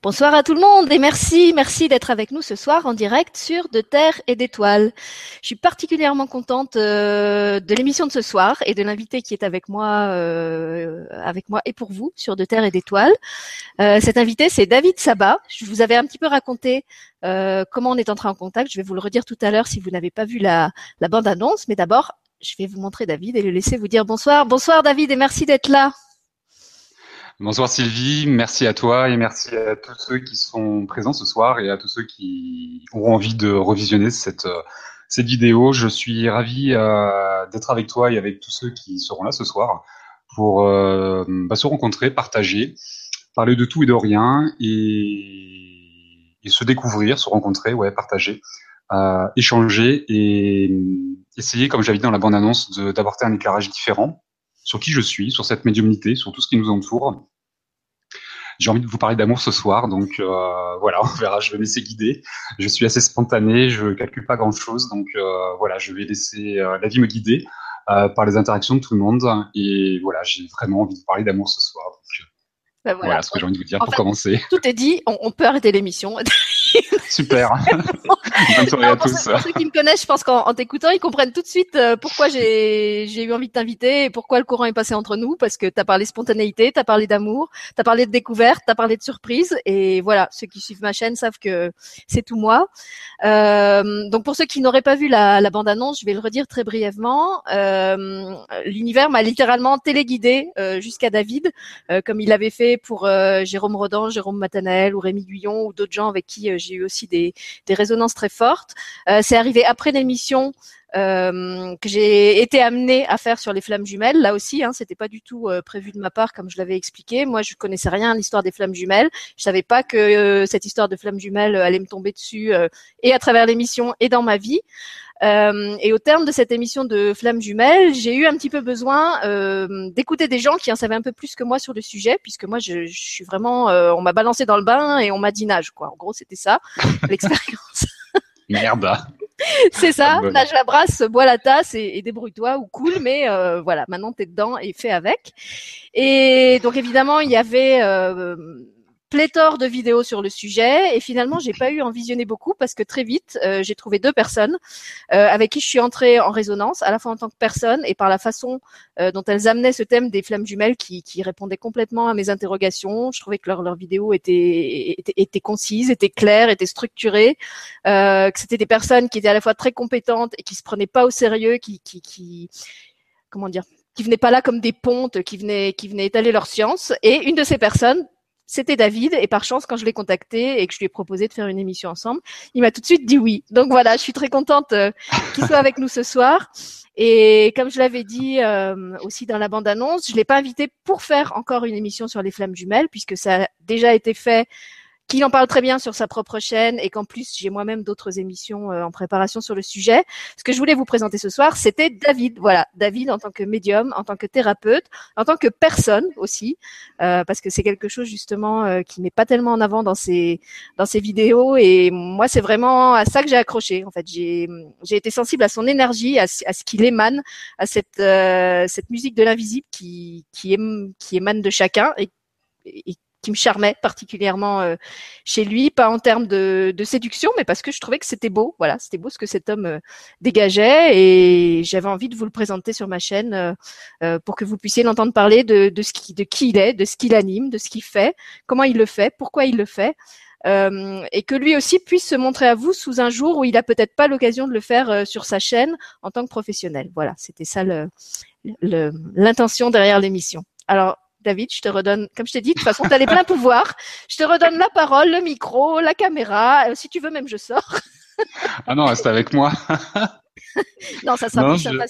Bonsoir à tout le monde et merci, merci d'être avec nous ce soir en direct sur De Terre et d'Étoiles. Je suis particulièrement contente euh, de l'émission de ce soir et de l'invité qui est avec moi, euh, avec moi et pour vous sur De Terre et d'Étoiles. Euh, cet invité, c'est David Sabat. Je vous avais un petit peu raconté comment on est entré en contact. Je vais vous le redire tout à l'heure si vous n'avez pas vu la, la bande-annonce. Mais d'abord, je vais vous montrer David et le laisser vous dire bonsoir. Bonsoir David et merci d'être là. Bonsoir Sylvie, merci à toi et merci à tous ceux qui sont présents ce soir et à tous ceux qui auront envie de revisionner cette, euh, cette vidéo. Je suis ravi euh, d'être avec toi et avec tous ceux qui seront là ce soir pour euh, bah, se rencontrer, partager, parler de tout et de rien et, se découvrir, se rencontrer, ouais, partager, euh, échanger et essayer, comme j'avais dit dans la bande-annonce, d'apporter un éclairage différent sur qui je suis, sur cette médiumnité, sur tout ce qui nous entoure. J'ai envie de vous parler d'amour ce soir, donc euh, voilà, on verra, je vais me laisser guider. Je suis assez spontané, je calcule pas grand-chose, donc euh, voilà, je vais laisser euh, la vie me guider euh, par les interactions de tout le monde. Et voilà, j'ai vraiment envie de parler d'amour ce soir. Donc, ben voilà. voilà. ce que j'ai envie de vous dire pour commencer. Tout est dit, on, on peut arrêter l'émission. Super. Bonne soirée à tous. Pour ceux qui me connaissent, je pense qu'en t'écoutant, ils comprennent tout de suite euh, pourquoi j'ai eu envie de t'inviter et pourquoi le courant est passé entre nous, parce que tu as parlé spontanéité, tu as parlé d'amour, tu as parlé de découverte, tu as parlé de surprise. Et voilà, ceux qui suivent ma chaîne savent que c'est tout moi. Euh, donc pour ceux qui n'auraient pas vu la, la bande-annonce, je vais le redire très brièvement. Euh, L'univers m'a littéralement téléguidé euh, jusqu'à David, euh, comme il l'avait fait pour Jérôme Rodan, Jérôme Matanael ou Rémi Guyon ou d'autres gens avec qui j'ai eu aussi des, des résonances très fortes. Euh, c'est arrivé après l'émission euh, que j'ai été amenée à faire sur les flammes jumelles. Là aussi, hein, c'était pas du tout euh, prévu de ma part, comme je l'avais expliqué. Moi, je connaissais rien à l'histoire des flammes jumelles. Je savais pas que euh, cette histoire de flammes jumelles allait me tomber dessus et à travers l'émission et dans ma vie. Euh, et au terme de cette émission de Flammes Jumelles, j'ai eu un petit peu besoin euh, d'écouter des gens qui en savaient un peu plus que moi sur le sujet, puisque moi, je, je suis vraiment, euh, on m'a balancé dans le bain et on m'a dit nage, quoi. En gros, c'était ça l'expérience. Merde. C'est ça, nage la brasse, bois la tasse et, et débrouille-toi ou cool, mais euh, voilà, maintenant t'es dedans et fais avec. Et donc évidemment, il y avait euh, pléthore de vidéos sur le sujet et finalement j'ai pas eu en visionner beaucoup parce que très vite euh, j'ai trouvé deux personnes euh, avec qui je suis entrée en résonance à la fois en tant que personne et par la façon euh, dont elles amenaient ce thème des flammes jumelles qui, qui répondaient complètement à mes interrogations. Je trouvais que leurs leur vidéos étaient, étaient, étaient concises, étaient claires, étaient structurées, que c'était des personnes qui étaient à la fois très compétentes et qui se prenaient pas au sérieux, qui, qui, qui comment dire qui venaient pas là comme des pontes, qui venaient, qui venaient étaler leur science. Et une de ces personnes, c'était David et par chance quand je l'ai contacté et que je lui ai proposé de faire une émission ensemble, il m'a tout de suite dit oui. Donc voilà, je suis très contente euh, qu'il soit avec nous ce soir. Et comme je l'avais dit euh, aussi dans la bande-annonce, je l'ai pas invité pour faire encore une émission sur les flammes jumelles puisque ça a déjà été fait qu'il en parle très bien sur sa propre chaîne et qu'en plus j'ai moi-même d'autres émissions euh, en préparation sur le sujet. Ce que je voulais vous présenter ce soir, c'était David. Voilà, David en tant que médium, en tant que thérapeute, en tant que personne aussi, euh, parce que c'est quelque chose justement euh, qui n'est pas tellement en avant dans ses dans ses vidéos et moi c'est vraiment à ça que j'ai accroché. En fait, j'ai j'ai été sensible à son énergie, à, à ce qu'il émane, à cette cette musique de l'invisible qui, qui émane de chacun et, et qui me charmait particulièrement euh, chez lui, pas en termes de, séduction, mais parce que je trouvais que c'était beau. Voilà, c'était beau ce que cet homme euh, dégageait et j'avais envie de vous le présenter sur ma chaîne euh, pour que vous puissiez l'entendre parler de, ce qui, de qui il est, de ce qu'il anime, de ce qu'il fait, comment il le fait, pourquoi il le fait. Et que lui aussi puisse se montrer à vous sous un jour où il a peut-être pas l'occasion de le faire sur sa chaîne en tant que professionnel. Voilà, c'était ça l'intention derrière l'émission. Alors, David, je te redonne, comme je t'ai dit, de toute façon, tu as les pleins pouvoirs. Je te redonne la parole, le micro, la caméra. Euh, si tu veux, même je sors. ah non, reste avec moi. non, ça sera plus sympa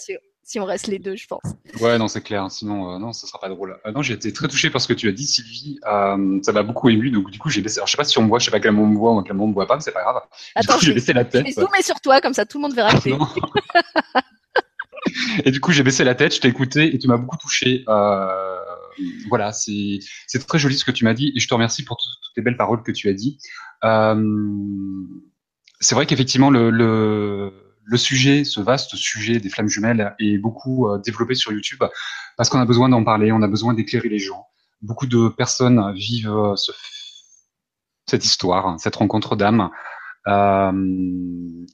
si on reste les deux, je pense. Ouais, non, c'est clair. Sinon, euh, non, ça sera pas drôle. Euh, non, j'ai été très touché par ce que tu as dit, Sylvie. Euh, ça m'a beaucoup ému. Donc, du coup, j'ai baissé. Alors, je sais pas si on me voit, je sais pas quel moment on me voit ou quel moment on me voit pas, mais c'est pas grave. Attends, j'ai baissé la tête. Je vais zoomer sur toi, comme ça, tout le monde verra que Et du coup, j'ai baissé la tête, je t'ai écouté et tu m'as beaucoup touché. Euh, voilà, c'est très joli ce que tu m'as dit et je te remercie pour toutes, les belles paroles que tu as dit. Euh, c'est vrai qu'effectivement le, le, le sujet, ce vaste sujet des flammes jumelles est beaucoup euh, développé sur YouTube parce qu'on a besoin d'en parler, on a besoin d'éclairer les gens. Beaucoup de personnes vivent euh, ce cette histoire, cette rencontre d'âme. Euh,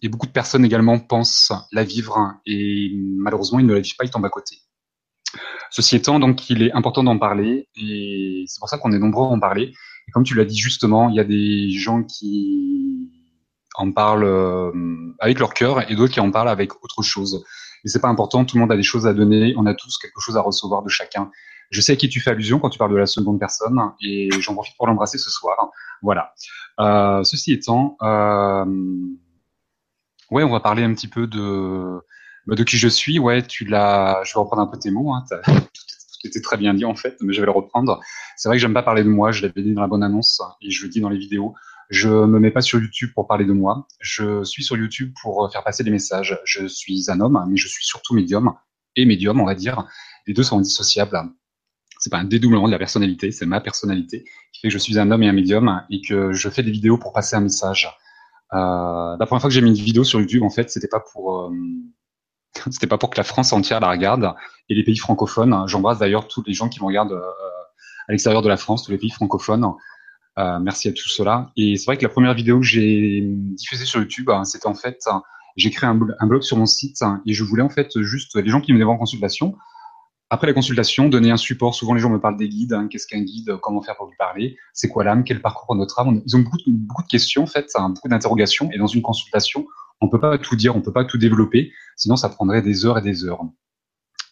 et beaucoup de personnes également pensent la vivre et malheureusement ils ne la vivent pas, ils tombent à côté. Ceci étant, donc, il est important d'en parler et c'est pour ça qu'on est nombreux à en parler. Et comme tu l'as dit justement, il y a des gens qui en parlent euh, avec leur cœur et d'autres qui en parlent avec autre chose. Et c'est pas important, tout le monde a des choses à donner, on a tous quelque chose à recevoir de chacun. Je sais à qui tu fais allusion quand tu parles de la seconde personne et j'en profite pour l'embrasser ce soir. Voilà. Euh, ceci étant, euh, ouais, on va parler un petit peu de bah, de qui je suis. Ouais, tu l'as. Je vais reprendre un peu tes mots. Hein, tout était très bien dit en fait, mais je vais le reprendre. C'est vrai que j'aime pas parler de moi. Je l'avais dit dans la bonne annonce et je le dis dans les vidéos. Je me mets pas sur YouTube pour parler de moi. Je suis sur YouTube pour faire passer des messages. Je suis un homme, mais je suis surtout médium et médium, on va dire. Les deux sont indissociables c'est pas un dédoublement de la personnalité, c'est ma personnalité qui fait que je suis un homme et un médium et que je fais des vidéos pour passer un message. Euh, la première fois que j'ai mis une vidéo sur YouTube, en fait, c'était pas pour euh, c'était pas pour que la France entière la regarde et les pays francophones. J'embrasse d'ailleurs tous les gens qui me regardent euh, à l'extérieur de la France, tous les pays francophones. Euh, merci à tous ceux-là. Et c'est vrai que la première vidéo que j'ai diffusée sur YouTube, hein, c'était en fait, j'ai créé un, blog sur mon site et je voulais en fait juste les gens qui venaient voir en consultation après la consultation, donner un support. Souvent, les gens me parlent des guides. Hein. Qu'est-ce qu'un guide Comment faire pour lui parler C'est quoi l'âme Quel parcours pour notre âme Ils ont beaucoup de, questions, en fait, hein, beaucoup d'interrogations. Et dans une consultation, on peut pas tout dire, on peut pas tout développer. Sinon, ça prendrait des heures et des heures.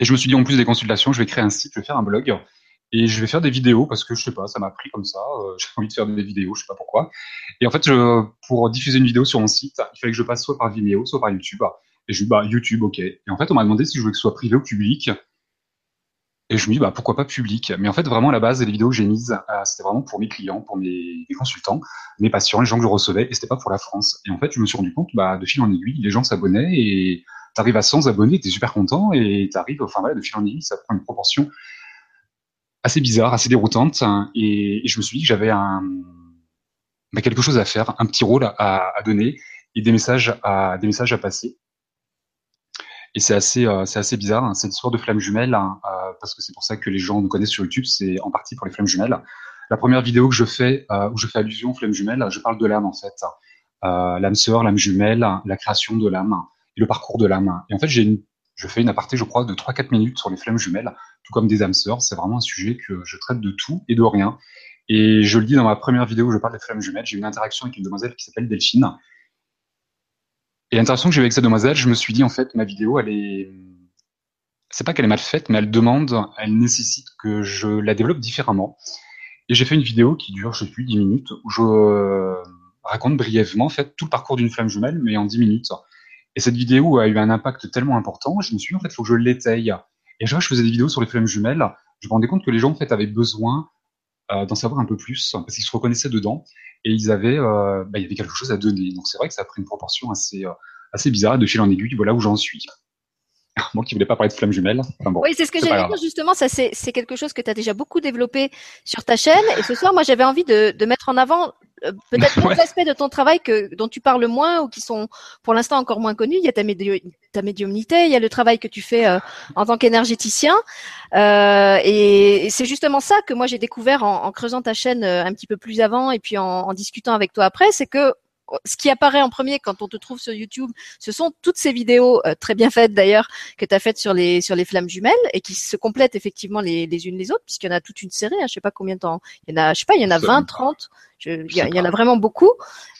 Et je me suis dit, en plus des consultations, je vais créer un site, je vais faire un blog. Et je vais faire des vidéos parce que je sais pas, ça m'a pris comme ça. Euh, j'ai envie de faire des vidéos, je sais pas pourquoi. Et en fait, pour diffuser une vidéo sur mon site, il fallait que je passe soit par Vimeo, soit par YouTube. Et je dis bah YouTube, ok. Et en fait, on m'a demandé si je voulais que ce soit privé ou public. Et je me dis, bah, pourquoi pas public? Mais en fait, vraiment, à la base, les vidéos que j'ai mises, euh, c'était vraiment pour mes clients, pour mes, consultants, mes patients, les gens que je recevais, et c'était pas pour la France. Et en fait, je me suis rendu compte, bah, de fil en aiguille, les gens s'abonnaient, et t'arrives à 100 abonnés, t'es super content, et t'arrives, enfin voilà, de fil en aiguille, ça prend une proportion assez bizarre, assez déroutante, et, je me suis dit que j'avais bah, quelque chose à faire, un petit rôle à, donner, et des messages à, des messages à passer. Et c'est assez, euh, c'est assez bizarre. Hein. C'est une histoire de flammes jumelles, hein, euh, parce que c'est pour ça que les gens nous connaissent sur YouTube. C'est en partie pour les flammes jumelles. La première vidéo que je fais, euh, où je fais allusion aux flammes jumelles, je parle de l'âme en fait, l'âme sœur, l'âme jumelle, la création de l'âme et le parcours de l'âme. Et en fait, j'ai une, je fais une aparté, je crois, de 3-4 minutes sur les flammes jumelles, tout comme des âmes sœurs. C'est vraiment un sujet que je traite de tout et de rien. Et je le dis dans ma première vidéo où je parle des flammes jumelles, j'ai eu une interaction avec une demoiselle qui s'appelle Delphine, et l'interaction que j'ai eu avec cette demoiselle, je me suis dit, en fait, ma vidéo, elle est, c'est pas qu'elle est mal faite, mais elle demande, elle nécessite que je la développe différemment. Et j'ai fait une vidéo qui dure, je sais plus, 10 minutes, où je euh, raconte brièvement, en fait, tout le parcours d'une flamme jumelle, mais en 10 minutes. Et cette vidéo a eu un impact tellement important, je me suis dit, en fait, il faut que je l'étaye. Et je faisais des vidéos sur les flammes jumelles, je me rendais compte que les gens, en fait, avaient besoin euh, d'en savoir un peu plus, parce qu'ils se reconnaissaient dedans et ils avaient, euh, bah, il y avait quelque chose à donner. Donc c'est vrai que ça a pris une proportion assez, euh, assez bizarre de fil en aiguille. Voilà où j'en suis. Moi qui voulais pas parler de flammes jumelles. bon, oui, c'est ce que j'allais dire justement. Ça, c'est, quelque chose que tu as déjà beaucoup développé sur ta chaîne. Et ce soir, moi, j'avais envie de, de mettre en avant peut-être d'autres aspects de ton travail que dont tu parles moins ou qui sont pour l'instant encore moins connus. Il y a ta, ta médiumnité, il y a le travail que tu fais euh, en tant qu'énergéticien. Euh, et, c'est justement ça que moi j'ai découvert en, en, creusant ta chaîne euh, un petit peu plus avant et puis en, en discutant avec toi après, c'est que ce qui apparaît en premier quand on te trouve sur YouTube, ce sont toutes ces vidéos euh, très bien faites d'ailleurs que tu as faites sur les sur les flammes jumelles et qui se complètent effectivement les, les unes les autres puisqu'il y en a toute une série, hein, je sais pas combien de temps, il y en a je sais pas, il y en a 20, 30 il y, en a vraiment beaucoup,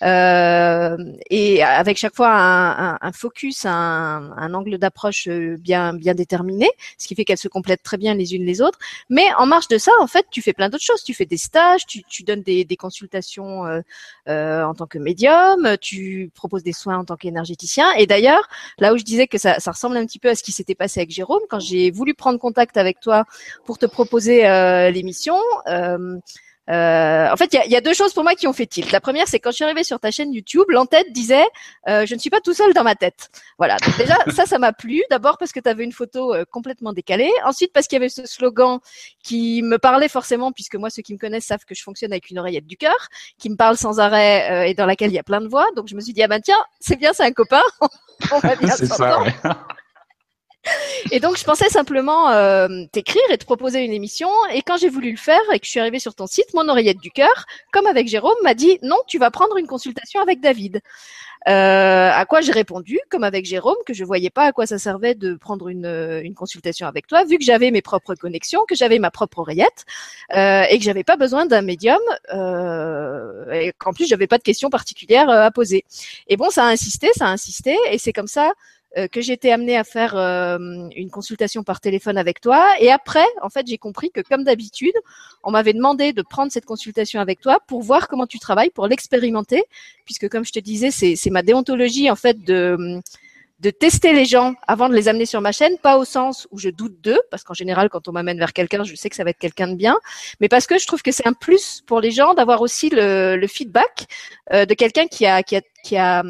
euh, et avec chaque fois un, un, un focus, un, un angle d'approche euh, bien bien déterminé, ce qui fait qu'elles se complètent très bien les unes les autres. Mais en marge de ça, en fait, tu fais plein d'autres choses. Tu fais des stages, tu, tu donnes des, des consultations euh, euh, en tant que médium, tu proposes des soins en tant qu'énergéticien. Et d'ailleurs, là où je disais que ça, ça, ressemble un petit peu à ce qui s'était passé avec Jérôme, quand j'ai voulu prendre contact avec toi pour te proposer euh, l'émission. Euh, euh, en fait, il y a, deux choses pour moi qui ont fait tilt. La première, c'est quand je suis arrivée sur ta chaîne YouTube, l'entête disait euh, "Je ne suis pas tout seul dans ma tête". Voilà. Donc déjà, ça, ça m'a plu. D'abord parce que tu avais une photo euh, complètement décalée. Ensuite parce qu'il y avait ce slogan qui me parlait forcément, puisque moi, ceux qui me connaissent savent que je fonctionne avec une oreillette du cœur, qui me parle sans arrêt et dans laquelle il y a plein de voix. Donc je me suis dit "Ah ben tiens, c'est bien, c'est un copain. On va bien C'est ça. Et donc, je pensais simplement euh, t'écrire et te proposer une émission. Et quand j'ai voulu le faire et que je suis arrivée sur ton site, mon oreillette du cœur, comme avec Jérôme, m'a dit non, tu vas prendre une consultation avec David. Euh, à quoi j'ai répondu, comme avec Jérôme, que je voyais pas à quoi ça servait de prendre une, une consultation avec toi, vu que j'avais mes propres connexions, que j'avais ma propre oreillette euh, et que j'avais pas besoin d'un médium euh, et qu'en plus j'avais pas de questions particulières euh, à poser. Et bon, ça a insisté, ça a insisté, et c'est comme ça euh, que été amenée à faire euh, une consultation par téléphone avec toi. Et après, en fait, j'ai compris que comme d'habitude, on m'avait demandé de prendre cette consultation avec toi pour voir comment tu travailles, pour l'expérimenter, puisque comme je te disais, c'est ma déontologie en fait de de tester les gens avant de les amener sur ma chaîne, pas au sens où je doute d'eux, parce qu'en général, quand on m'amène vers quelqu'un, je sais que ça va être quelqu'un de bien, mais parce que je trouve que c'est un plus pour les gens d'avoir aussi le, le feedback euh, de quelqu'un qui a, qui a, qui a,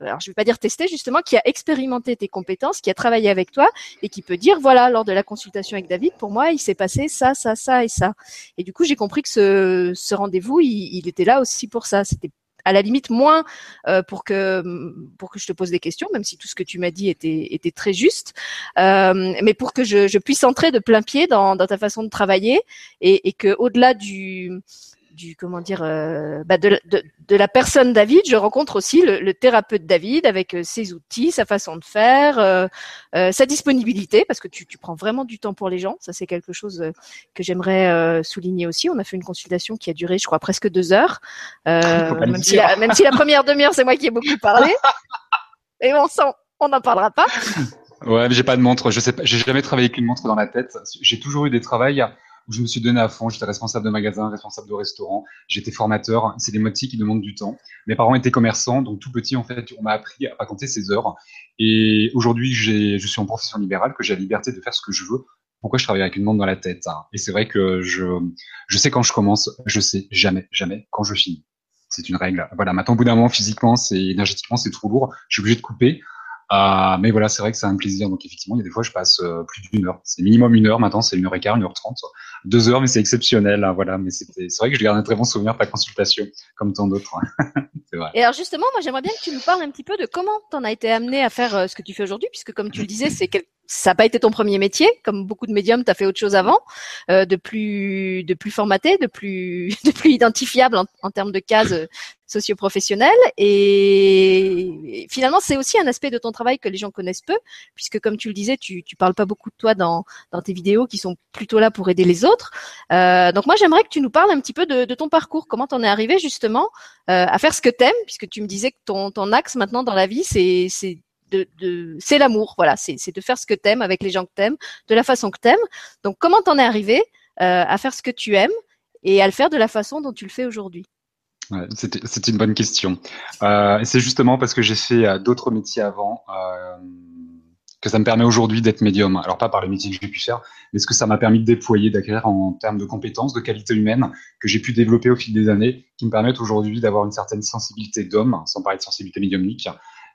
alors je vais pas dire testé justement, qui a expérimenté tes compétences, qui a travaillé avec toi et qui peut dire voilà, lors de la consultation avec David, pour moi, il s'est passé ça, ça, ça et ça. Et du coup, j'ai compris que ce, ce rendez-vous, il, il était là aussi pour ça. C'était à la limite moins euh, pour que pour que je te pose des questions, même si tout ce que tu m'as dit était était très juste, euh, mais pour que je, puisse entrer de plein pied dans, dans ta façon de travailler et, et que au-delà du du comment dire euh, bah de, de, de, la personne David, je rencontre aussi le, le thérapeute David avec euh, ses outils, sa façon de faire, euh, euh, sa disponibilité, parce que tu, tu, prends vraiment du temps pour les gens. Ça c'est quelque chose que j'aimerais souligner aussi. On a fait une consultation qui a duré, je crois, presque deux heures, même si, la, même si la première demi-heure c'est moi qui ai beaucoup parlé. Et on sent, on n'en parlera pas. Ouais, mais j'ai pas de montre. Je sais pas, j'ai jamais travaillé avec une montre dans la tête. J'ai toujours eu des travails où je me suis donné à fond. J'étais responsable de magasin, responsable de restaurant, j'étais formateur. C'est des métiers qui demandent du temps. Mes parents étaient commerçants, donc tout petit, en fait, on m'a appris à compter ses heures. Et aujourd'hui, je suis en profession libérale, que j'ai la liberté de faire ce que je veux. Pourquoi je travaille avec une montre dans la tête Et c'est vrai que je, je sais quand je commence, je sais jamais, jamais quand je finis. C'est une règle. Voilà. Maintenant, au bout d'un moment, physiquement, c'est énergétiquement, c'est trop lourd. Je suis obligé de couper. Euh, mais voilà, c'est vrai que c'est un plaisir. Donc effectivement, il y a des fois, je passe euh, plus d'une heure. C'est minimum une heure maintenant, c'est une heure et quart, une heure trente, deux heures, mais c'est exceptionnel. Hein, voilà, mais c'est vrai que je garde un très bon souvenir de ta consultation, comme tant d'autres. vrai. Et alors justement, moi, j'aimerais bien que tu nous parles un petit peu de comment t'en as été amené à faire euh, ce que tu fais aujourd'hui, puisque comme tu le disais, c'est quel ça n'a pas été ton premier métier, comme beaucoup de médiums, tu as fait autre chose avant, euh, de plus de plus formaté, de plus de plus identifiable en, en termes de cases euh, socio-professionnelles. Et, finalement, c'est aussi un aspect de ton travail que les gens connaissent peu, puisque comme tu le disais, tu tu parles pas beaucoup de toi dans dans tes vidéos qui sont plutôt là pour aider les autres. Euh, donc moi, j'aimerais que tu nous parles un petit peu de, de ton parcours, comment t'en es arrivé justement euh, à faire ce que t'aimes, puisque tu me disais que ton ton axe maintenant dans la vie, c'est c'est de, c'est l'amour, voilà, c'est de faire ce que t'aimes avec les gens que t'aimes, de la façon que t'aimes. Donc comment t'en es arrivé euh, à faire ce que tu aimes et à le faire de la façon dont tu le fais aujourd'hui? C'est une bonne question. Euh, c'est justement parce que j'ai fait euh, d'autres métiers avant que ça me permet aujourd'hui d'être médium. Alors pas par les métiers que j'ai pu faire, mais ce que ça m'a permis de déployer, d'acquérir en termes de compétences, de qualité humaine que j'ai pu développer au fil des années, qui me permettent aujourd'hui d'avoir une certaine sensibilité d'homme, sans parler de sensibilité médiumnique,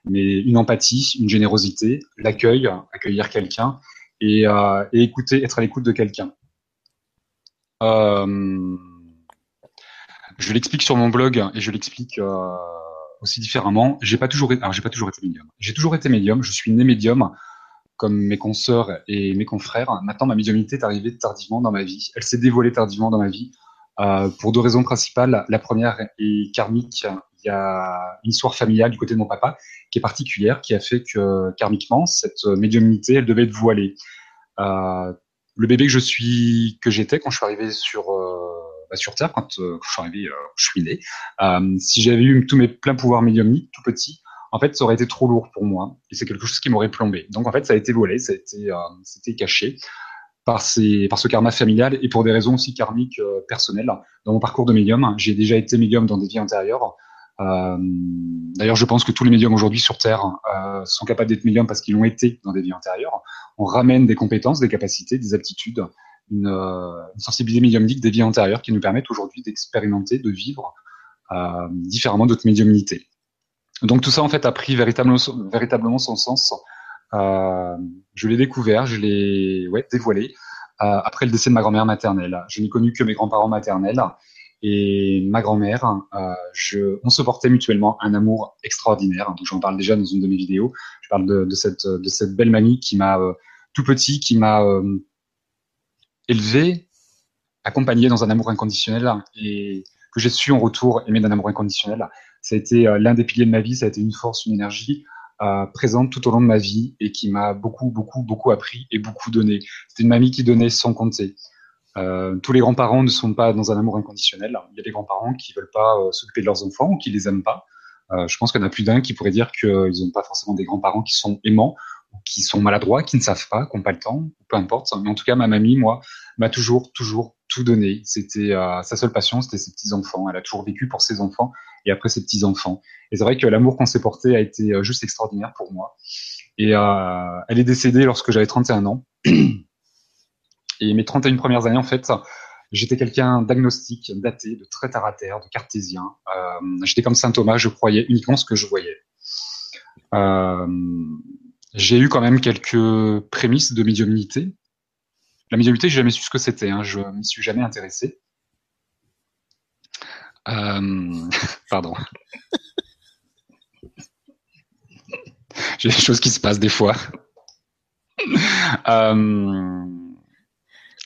mais une empathie, une générosité, l'accueil, accueillir quelqu'un et, euh, écouter, être à l'écoute de quelqu'un. Euh, je l'explique sur mon blog et je l'explique euh, aussi différemment. J'ai toujours, été, médium. J'ai toujours été médium. Je suis né médium comme mes consoeurs et mes confrères. Maintenant, ma médiumnité est arrivée tardivement dans ma vie. Elle s'est dévoilée tardivement dans ma vie pour deux raisons principales. La première est karmique il y a une histoire familiale du côté de mon papa qui est particulière, qui a fait que karmiquement, cette médiumnité, elle devait être voilée. Euh, le bébé que je suis, que j'étais quand je suis arrivé sur euh, bah, sur Terre, quand, euh, je suis arrivé, euh, je suis né. Euh, si j'avais eu tous mes pleins pouvoirs médiumniques, tout petit, en fait, ça aurait été trop lourd pour moi et c'est quelque chose qui m'aurait plombé. Donc en fait, ça a été voilé, ça a été, caché par ce karma familial et pour des raisons aussi karmiques personnelles. Dans mon parcours de médium, j'ai déjà été médium dans des vies antérieures. Euh, D'ailleurs, je pense que tous les médiums aujourd'hui sur Terre euh, sont capables d'être médiums parce qu'ils l'ont été dans des vies antérieures. On ramène des compétences, des capacités, des aptitudes, une, euh, sensibilité médiumnique des vies antérieures qui nous permettent aujourd'hui d'expérimenter, de vivre différemment d'autres médiumnités. Donc tout ça en fait a pris véritablement, son sens. Je l'ai découvert, je l'ai dévoilé après le décès de ma grand-mère maternelle. Je n'ai connu que mes grands-parents maternels et ma grand-mère, euh, on se portait mutuellement un amour extraordinaire. Donc j'en parle déjà dans une de mes vidéos. Je parle de, cette, belle mamie qui m'a euh, tout petit qui m'a élevé, accompagné dans un amour inconditionnel et que j'ai su en retour aimer d'un amour inconditionnel. Ça a été l'un des piliers de ma vie, ça a été une force, une énergie présente tout au long de ma vie et qui m'a beaucoup, beaucoup, beaucoup appris et beaucoup donné. C'était une mamie qui donnait sans compter. Euh, tous les grands-parents ne sont pas dans un amour inconditionnel. Il y a des grands-parents qui veulent pas euh, s'occuper de leurs enfants ou qui les aiment pas. Euh, je pense qu'il y en a plus d'un qui pourrait dire qu'ils n'ont pas forcément des grands-parents qui sont aimants, ou qui sont maladroits, qui ne savent pas, qui n'ont pas le temps, peu importe. Mais en tout cas, ma mamie, moi, m'a toujours, toujours tout donné. C'était euh, sa seule passion, c'était ses petits-enfants. Elle a toujours vécu pour ses enfants et après ses petits-enfants. Et c'est vrai que l'amour qu'on s'est porté a été euh, juste extraordinaire pour moi. Et elle est décédée lorsque j'avais 31 ans. Et mes 31 premières années, en fait, j'étais quelqu'un d'agnostique, daté, de très terre à terre, de cartésien. Euh, j'étais comme saint Thomas, je croyais uniquement ce que je voyais. Euh, j'ai eu quand même quelques prémices de médiumnité. La médiumnité, j'ai jamais su ce que c'était. Hein, je m'y suis jamais intéressé. Euh, pardon. j'ai des choses qui se passent des fois. Euh,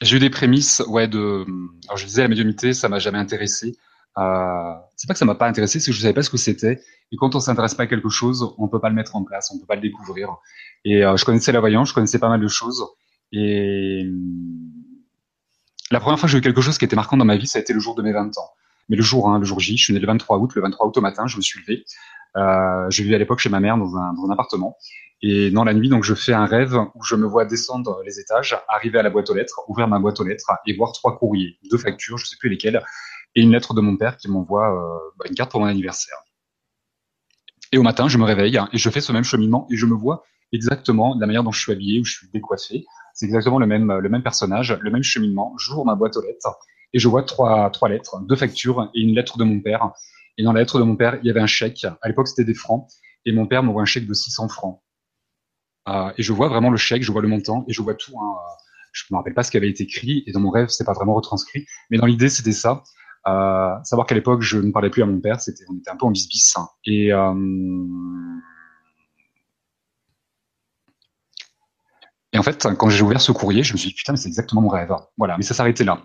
j'ai eu des prémices, ouais, de. Alors je disais la médiumnité, ça m'a jamais intéressé. Euh, c'est pas que ça m'a pas intéressé, c'est que je savais pas ce que c'était. Et quand on s'intéresse pas à quelque chose, on peut pas le mettre en place, on peut pas le découvrir. Et euh, je connaissais la voyance, je connaissais pas mal de choses. Et la première fois que j'ai eu quelque chose qui était marquant dans ma vie, ça a été le jour de mes 20 ans. Mais le jour, hein, le jour J, je suis né le 23 août. Le 23 août au matin, je me suis levé. Euh, je vivais à l'époque chez ma mère dans un, appartement. Et dans la nuit, donc, je fais un rêve où je me vois descendre les étages, arriver à la boîte aux lettres, ouvrir ma boîte aux lettres et voir trois courriers, deux factures, je sais plus lesquelles, et une lettre de mon père qui m'envoie euh, bah, une carte pour mon anniversaire. Et au matin, je me réveille et je fais ce même cheminement et je me vois exactement de la manière dont je suis habillé, où je suis décoiffé. C'est exactement le même, le même personnage, le même cheminement. J'ouvre ma boîte aux lettres et je vois trois, trois lettres, deux factures et une lettre de mon père. Et dans la lettre de mon père, il y avait un chèque. À l'époque, c'était des francs. Et mon père m'envoie un chèque de 600 francs. Euh, et je vois vraiment le chèque, je vois le montant et je vois tout. Hein. Je me rappelle pas ce qui avait été écrit et dans mon rêve, c'était pas vraiment retranscrit. Mais dans l'idée, c'était ça. Euh, savoir qu'à l'époque, je ne parlais plus à mon père. On était un peu en bis-bis. Et euh, Et en fait, quand j'ai ouvert ce courrier, je me suis dit putain, mais c'est exactement mon rêve. Voilà, mais ça s'arrêtait là.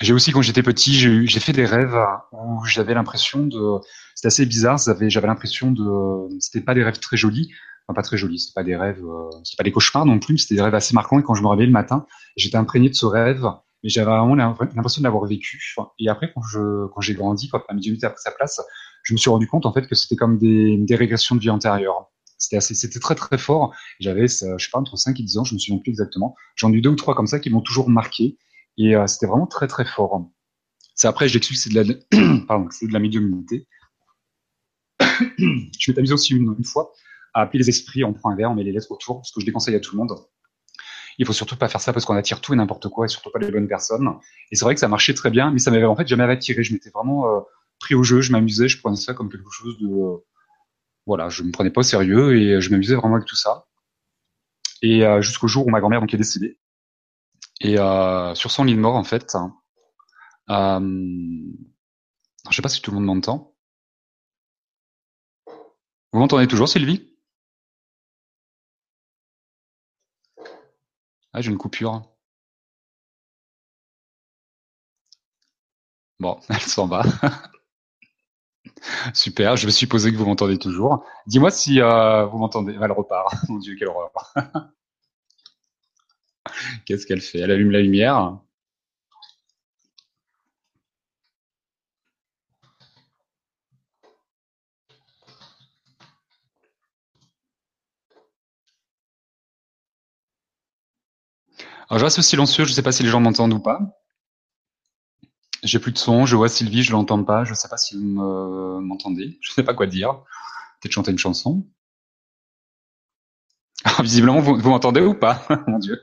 J'ai aussi, quand j'étais petit, j'ai fait des rêves où j'avais l'impression de. C'était assez bizarre. J'avais l'impression de. C'était pas des rêves très jolis. Enfin, pas très jolis. C'était pas des rêves. Euh, c'était pas des cauchemars non plus. C'était des rêves assez marquants. Et quand je me réveillais le matin, j'étais imprégné de ce rêve. Mais j'avais vraiment l'impression de l'avoir vécu. Et après, quand je quand j'ai grandi, quand ma médiumnité a pris sa place, je me suis rendu compte en fait que c'était comme des, des régressions de vie antérieure. C'était assez, c'était très très fort. J'avais, je sais pas, entre 5 et 10 ans, je me souviens plus exactement. J'en ai eu deux ou trois comme ça qui m'ont toujours marqué. Et euh, c'était vraiment très très fort. C'est après, j'ai que c'est de la, pardon, c'est de la médiumnité. je m'étais amusé aussi une, une, fois à appeler les esprits, on prend un verre, on met les lettres autour, ce que je déconseille à tout le monde. Il faut surtout pas faire ça parce qu'on attire tout et n'importe quoi et surtout pas les bonnes personnes. Et c'est vrai que ça marchait très bien, mais ça m'avait en fait jamais attiré. Je m'étais vraiment euh, pris au jeu, je m'amusais, je prenais ça comme quelque chose de, euh, voilà, je me prenais pas au sérieux et je m'amusais vraiment avec tout ça. Et euh, jusqu'au jour où ma grand-mère donc est décédée. Et euh, sur son lit de mort, en fait, euh, je sais pas si tout le monde m'entend. Vous m'entendez toujours, Sylvie? Ah, j'ai une coupure. Bon, elle s'en va. Super, je suis posé que vous m'entendez toujours. Dis-moi si euh, vous m'entendez. Elle repart. Mon Dieu, quelle horreur. Qu'est-ce qu'elle fait? Elle allume la lumière. Alors, je reste silencieux, je ne sais pas si les gens m'entendent ou pas. J'ai plus de son, je vois Sylvie, je l'entends pas, je sais pas si vous m'entendez, je sais pas quoi dire. Peut-être chanter une chanson. Alors, visiblement, vous, vous m'entendez ou pas? Mon Dieu.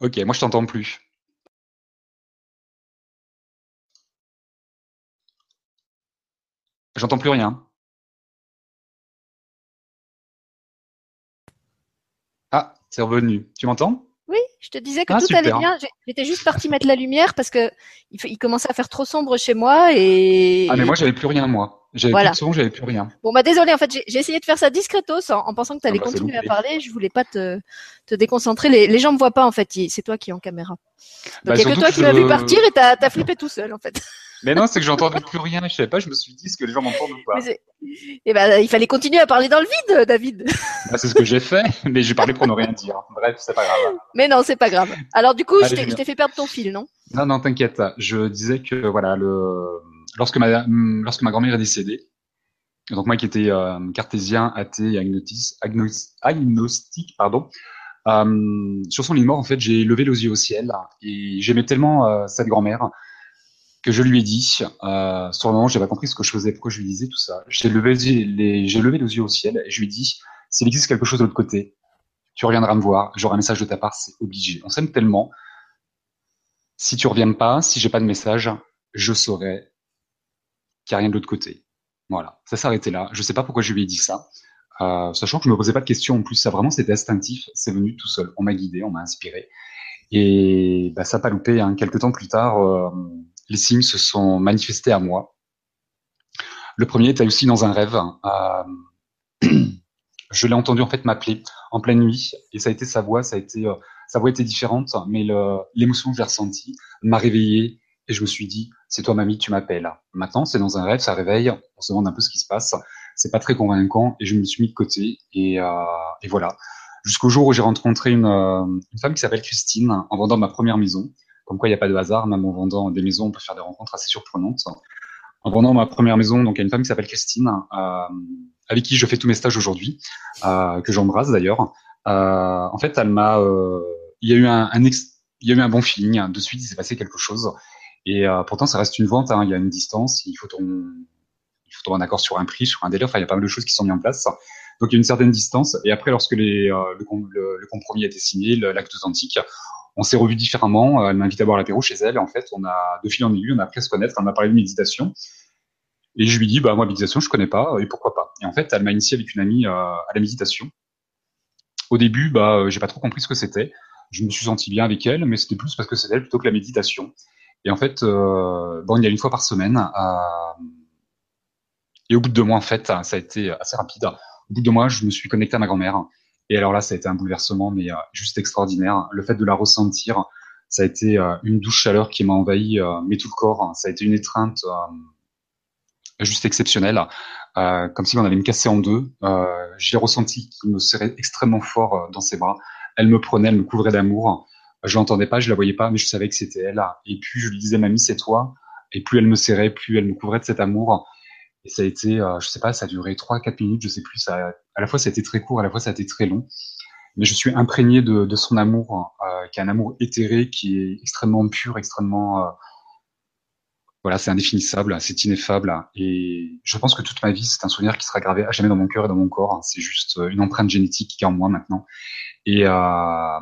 Ok, moi je t'entends plus. J'entends plus rien. Ah, c'est revenu. Tu m'entends? Oui, je te disais que ah, tout allait bien. J'étais juste partie mettre la lumière parce que il, commençait à faire trop sombre chez moi et. Ah mais moi j'avais plus rien moi. J'avais plus de son, j'avais plus rien. Bon bah désolé, en fait j'ai essayé de faire ça discretos en, pensant que tu allais ah bah, continuer à parler. Je voulais pas te, te déconcentrer. Les, les gens me voient pas en fait. C'est toi qui es en caméra. Donc bah, il y a que toi qui m'as vu partir et t'as as flippé tout seul en fait. Mais non, c'est que j'entendais plus rien. Je savais pas. Je me suis dit ce que les gens m'entendent ou pas. Eh ben, il fallait continuer à parler dans le vide, David. Bah, c'est ce que j'ai fait, mais j'ai parlé pour ne rien dire. Bref, c'est pas grave. Mais non, c'est pas grave. Alors du coup, je t'ai fait perdre ton fil, non? Non, non, t'inquiète. Je disais que voilà, le lorsque ma lorsque ma grand-mère est décédée, donc moi qui étais euh, cartésien, athée, agnostique, pardon. Euh, sur son lit mort, en fait, j'ai levé les yeux au ciel et j'aimais tellement euh, cette grand-mère que je lui ai dit, euh, sur le moment, j'ai pas compris ce que je faisais, pourquoi je lui disais tout ça. J'ai levé les, j'ai levé les yeux au ciel et je lui ai dit, s'il existe quelque chose de l'autre côté, tu reviendras me voir, j'aurai un message de ta part, c'est obligé. On s'aime tellement. Si tu reviens pas, si j'ai pas de message, je saurai qu'il n'y a rien de l'autre côté. Voilà, ça s'arrêtait là. Je sais pas pourquoi je lui ai dit ça, euh, sachant que je me posais pas de questions en plus. Ça vraiment, c'était instinctif. C'est venu tout seul. On m'a guidé, on m'a inspiré. Et bah, ça n'a pas loupé. Hein. Quelques temps plus tard, euh, les signes se sont manifestés à moi. Le premier était aussi dans un rêve. Euh, je l'ai entendu en fait m'appeler en pleine nuit et ça a été sa voix, sa voix était différente, mais l'émotion que j'ai ressentie m'a réveillé et je me suis dit c'est toi mamie, tu m'appelles. Maintenant c'est dans un rêve, ça réveille, on se demande un peu ce qui se passe. C'est pas très convaincant et je me suis mis de côté et, euh, voilà. Jusqu'au jour où j'ai rencontré une, une femme qui s'appelle Christine en vendant ma première maison. Comme quoi, il n'y a pas de hasard. Même en vendant des maisons, on peut faire des rencontres assez surprenantes. En vendant ma première maison, donc, a une femme qui s'appelle Christine, euh, avec qui je fais tous mes stages aujourd'hui, euh, que j'embrasse d'ailleurs. Euh, en fait, elle m'a, euh, il y a eu un il y a eu un bon feeling. De suite, il s'est passé quelque chose. Et euh, pourtant, ça reste une vente. Hein. Il y a une distance. Il faut ton, il faut trouver un accord sur un prix, sur un délai. Enfin, il y a pas mal de choses qui sont mises en place. Donc, il y a une certaine distance. Et après, lorsque les, euh, le, le, le, compromis a été signé, l'acte authentique, on s'est revu différemment. Euh, elle m'a invité à boire l'apéro chez elle. En fait, on a de fil en aiguille, on a appris à se connaître. Elle m'a parlé de méditation. Et je lui dis, bah moi, méditation, je connais pas, et pourquoi pas? Et en fait, elle m'a initié avec une amie euh, à la méditation. Au début, bah, euh, j'ai pas trop compris ce que c'était. Je me suis senti bien avec elle, mais c'était plus parce que c'était elle plutôt que la méditation. Et en fait, bon, il y a une fois par semaine. et au bout de deux mois, en fait, ça a été assez rapide. Au bout de deux mois, je me suis connecté à ma grand-mère. Et alors là, ça a été un bouleversement, mais euh, juste extraordinaire. Le fait de la ressentir, ça a été euh, une douce chaleur qui m'a envahi, euh, mais tout le corps. Ça a été une étreinte juste exceptionnelle, comme si on allait me casser en deux. J'ai ressenti qu'il me serrait extrêmement fort dans ses bras. Elle me prenait, elle me couvrait d'amour. Je l'entendais pas, je la voyais pas, mais je savais que c'était elle. Et puis je lui disais, mamie, c'est toi. Et plus elle me serrait, plus elle me couvrait de cet amour. Et ça a été, euh, je sais pas, ça a duré 3-4 minutes, je sais plus. À la fois, ça a été très court, à la fois, ça a été très long. Mais je suis imprégné de, de son amour, euh, qui est un amour éthéré, qui est extrêmement pur, extrêmement... Euh, voilà, c'est indéfinissable, c'est ineffable. Et je pense que toute ma vie, c'est un souvenir qui sera gravé à jamais dans mon cœur et dans mon corps. C'est juste une empreinte génétique qui est en moi maintenant. Et, euh,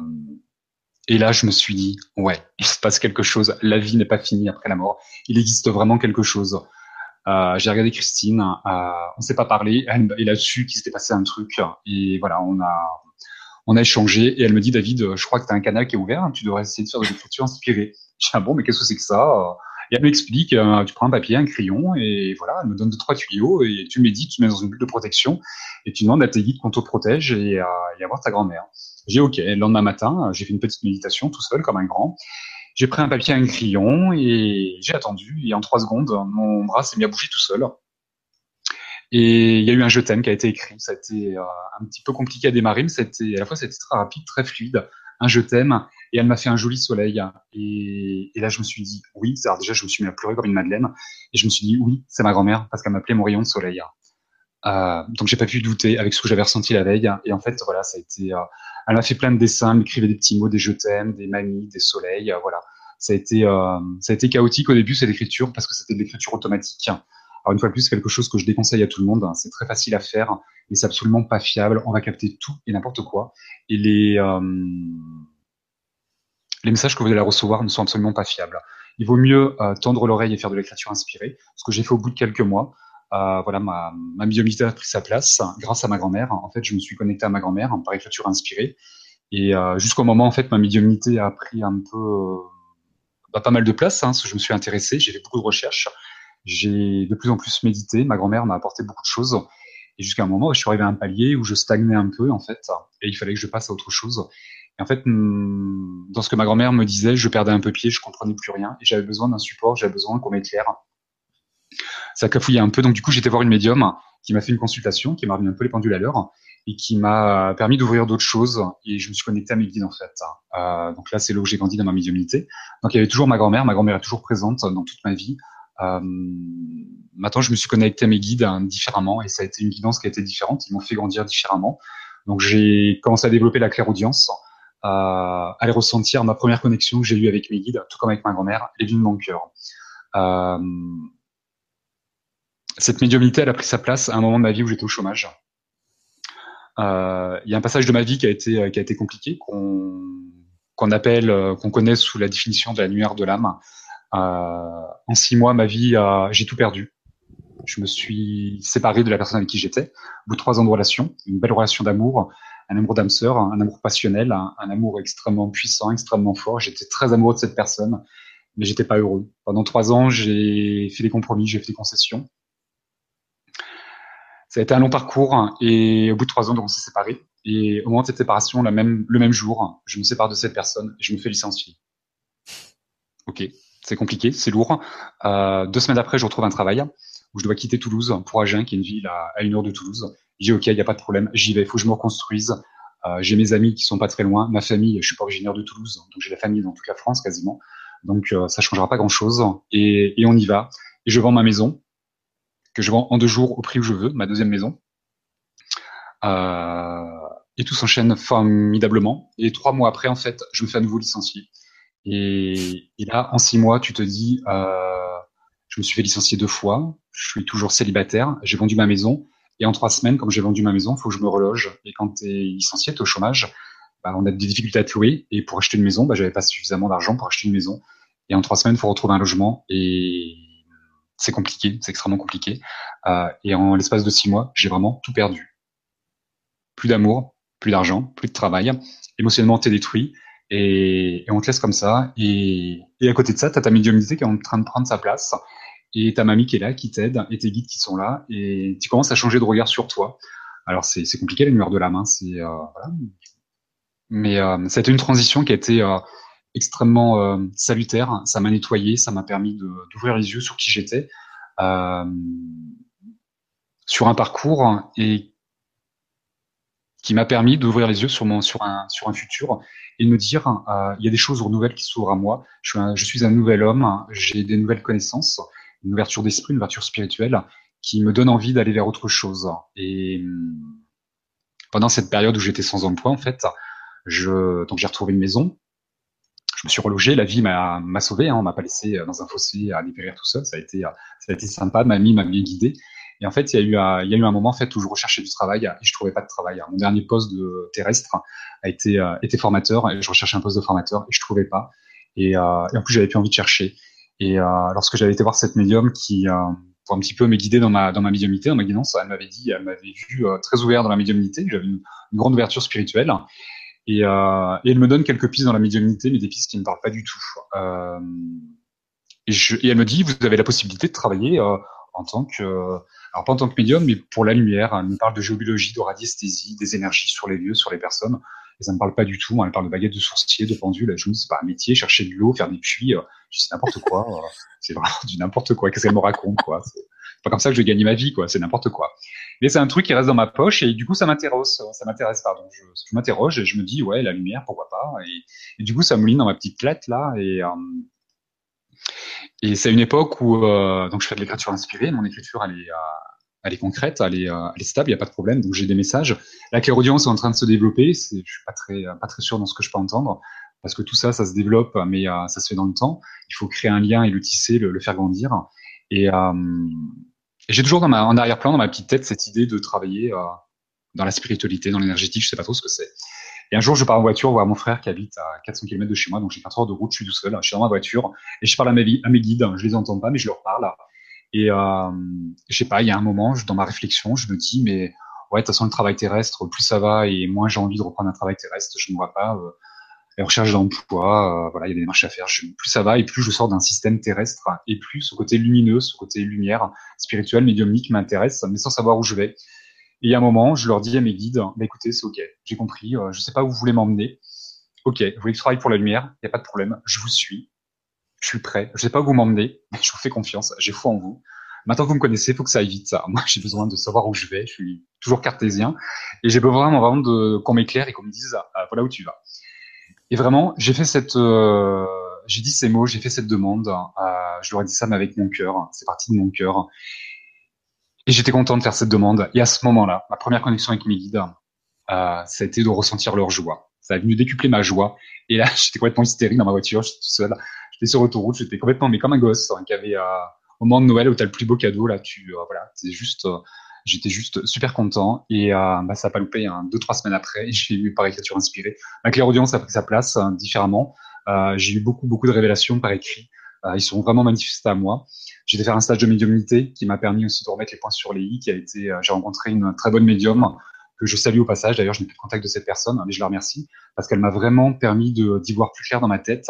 et là, je me suis dit, ouais, il se passe quelque chose. La vie n'est pas finie après la mort. Il existe vraiment quelque chose. Euh, j'ai regardé Christine, euh, on s'est pas parlé, elle, a su qu'il s'était passé un truc et voilà, on a on a échangé et elle me dit David, je crois que tu as un canal qui est ouvert, tu devrais essayer de faire de l'écriture inspirée. Je dis ah bon, mais qu'est-ce que c'est que ça? Et elle m'explique, euh, tu prends un papier, un crayon et voilà, elle me donne deux trois tuyaux et tu médites, tu mets dans une bulle de protection et tu demandes à tes guides qu'on te protège et, et à voir ta grand-mère. J'ai ok. Le lendemain matin, j'ai fait une petite méditation tout seul comme un grand j'ai pris un papier, un crayon et j'ai attendu. Et en trois secondes, mon bras s'est mis à bouger tout seul. Et il y a eu un je t'aime qui a été écrit. Ça a été euh, un petit peu compliqué à démarrer, mais c'était à la fois c'était très rapide, très fluide. Un je t'aime et elle m'a fait un joli soleil. Et, là, je me suis dit oui. Déjà, je me suis mis à pleurer comme une madeleine. Et je me suis dit oui, c'est ma grand-mère parce qu'elle m'appelait mon rayon de soleil. Euh, donc j'ai pas pu douter avec ce que j'avais ressenti la veille. Et en fait, voilà, ça a été. Euh, elle m'a fait plein de dessins, m'écrivait des petits mots, des je t'aime, des mamies, des soleils, euh, voilà. Ça a été, ça a été chaotique au début cette écriture parce que c'était de l'écriture automatique. Alors une fois de plus, quelque chose que je déconseille à tout le monde. C'est très facile à faire, mais c'est absolument pas fiable. On va capter tout et n'importe quoi. Et les les messages que vous allez recevoir ne sont absolument pas fiables. Il vaut mieux tendre l'oreille et faire de l'écriture inspirée, ce que j'ai fait au bout de quelques mois. Euh, voilà, ma, ma a pris sa place grâce à ma grand-mère. En fait, je me suis connecté à ma grand-mère par écriture inspirée. Et euh, jusqu'au moment, en fait, ma médiumnité a pris un peu, euh, bah, pas mal de place. Hein, je me suis intéressé, j'ai fait beaucoup de recherches. j'ai de plus en plus médité. Ma grand-mère m'a apporté beaucoup de choses. Et jusqu'à un moment, je suis arrivé à un palier où je stagnais un peu, en fait, et il fallait que je passe à autre chose. Et en fait, hmm, dans ce que ma grand-mère me disait, je perdais un peu pied, je comprenais plus rien, et j'avais besoin d'un support, j'avais besoin qu'on m'éclaire. Ça cafouillait un peu, donc du coup, j'étais voir une médium qui m'a fait une consultation, qui m'a remis un peu les pendules à l'heure, et qui m'a permis d'ouvrir d'autres choses, et je me suis connecté à mes guides, en fait. Euh, donc là, c'est là où j'ai grandi dans ma médiumnité. Donc il y avait toujours ma grand-mère, ma grand-mère est toujours présente dans toute ma vie. Euh, maintenant, je me suis connecté à mes guides hein, différemment et ça a été une guidance qui a été différente. Ils m'ont fait grandir différemment. Donc, j'ai commencé à développer la clairaudience, euh, à aller ressentir ma première connexion que j'ai eue avec mes guides, tout comme avec ma grand-mère, et d'une mon cœur. Euh, cette médiumnité, elle a pris sa place à un moment de ma vie où j'étais au chômage. Euh, il y a un passage de ma vie qui a été qui a été compliqué, qu'on qu'on appelle, qu'on connaît sous la définition de la lumière de l'âme. Euh, en six mois, ma vie, j'ai tout perdu. Je me suis séparé de la personne avec qui j'étais. Au bout de trois ans de relation, une belle relation d'amour, un amour d'âme sœur, un amour passionnel, un, amour extrêmement puissant, extrêmement fort. J'étais très amoureux de cette personne, mais j'étais pas heureux. Pendant trois ans, j'ai fait des compromis, j'ai fait des concessions. Ça a été un long parcours et au bout de trois ans, on s'est séparés. Et au moment de cette séparation, le même jour, je me sépare de cette personne et je me fais licencier. Ok c'est compliqué, c'est lourd. Euh, deux semaines après, je retrouve un travail où je dois quitter Toulouse pour Agen, qui est une ville à, une heure de Toulouse. Dis ok, il n'y a pas de problème, j'y vais, il faut que je me reconstruise. Euh, j'ai mes amis qui sont pas très loin, ma famille, je suis pas originaire de Toulouse, donc j'ai la famille dans toute la France quasiment. Donc euh, ça changera pas grand chose et, on y va. Et je vends ma maison que je vends en deux jours au prix où je veux, ma deuxième maison. Euh, et tout s'enchaîne formidablement. Et trois mois après, en fait, je me fais à nouveau licencier. Et, là, en six mois, tu te dis, euh, je me suis fait licencier deux fois, je suis toujours célibataire, j'ai vendu ma maison, et en trois semaines, comme j'ai vendu ma maison, il faut que je me reloge. Et quand tu es licencié, tu es au chômage, bah, on a des difficultés à te louer, et pour acheter une maison, bah, j'avais pas suffisamment d'argent pour acheter une maison. Et en trois semaines, il faut retrouver un logement, et c'est compliqué, c'est extrêmement compliqué. Euh, et en l'espace de six mois, j'ai vraiment tout perdu. Plus d'amour, plus d'argent, plus de travail, émotionnellement, t'es détruit et, et, on te laisse comme ça. Et, et à côté de ça, tu as ta médiumnité qui est en train de prendre sa place, et ta mamie qui est là, qui t'aide, et tes guides qui sont là, et tu commences à changer de regard sur toi. Alors c'est compliqué la lumière de la main, c'est euh, voilà. mais euh, ça a été une transition qui a été euh, extrêmement euh, salutaire. Ça m'a nettoyé, ça m'a permis d'ouvrir les yeux sur qui j'étais, euh, sur un parcours et qui m'a permis d'ouvrir les yeux sur un sur un futur et de me dire euh, il y a des choses nouvelles qui s'ouvrent à moi. Je suis un, nouvel homme, j'ai des nouvelles connaissances, une ouverture d'esprit, une ouverture spirituelle qui me donne envie d'aller vers autre chose. Et hum, pendant cette période où j'étais sans emploi, en fait, donc j'ai retrouvé une maison. Je me suis relogé, la vie m'a m'a sauvé, hein, on m'a pas laissé dans un fossé à dépérir tout seul. Ça a été ça a été sympa, mamie m'a bien guidé. Et en fait, il y a eu un, il y a eu un moment en fait où je recherchais du travail et je trouvais pas de travail. Mon dernier poste de terrestre a été euh, été formateur et je recherchais un poste de formateur et je trouvais pas. Et, euh, et en plus, j'avais plus envie de chercher. Et euh, lorsque j'avais été voir cette médium qui euh, pour un petit peu me guider dans ma dans ma médiumnité, dans ma guidance, elle m'avait dit, elle m'avait vu euh, très ouvert dans la médiumnité, j'avais une, grande ouverture spirituelle. Et, euh, et, elle me donne quelques pistes dans la médiumnité, mais des pistes qui ne parlent pas du tout. et, je, et elle me dit, vous avez la possibilité de travailler en tant que alors pas en tant que médium, mais pour la lumière. Elle me parle de géobiologie, de radiesthésie, des énergies sur les lieux, sur les personnes. Et ça ne me parle pas du tout. Elle parle de baguettes de sourcier, de pendule. Je me c'est pas un métier, chercher de l'eau, faire des puits. Euh, c'est n'importe quoi. Euh, c'est vraiment du n'importe quoi. Qu'est-ce qu'elle me raconte, quoi? Pas comme ça que je vais gagner ma vie, quoi. C'est n'importe quoi. Mais c'est un truc qui reste dans ma poche et du coup, ça m'intéresse. Ça m'intéresse, pardon. Je, je m'interroge et je me dis, ouais, la lumière, pourquoi pas. Et, du coup, ça me lit dans ma petite lettre, là. Et, euh, et c'est une époque où euh, donc je fais de l'écriture inspirée. Mon écriture, elle est, euh, elle est concrète, elle est, euh, stable, il n'y a pas de problème. Donc j'ai des messages. La clairaudience est en train de se développer. Je suis pas très, pas très sûr dans ce que je peux entendre parce que tout ça, ça se développe, mais ça se fait dans le temps. Il faut créer un lien et le tisser, le, faire grandir. Et j'ai toujours dans ma, en arrière-plan, dans ma petite tête, cette idée de travailler dans la spiritualité, dans l'énergétique. Je sais pas trop ce que c'est. Et un jour, je pars en voiture voir mon frère qui habite à 400 km de chez moi, donc j'ai 4 heures de route, je suis tout seul, je suis dans ma voiture, et je parle à mes, à mes guides, je les entends pas, mais je leur parle. Et euh, je sais pas, il y a un moment, dans ma réflexion, je me dis, mais ouais, de toute façon, le travail terrestre, plus ça va et moins j'ai envie de reprendre un travail terrestre, je ne vois pas euh, les recherches d'emploi, euh, voilà, il y a des démarches à faire. plus ça va et plus je sors d'un système terrestre et plus ce côté lumineux, ce côté lumière, spirituel, médiumnique m'intéresse, mais sans savoir où je vais. Et a un moment, je leur dis à mes guides, bah, écoutez, c'est ok, j'ai compris, euh, je sais pas où vous voulez m'emmener. Ok, vous voulez que je travaille pour la lumière, il n'y a pas de problème, je vous suis, je suis prêt, je sais pas où vous m'emmenez, mais je vous fais confiance, j'ai foi en vous. Maintenant que vous me connaissez, il faut que ça aille vite. Ça. Moi, j'ai besoin de savoir où je vais. Je suis toujours cartésien et j'ai besoin vraiment de qu'on m'éclaire et qu'on me dise ah, voilà où tu vas. Et vraiment, j'ai fait cette, euh, j'ai dit ces mots, j'ai fait cette demande. Euh, je leur ai dit ça, mais avec mon cœur. C'est parti de mon cœur. Et j'étais content de faire cette demande. Et à ce moment-là, ma première connexion avec mes guides, euh, ça a été de ressentir leur joie. Ça a venu décupler ma joie. Et là, j'étais complètement hystérique dans ma voiture. J'étais tout seul. J'étais sur l'autoroute. J'étais complètement, mais comme un gosse hein, qui avait au moment de Noël où t'as le plus beau cadeau. Là, tu, voilà, c'est juste. Euh, j'étais juste super content et euh, bah, ça a pas loupé. Hein, deux trois semaines après, j'ai eu par écriture inspirée. Ma claire-audience a pris sa place hein, différemment. Euh, j'ai eu beaucoup beaucoup de révélations par écrit. Euh, ils sont vraiment manifestés à moi. J'ai été faire un stage de médiumnité qui m'a permis aussi de remettre les points sur les i. Qui a été, j'ai rencontré une très bonne médium que je salue au passage. D'ailleurs, je n'ai plus de contact de cette personne, mais je la remercie parce qu'elle m'a vraiment permis d'y voir plus clair dans ma tête.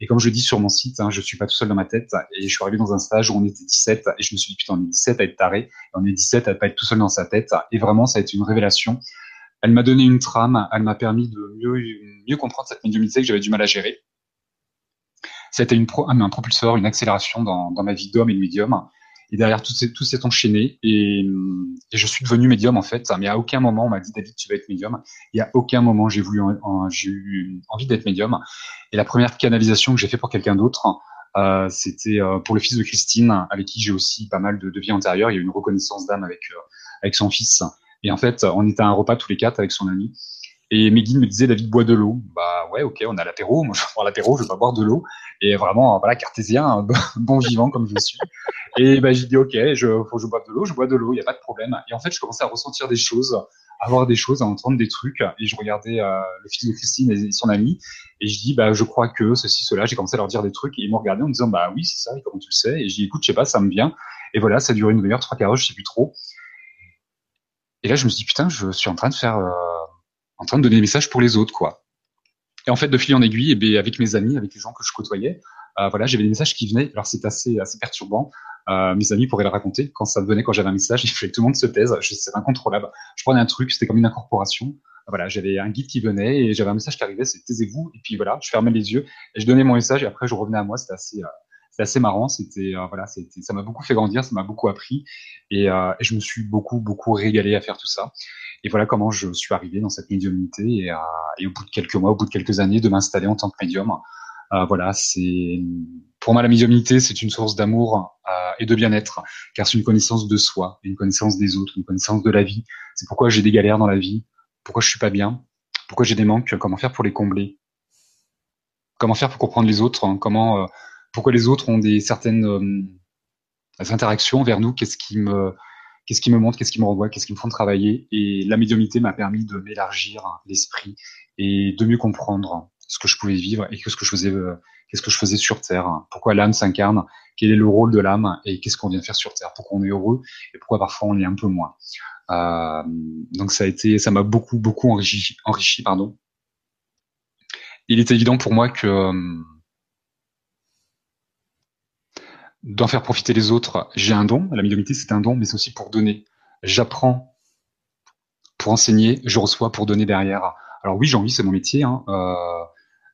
Et comme je dis sur mon site, hein, je suis pas tout seul dans ma tête. Et je suis arrivé dans un stage où on était 17 et je me suis dit putain, on est 17 à être taré, et on est 17 à pas être tout seul dans sa tête. Et vraiment, ça a été une révélation. Elle m'a donné une trame, elle m'a permis de mieux mieux comprendre cette médiumnité que j'avais du mal à gérer. C'était une pro, un, propulseur, une accélération dans ma vie d'homme et de médium. Et derrière, tout s'est, tout s'est enchaîné et, je suis devenu médium en fait. Mais à aucun moment on m'a dit David, tu vas être médium. Et à aucun moment j'ai voulu, j'ai eu envie d'être médium. Et la première canalisation que j'ai fait pour quelqu'un d'autre, euh, c'était euh, pour le fils de Christine, avec qui j'ai aussi pas mal de, de vie antérieure. Il y a eu une reconnaissance d'âme avec euh, avec son fils. Et en fait, on était à un repas tous les quatre avec son ami. Et guides me disaient David bois de l'eau. Bah ouais, ok, on a l'apéro. Moi, je boire l'apéro, je vais boire de l'eau. Et vraiment, voilà, cartésien, bon vivant comme je suis. Et bah j'ai dit ok, je faut que je boive de l'eau, je bois de l'eau, il y a pas de problème. Et en fait, je commençais à ressentir des choses, à voir des choses, à entendre des trucs. Et je regardais euh, le fils de Christine et son ami. Et je dis bah je crois que ceci cela. J'ai commencé à leur dire des trucs et ils m'ont regardé en me disant bah oui c'est ça. Et comment tu le sais? Et je dis écoute, je sais pas, ça me vient. Et voilà, ça a duré une demi-heure, trois quarts je sais plus trop. Et là, je me suis dit putain, je suis en train de faire euh, en train de donner des messages pour les autres, quoi. Et en fait, de fil en aiguille, et bien, avec mes amis, avec les gens que je côtoyais, euh, voilà, j'avais des messages qui venaient. Alors c'est assez assez perturbant. Euh, mes amis pourraient le raconter. Quand ça venait, quand j'avais un message, il fallait que tout le monde se taise. C'était incontrôlable. Je prenais un truc, c'était comme une incorporation. Voilà, j'avais un guide qui venait et j'avais un message qui arrivait, c'est taisez-vous. Et puis voilà, je fermais les yeux et je donnais mon message et après je revenais à moi. C'était assez euh, assez marrant. C'était euh, voilà, ça m'a beaucoup fait grandir, ça m'a beaucoup appris et, euh, et, je me suis beaucoup beaucoup régalé à faire tout ça. Et voilà comment je suis arrivé dans cette médiumnité et, et au bout de quelques mois, au bout de quelques années, de m'installer en tant que médium. Euh, voilà, c'est pour moi la médiumnité, c'est une source d'amour euh, et de bien-être, car c'est une connaissance de soi, une connaissance des autres, une connaissance de la vie. C'est pourquoi j'ai des galères dans la vie, pourquoi je suis pas bien, pourquoi j'ai des manques, comment faire pour les combler, comment faire pour comprendre les autres, hein, comment, euh, pourquoi les autres ont des certaines interactions vers nous, qu'est-ce qui me qu'est-ce qui me montre, qu'est-ce qui me renvoie, qu'est-ce qui me font travailler. Et la médiumnité m'a permis de m'élargir l'esprit et de mieux comprendre ce que je pouvais vivre et qu'est-ce que je faisais, euh, qu'est-ce que je faisais sur Terre. Pourquoi l'âme s'incarne, quel est le rôle de l'âme et qu'est-ce qu'on vient faire sur Terre. Pourquoi on est heureux et pourquoi parfois on est un peu moins. Euh, donc ça a été, ça m'a beaucoup beaucoup enrichi, enrichi pardon. Il est évident pour moi que euh, d'en faire profiter les autres, j'ai un don. La médiumnité, c'est un don, mais c'est aussi pour donner. J'apprends pour enseigner, je reçois pour donner derrière. Alors oui, j'ai envie, c'est mon métier. Hein. Euh,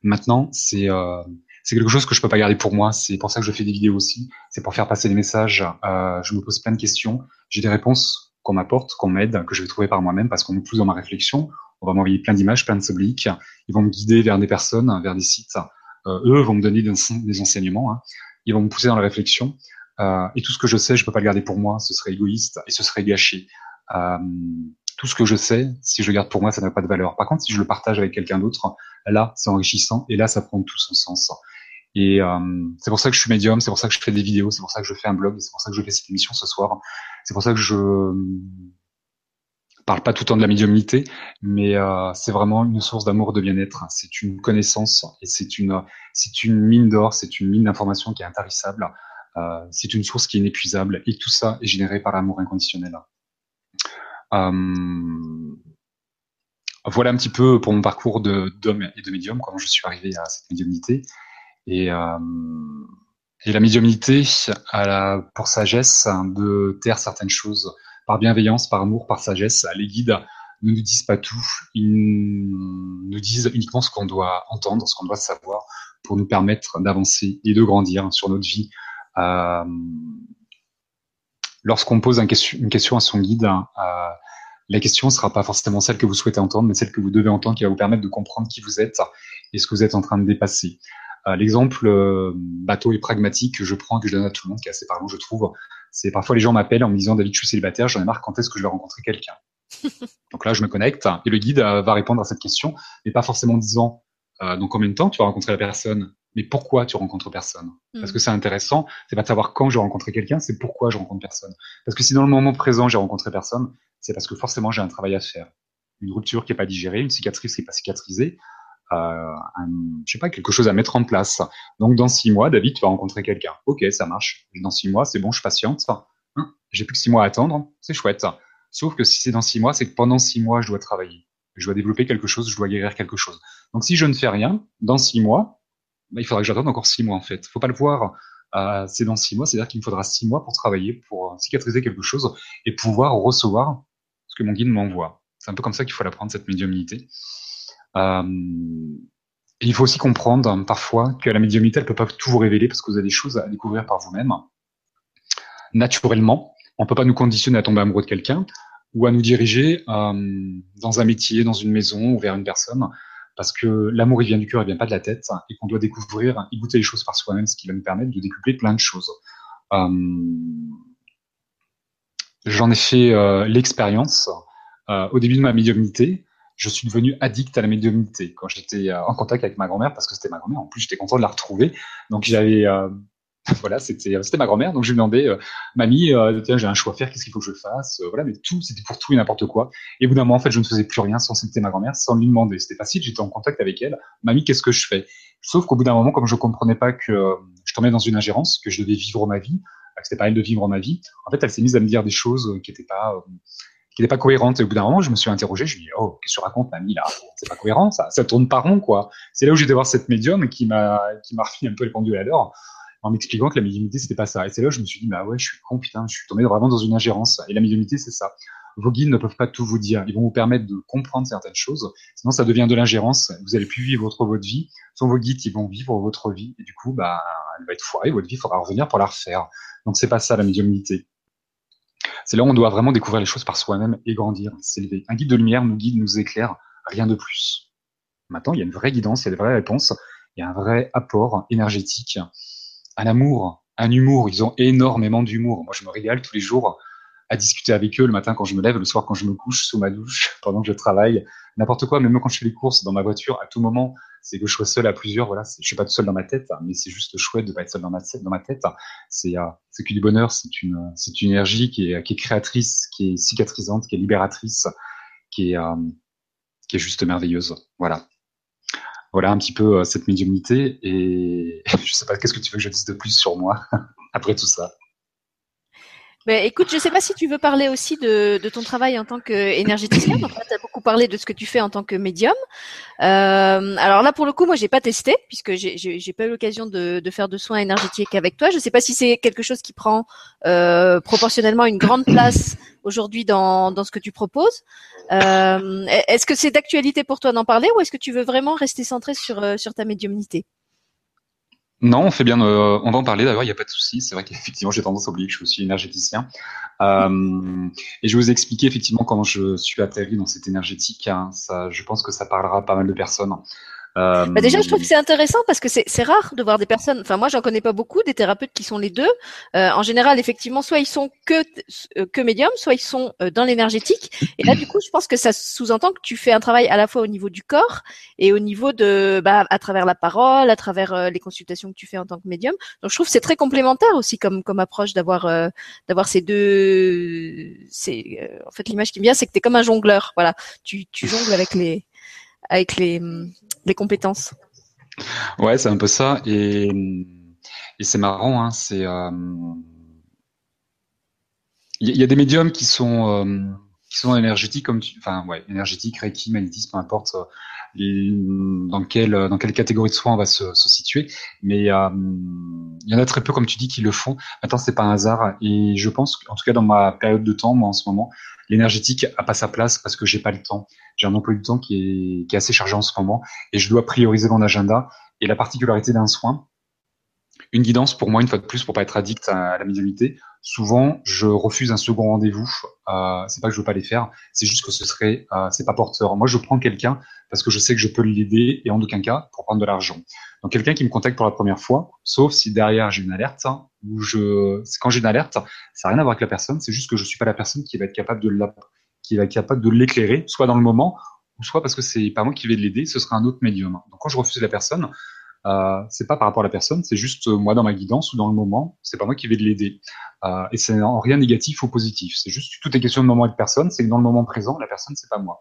maintenant, c'est euh, quelque chose que je peux pas garder pour moi. C'est pour ça que je fais des vidéos aussi. C'est pour faire passer des messages. Euh, je me pose plein de questions. J'ai des réponses qu'on m'apporte, qu'on m'aide, que je vais trouver par moi-même parce qu'on est plus dans ma réflexion. On va m'envoyer plein d'images, plein de obliques. Ils vont me guider vers des personnes, vers des sites. Euh, eux vont me donner des, des enseignements. Hein ils vont me pousser dans la réflexion. Euh, et tout ce que je sais, je peux pas le garder pour moi, ce serait égoïste et ce serait gâché. Euh, tout ce que je sais, si je le garde pour moi, ça n'a pas de valeur. Par contre, si je le partage avec quelqu'un d'autre, là, c'est enrichissant et là, ça prend tout son sens. Et euh, c'est pour ça que je suis médium, c'est pour ça que je fais des vidéos, c'est pour ça que je fais un blog, c'est pour ça que je fais cette émission ce soir. C'est pour ça que je parle pas tout le temps de la médiumnité, mais euh, c'est vraiment une source d'amour de bien-être. C'est une connaissance et c'est une c'est une mine d'or, c'est une mine d'information qui est intarissable. Euh, c'est une source qui est inépuisable et tout ça est généré par l'amour inconditionnel. Euh, voilà un petit peu pour mon parcours d'homme et de médium, comment je suis arrivé à cette médiumnité. Et, euh, et la médiumnité a pour sagesse de taire certaines choses par bienveillance, par amour, par sagesse. Les guides ne nous disent pas tout, ils nous disent uniquement ce qu'on doit entendre, ce qu'on doit savoir pour nous permettre d'avancer et de grandir sur notre vie. Euh, Lorsqu'on pose une question à son guide, euh, la question ne sera pas forcément celle que vous souhaitez entendre, mais celle que vous devez entendre qui va vous permettre de comprendre qui vous êtes et ce que vous êtes en train de dépasser. Euh, l'exemple euh, bateau et pragmatique que je prends, que je donne à tout le monde, qui est assez parlant, je trouve, c'est parfois les gens m'appellent en me disant David, je suis célibataire, j'en ai marre, quand est-ce que je vais rencontrer quelqu'un? Donc là, je me connecte et le guide euh, va répondre à cette question, mais pas forcément en disant euh, dans combien de temps tu vas rencontrer la personne, mais pourquoi tu rencontres personne? Parce que mm. c'est intéressant, c'est pas de savoir quand je vais rencontrer quelqu'un, c'est pourquoi je rencontre personne. Parce que si dans le moment présent j'ai rencontré personne, c'est parce que forcément j'ai un travail à faire, une rupture qui est pas digérée, une cicatrice qui est pas cicatrisée, un, je sais pas, quelque chose à mettre en place. Donc dans six mois, David, tu vas rencontrer quelqu'un. Ok, ça marche. Dans six mois, c'est bon, je patiente. Hein, j'ai plus que six mois à attendre, c'est chouette. Sauf que si c'est dans six mois, c'est que pendant six mois, je dois travailler. Je dois développer quelque chose, je dois guérir quelque chose. Donc si je ne fais rien, dans six mois, bah, il faudra que j'attende encore six mois en fait. Faut pas le voir. Euh, c'est dans six mois, c'est-à-dire qu'il me faudra six mois pour travailler, pour cicatriser quelque chose et pouvoir recevoir ce que mon guide m'envoie. C'est un peu comme ça qu'il faut l'apprendre cette médiumnité. Euh, il faut aussi comprendre hein, parfois que la médiumnité, elle peut pas tout vous révéler parce que vous avez des choses à découvrir par vous-même. Naturellement, on peut pas nous conditionner à tomber amoureux de quelqu'un ou à nous diriger euh, dans un métier, dans une maison ou vers une personne, parce que l'amour il vient du cœur, il vient pas de la tête, et qu'on doit découvrir, y goûter les choses par soi-même, ce qui va nous permettre de décupler plein de choses. Euh, J'en ai fait l'expérience au début de ma médiumnité. Je suis devenu addict à la médiumnité quand j'étais euh, en contact avec ma grand-mère, parce que c'était ma grand-mère. En plus, j'étais content de la retrouver. Donc, j'avais euh, voilà, c'était c'était ma grand-mère, donc je lui demandais, euh, mamie, euh, tiens, j'ai un choix à faire, qu'est-ce qu'il faut que je fasse euh, Voilà, mais tout, c'était pour tout et n'importe quoi. Et au bout d'un moment, en fait, je ne faisais plus rien sans citer ma grand-mère, sans lui demander. C'était facile, j'étais en contact avec elle. Mamie, qu'est-ce que je fais? Sauf qu'au bout d'un moment, comme je comprenais pas que je tombais dans une ingérence, que je devais vivre ma vie, que c'était pas elle de vivre ma vie, en fait, elle s'est mise à me dire des choses qui étaient pas qui n'étaient pas cohérentes. Et au bout d'un moment, je me suis interrogé, je lui ai dit, oh, qu'est-ce que tu racontes, mamie, là? C'est pas cohérent, ça, ça tourne pas rond, quoi. C'est là où j'ai été voir cette médium qui m'a, qui m'a refilé un peu les pendules à l'heure en m'expliquant que la médiumnité c'était pas ça. Et c'est là où je me suis dit bah ouais, je suis con putain, je suis tombé vraiment dans une ingérence. Et la médiumnité c'est ça. Vos guides ne peuvent pas tout vous dire. Ils vont vous permettre de comprendre certaines choses. Sinon ça devient de l'ingérence. Vous allez plus vivre votre, votre vie. Sans vos guides, ils vont vivre votre vie. Et du coup bah elle va être foirée. Votre vie, il faudra revenir pour la refaire. Donc c'est pas ça la médiumnité. C'est là où on doit vraiment découvrir les choses par soi-même et grandir, s'élever. Un guide de lumière nous guide, nous éclaire, rien de plus. Maintenant, il y a une vraie guidance, il y a des vraies réponses, il y a un vrai apport énergétique un amour, un humour. Ils ont énormément d'humour. Moi, je me régale tous les jours à discuter avec eux le matin quand je me lève, le soir quand je me couche, sous ma douche, pendant que je travaille, n'importe quoi. Même quand je fais les courses dans ma voiture, à tout moment, c'est que je sois seul à plusieurs. Voilà, je suis pas tout seul dans ma tête, mais c'est juste chouette de pas être seul dans ma tête. Dans ma c'est euh, c'est que du bonheur. C'est une énergie qui est créatrice, qui est cicatrisante, qui est libératrice, qui est euh, juste merveilleuse. Voilà voilà un petit peu euh, cette médiumnité. Et je sais pas, qu'est-ce que tu veux que je dise de plus sur moi après tout ça? Ben, écoute, je ne sais pas si tu veux parler aussi de, ton travail en tant qu'énergéticien. beaucoup parlé de ce que tu fais en tant que médium. Euh, alors là, pour le coup, moi, j'ai pas testé puisque j'ai pas eu l'occasion de, faire de soins énergétiques avec toi. Je sais pas si c'est quelque chose qui prend euh, proportionnellement une grande place aujourd'hui dans, ce que tu proposes. Euh, est-ce que c'est d'actualité pour toi d'en parler ou est-ce que tu veux vraiment rester centré sur ta médiumnité? Non, on fait bien, euh, on va en parler d'ailleurs, il n'y a pas de souci. C'est vrai qu'effectivement, j'ai tendance à oublier que je suis énergéticien. Euh, et je vais vous expliquer effectivement comment je suis atterri dans cette énergétique. Hein. Ça, je pense que ça parlera pas mal de personnes. Euh, bah déjà, je trouve que c'est intéressant parce que c'est rare de voir des personnes. Enfin, moi, j'en connais pas beaucoup des thérapeutes qui sont les deux. Euh, en général, effectivement, soit ils sont que euh, que médium, soit ils sont euh, dans l'énergétique. Et là, du coup, je pense que ça sous-entend que tu fais un travail à la fois au niveau du corps et au niveau de, bah, à travers la parole, à travers les consultations que tu fais en tant que médium. Donc, je trouve que c'est très complémentaire aussi comme comme approche d'avoir d'avoir ces deux. C'est en fait l'image qui me vient, c'est que tu es comme un jongleur. Voilà, tu tu jongles avec les avec les les compétences. Ouais, c'est un peu ça. Et, c'est marrant, hein, c'est. Euh, il y, a des médiums qui sont euh, qui sont énergétiques comme tu, ouais, énergétiques, reiki, magnétisme, peu importe euh, dans quelle dans quelle catégorie de soins on va se, situer. Mais il y en a très peu, comme tu dis, qui le font. Maintenant, c'est pas un hasard. Et je pense, en tout cas dans ma période de temps, moi en ce moment, l'énergétique a pas sa place parce que j'ai pas le temps. J'ai un emploi du temps qui est, qui est assez chargé en ce moment et je dois prioriser mon agenda. Et la particularité d'un soin, une guidance pour moi, une fois de plus, pour pas être addict à la médiumnité, souvent je refuse un second rendez-vous. Euh, c'est pas que je veux pas les faire, c'est juste que ce serait, euh, c'est pas porteur. Moi, je prends quelqu'un parce que je sais que je peux l'aider et en aucun cas pour prendre de l'argent. Donc quelqu'un qui me contacte pour la première fois, sauf si derrière j'ai une alerte, hein, ou je, quand j'ai une alerte, ça n'a rien à voir avec la personne, c'est juste que je suis pas la personne qui va être capable de la, qui va de l'éclairer, soit dans le moment, ou soit parce que c'est pas moi qui vais l'aider, ce sera un autre médium. Donc quand je refuse la personne, euh, c'est pas par rapport à la personne, c'est juste euh, moi dans ma guidance ou dans le moment, c'est pas moi qui vais l'aider. Euh, et c'est en rien négatif ou positif. C'est juste tout est question de moment et de personne. C'est que dans le moment présent, la personne c'est pas moi.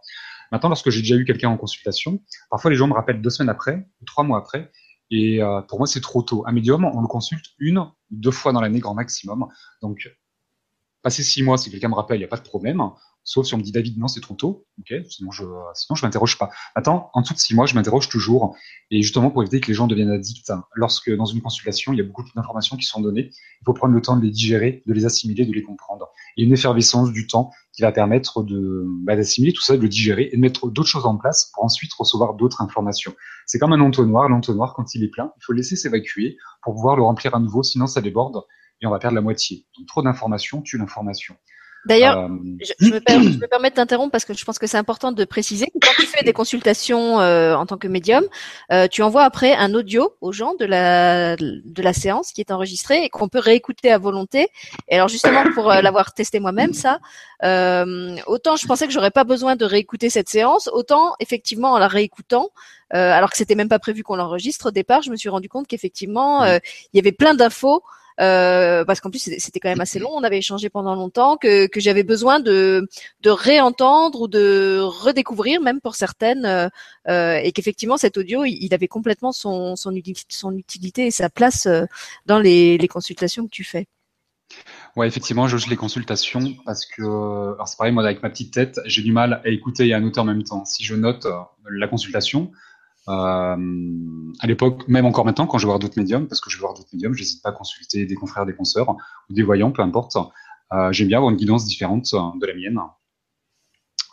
Maintenant, lorsque j'ai déjà eu quelqu'un en consultation, parfois les gens me rappellent deux semaines après ou trois mois après, et euh, pour moi c'est trop tôt. Un médium, on le consulte une, deux fois dans l'année grand maximum. Donc, passer six mois, si quelqu'un me rappelle, il n'y a pas de problème. Sauf si on me dit David, non, c'est trop tôt. Ok, sinon je, sinon je m'interroge pas. Attends, en dessous de six mois, je m'interroge toujours. Et justement pour éviter que les gens deviennent addicts, lorsque dans une consultation, il y a beaucoup d'informations qui sont données, il faut prendre le temps de les digérer, de les assimiler, de les comprendre. A une effervescence du temps qui va permettre de bah, d'assimiler tout ça, de le digérer et de mettre d'autres choses en place pour ensuite recevoir d'autres informations. C'est comme un entonnoir. L'entonnoir, quand il est plein, il faut le laisser s'évacuer pour pouvoir le remplir à nouveau, sinon ça déborde et on va perdre la moitié. Donc trop d'informations tue l'information. D'ailleurs, euh, je, me permets, je, me permets de t'interrompre parce que je pense que c'est important de préciser que quand tu fais des consultations euh, en tant que médium, euh, tu envoies après un audio aux gens de la de la séance qui est enregistrée et qu'on peut réécouter à volonté. Et alors justement pour l'avoir testé moi-même ça, autant je pensais que j'aurais pas besoin de réécouter cette séance, autant effectivement en la réécoutant, alors que c'était même pas prévu qu'on l'enregistre au départ, je me suis rendu compte qu'effectivement il y avait plein d'infos euh, parce qu'en plus c'était quand même assez long, on avait échangé pendant longtemps, que, j'avais besoin de, réentendre ou de redécouvrir même pour certaines, euh, euh et qu'effectivement cet audio il, avait complètement son, utilité et sa place dans les, les consultations que tu fais. Ouais, effectivement, je les consultations parce que, alors c'est pareil, moi avec ma petite tête, j'ai du mal à écouter et à noter en même temps. Si je note la consultation, euh, à l'époque, même encore maintenant, quand je vais voir d'autres médiums, parce que je vais voir d'autres médiums, j'hésite pas à consulter des confrères, des consoeurs ou des voyants, peu importe. Euh, J'aime bien avoir une guidance différente de la mienne.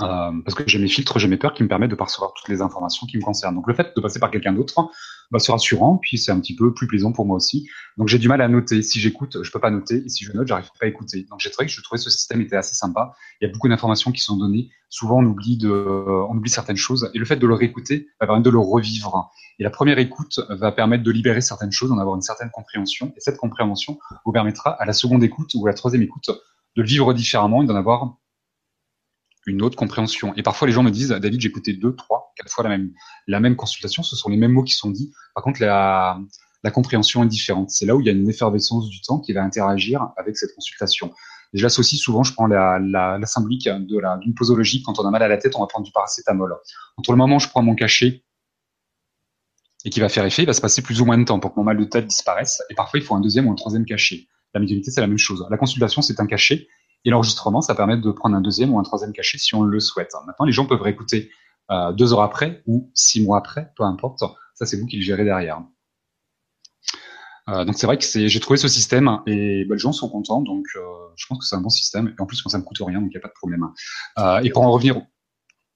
Euh, parce que j'ai mes filtres, j'ai mes peurs qui me permettent de percevoir toutes les informations qui me concernent. Donc le fait de passer par quelqu'un d'autre, bah, c'est rassurant, puis c'est un petit peu plus plaisant pour moi aussi. Donc j'ai du mal à noter. Si j'écoute, je peux pas noter, et si je note, j'arrive pas à écouter. Donc j'ai trouvé que je trouvais ce système était assez sympa. Il y a beaucoup d'informations qui sont données. Souvent on oublie de, on oublie certaines choses, et le fait de le réécouter va permettre de le revivre. Et la première écoute va permettre de libérer certaines choses, d'en avoir une certaine compréhension, et cette compréhension vous permettra à la seconde écoute ou à la troisième écoute de le vivre différemment et d'en avoir une autre compréhension. Et parfois, les gens me disent, David, j'ai écouté deux, trois, quatre fois la même, consultation, ce sont les mêmes mots qui sont dits. Par contre, la, compréhension est différente. C'est là où il y a une effervescence du temps qui va interagir avec cette consultation. Et je l'associe souvent, je prends la, la, la symbolique d'une posologie. Quand on a mal à la tête, on va prendre du paracétamol. Entre le moment où je prends mon cachet et qui va faire effet, il va se passer plus ou moins de temps pour que mon mal de tête disparaisse. Et parfois, il faut un deuxième ou un troisième cachet. La médiumnité, c'est la même chose. La consultation, c'est un cachet. Et l'enregistrement, ça permet de prendre un deuxième ou un troisième cachet si on le souhaite. Maintenant, les gens peuvent réécouter euh, deux heures après ou six mois après, peu importe. Ça, c'est vous qui le gérez derrière. Euh, donc c'est vrai que j'ai trouvé ce système et bah, les gens sont contents, donc euh, je pense que c'est un bon système. Et en plus, moi, ça me coûte rien, donc il n'y a pas de problème. Et pour en revenir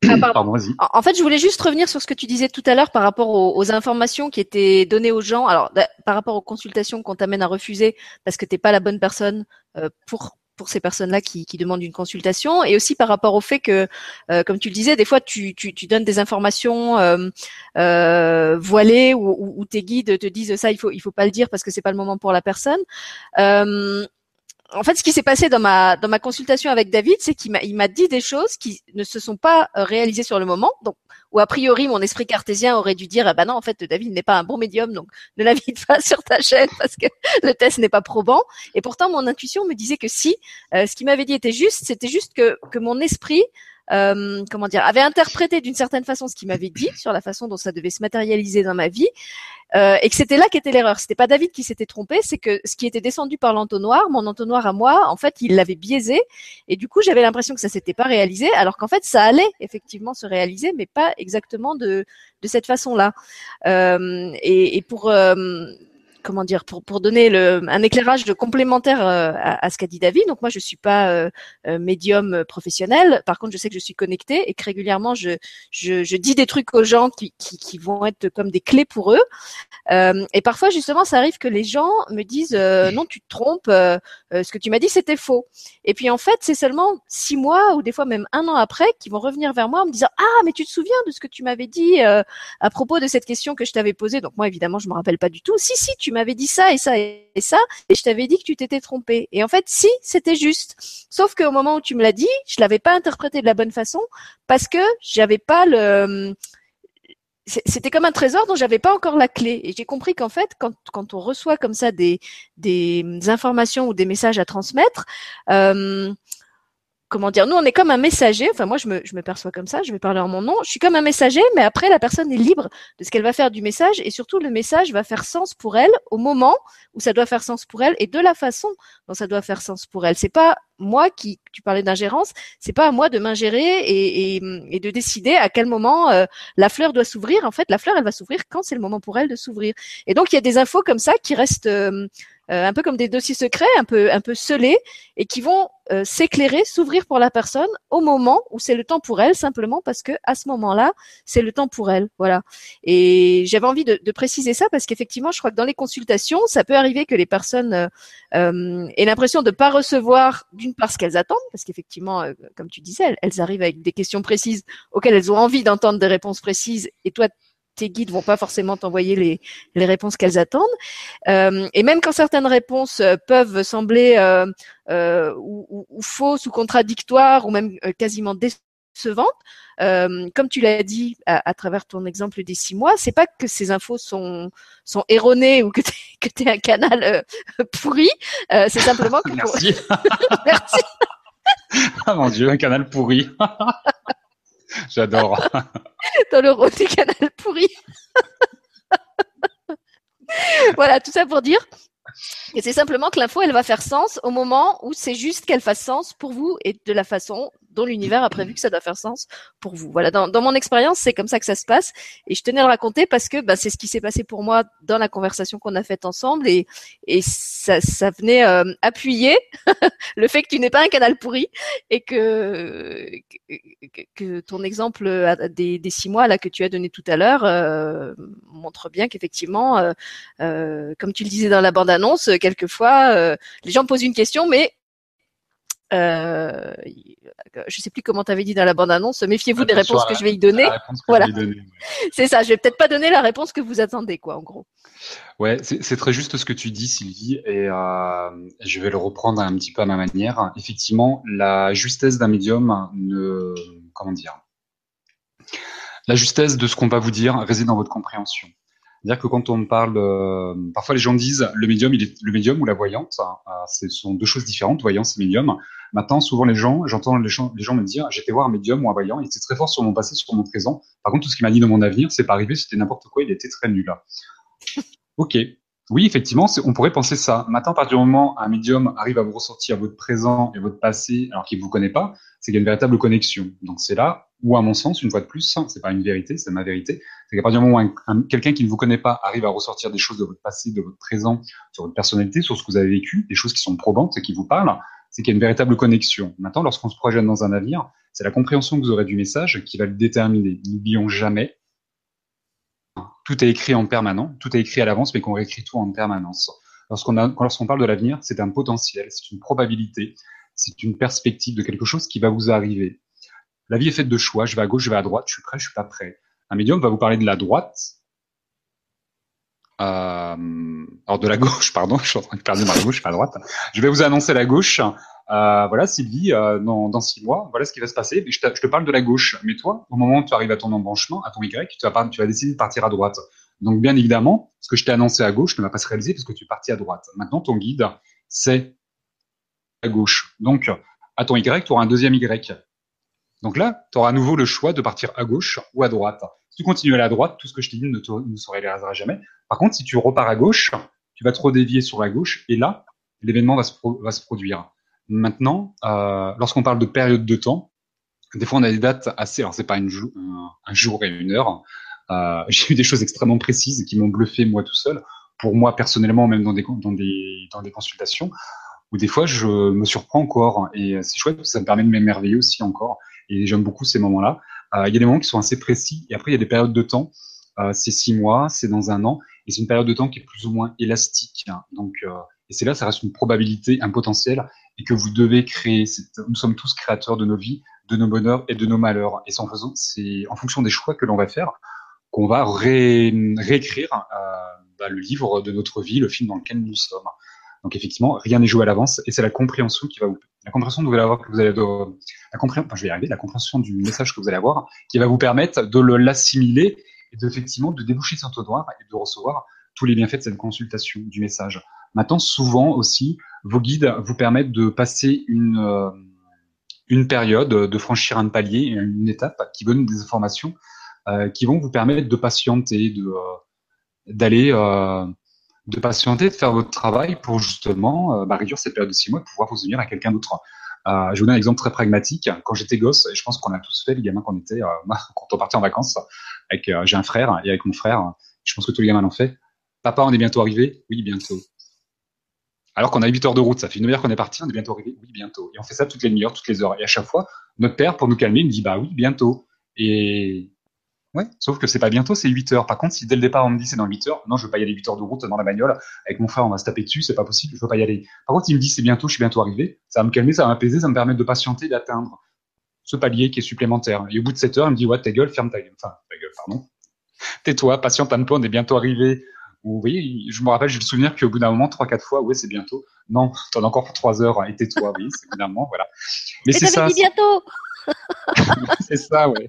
ah, pardon. vas-y. En fait, je voulais juste revenir sur ce que tu disais tout à l'heure par rapport aux, aux, informations qui étaient données aux gens. Alors, par rapport aux consultations qu'on t'amène à refuser parce que t'es pas la bonne personne euh, pour pour ces personnes-là qui, qui, demandent une consultation, et aussi par rapport au fait que, euh, comme tu le disais, des fois tu, tu, tu donnes des informations euh, euh, voilées ou, ou, tes guides te disent ça, il faut il faut pas le dire parce que c'est pas le moment pour la personne. En fait, ce qui s'est passé dans ma dans ma consultation avec David, c'est qu'il m'a il m'a dit des choses qui ne se sont pas euh, réalisées sur le moment. Donc, ou a priori, mon esprit cartésien aurait dû dire, ah bah non, en fait, David n'est pas un bon médium, donc ne l'invite pas sur ta chaîne parce que le test n'est pas probant. Et pourtant, mon intuition me disait que si, euh, ce qu'il m'avait dit était juste, c'était juste que que mon esprit euh, comment dire, avait interprété d'une certaine façon ce qu'il m'avait dit sur la façon dont ça devait se matérialiser dans ma vie, euh, et que c'était là qu'était l'erreur. C'était pas David qui s'était trompé, c'est que ce qui était descendu par l'entonnoir, mon entonnoir à moi, en fait, il l'avait biaisé, et du coup, j'avais l'impression que ça s'était pas réalisé, alors qu'en fait, ça allait effectivement se réaliser, mais pas exactement de de cette façon-là. Euh, et, et, pour euh, comment dire pour, pour donner un éclairage complémentaire euh, à, ce qu'a dit David. Donc moi je suis pas euh, euh, médium professionnel. Par contre je sais que je suis connectée et que régulièrement je, je, dis des trucs aux gens qui, qui, qui, vont être comme des clés pour eux. Et parfois justement ça arrive que les gens me disent non tu te trompes, ce que tu m'as dit c'était faux. Et puis en fait c'est seulement six mois ou des fois même un an après qu'ils vont revenir vers moi en me disant ah mais tu te souviens de ce que tu m'avais dit à propos de cette question que je t'avais posée? Donc moi évidemment je me rappelle pas du tout. Si si tu m'avais dit ça et ça et ça, et je t'avais dit que tu t'étais trompé. Et en fait, si, c'était juste. Sauf qu'au moment où tu me l'as dit, je l'avais pas interprété de la bonne façon parce que j'avais pas le c'était comme un trésor dont j'avais pas encore la clé. Et j'ai compris qu'en fait, quand, quand on reçoit comme ça des, des informations ou des messages à transmettre, euh, comment dire, nous on est comme un messager, enfin moi je me, perçois comme ça, je vais parler en mon nom, je suis comme un messager, mais après la personne est libre de ce qu'elle va faire du message et surtout le message va faire sens pour elle au moment où ça doit faire sens pour elle et de la façon dont ça doit faire sens pour elle. C'est pas moi qui, tu parlais d'ingérence, c'est pas à moi de m'ingérer et, de décider à quel moment euh, la fleur doit s'ouvrir. En fait, la fleur elle va s'ouvrir quand c'est le moment pour elle de s'ouvrir. Et donc il y a des infos comme ça qui restent euh, euh, un peu comme des dossiers secrets, un peu un peu scellés, et qui vont euh, s'éclairer, s'ouvrir pour la personne au moment où c'est le temps pour elle, simplement parce que à ce moment-là, c'est le temps pour elle. Voilà. Et j'avais envie de, de, préciser ça parce qu'effectivement, je crois que dans les consultations, ça peut arriver que les personnes euh, euh aient l'impression de pas recevoir d'une part ce qu'elles attendent, parce qu'effectivement, comme tu disais, elles, elles arrivent avec des questions précises auxquelles elles ont envie d'entendre des réponses précises, et toi tes guides vont pas forcément t'envoyer les, les réponses qu'elles attendent. Euh, et même quand certaines réponses euh, peuvent sembler euh, euh, ou, ou, fausses ou contradictoires ou même euh, quasiment décevantes, euh, comme tu l'as dit à, à, travers ton exemple des six mois, c'est pas que ces infos sont sont erronées ou que tu que es un canal pourri. c'est simplement que merci. merci. ah mon dieu, un canal pourri. J'adore. Dans le rôle du canal pourri. voilà, tout ça pour dire que c'est simplement que l'info, elle va faire sens au moment où c'est juste qu'elle fasse sens pour vous et de la façon dont l'univers a prévu que ça doit faire sens pour vous. Voilà, dans, dans mon expérience, c'est comme ça que ça se passe. Et je tenais à le raconter parce que bah, c'est ce qui s'est passé pour moi dans la conversation qu'on a faite ensemble. Et, et ça, ça venait euh, appuyer le fait que tu n'es pas un canal pourri et que, que, que ton exemple des, des, six mois là que tu as donné tout à l'heure euh, montre bien qu'effectivement, euh, euh, comme tu le disais dans la bande-annonce, quelquefois, euh, les gens posent une question, mais euh, je sais plus comment tu avais dit dans la bande-annonce, méfiez-vous des réponses que je vais y donner. Voilà. C'est ça, je vais peut-être pas donner la réponse que vous attendez, quoi, en gros. Ouais, c'est très juste ce que tu dis, Sylvie, et euh, je vais le reprendre un petit peu à ma manière. Effectivement, la justesse d'un médium ne, comment dire, la justesse de ce qu'on va vous dire réside dans votre compréhension. C'est-à-dire que quand on parle, euh, parfois les gens disent le médium, il est le médium ou la voyante, euh, ce sont deux choses différentes, voyance et médium. Maintenant, souvent les gens, j'entends les gens, les gens me dire, j'étais voir un médium ou un voyant, il était très fort sur mon passé, sur mon présent. Par contre, tout ce qu'il m'a dit dans mon avenir, c'est pas arrivé, c'était n'importe quoi, il était très nul. ok. Oui, effectivement, on pourrait penser ça. Maintenant, à partir du moment où un médium arrive à vous ressortir votre présent et votre passé alors qu'il ne vous connaît pas, c'est qu'il y a une véritable connexion. Donc c'est là où, à mon sens, une fois de plus, c'est pas une vérité, c'est ma vérité, c'est qu'à partir du moment où quelqu'un qui ne vous connaît pas arrive à ressortir des choses de votre passé, de votre présent, sur votre personnalité, sur ce que vous avez vécu, des choses qui sont probantes et qui vous parlent, c'est qu'il y a une véritable connexion. Maintenant, lorsqu'on se projette dans un navire, c'est la compréhension que vous aurez du message qui va le déterminer. N'oublions jamais tout est écrit en permanence, tout est écrit à l'avance, mais qu'on réécrit tout en permanence. Lorsqu'on parle de l'avenir, c'est un potentiel, c'est une probabilité, c'est une perspective de quelque chose qui va vous arriver. La vie est faite de choix. Je vais à gauche, je vais à droite. Je suis prêt, je suis pas prêt. Un médium va vous parler de la droite. Euh, alors de la gauche, pardon, je suis en train de perdre ma gauche, pas droite. Je vais vous annoncer la gauche. Euh, voilà, Sylvie, euh, dans, six mois, voilà ce qui va se passer. Je, je, te parle de la gauche, mais toi, au moment où tu arrives à ton embranchement, à ton Y, tu vas, tu vas décider de partir à droite. Donc, bien évidemment, ce que je t'ai annoncé à gauche ne va pas se réaliser parce que tu es parti à droite. Maintenant, ton guide, c'est à gauche. Donc, à ton Y, tu auras un deuxième Y. Donc là, tu auras à nouveau le choix de partir à gauche ou à droite. Si tu continues à à droite, tout ce que je t'ai dit ne, te, ne se réalisera jamais. Par contre, si tu repars à gauche, tu vas te redévier sur la gauche et là, l'événement va va se produire. Maintenant, euh, lorsqu'on parle de période de temps, des fois on a des dates assez, alors c'est pas un, jour et une heure. Euh, j'ai eu des choses extrêmement précises qui m'ont bluffé moi tout seul pour moi personnellement, même dans des, dans des, dans des consultations, où des fois je me surprends encore. Et c'est chouette, ça me permet de m'émerveiller aussi encore. Et j'aime beaucoup ces moments-là. Euh, il y a des moments qui sont assez précis. Et après, il y a des périodes de temps. Euh, c'est six mois, c'est dans un an. Et c'est une période de temps qui est plus ou moins élastique. Hein. Donc, euh, et c'est là, ça reste une probabilité, un potentiel, et que vous devez créer. Nous sommes tous créateurs de nos vies, de nos bonheurs et de nos malheurs. Et c'est en fonction des choix que l'on va faire qu'on va ré, réécrire bah, le livre de notre vie, le film dans lequel nous sommes. Donc effectivement, rien n'est joué à l'avance et c'est la compréhension qui va vous la compréhension que vous allez avoir la compréhension je vais y arriver la compréhension du message que vous allez avoir qui va vous permettre de l'assimiler et d'effectivement de déboucher sur noir et de recevoir tous les bienfaits de cette consultation du message. Maintenant, souvent aussi, vos guides vous permettent de passer une euh, une période, de franchir un palier, une étape qui donne des informations euh, qui vont vous permettre de patienter, de euh, d'aller de patienter, de faire votre travail pour justement euh, bah, réduire cette période de six mois et pouvoir vous unir à quelqu'un d'autre. Euh, je vous donne un exemple très pragmatique. Quand j'étais gosse, et je pense qu'on a tous fait, les gamins qu'on était, euh, quand on partait en vacances, avec j'ai un frère et avec mon frère, je pense que tous les gamins l'ont fait. Papa, on est bientôt arrivé? Oui, bientôt. Alors qu'on a 8 heures de route, ça fait une heure qu'on est parti, on est bientôt arrivé? Oui, bientôt. Et on fait ça toutes les demi-heures, toutes les heures. Et à chaque fois, notre père, pour nous calmer, me dit Bah oui, bientôt. Et Ouais, sauf que c'est pas bientôt, c'est 8 heures. Par contre, si dès le départ on me dit c'est dans 8 heures, non, je veux pas y aller 8 heures de route dans la bagnole. Avec mon frère, on va se taper dessus, c'est pas possible, je veux pas y aller. Par contre, il me dit c'est bientôt, je suis bientôt arrivé. Ça va me calmer, ça va m'apaiser, ça va me permettre de patienter, d'atteindre ce palier qui est supplémentaire. Et au bout de 7 heures, il me dit ouais, ta gueule, ferme ta gueule. Enfin, ta gueule, pardon. Tais-toi, patiente un peu, on est bientôt arrivé. Vous voyez, je me rappelle, j'ai le souvenir qu'au bout d'un moment, trois, quatre fois, ouais, c'est bientôt. Non, t'en as encore pour trois heures, et tais-toi, oui, c'est évidemment, voilà. Mais c'est ça. Dit bientôt. c'est ça, ouais.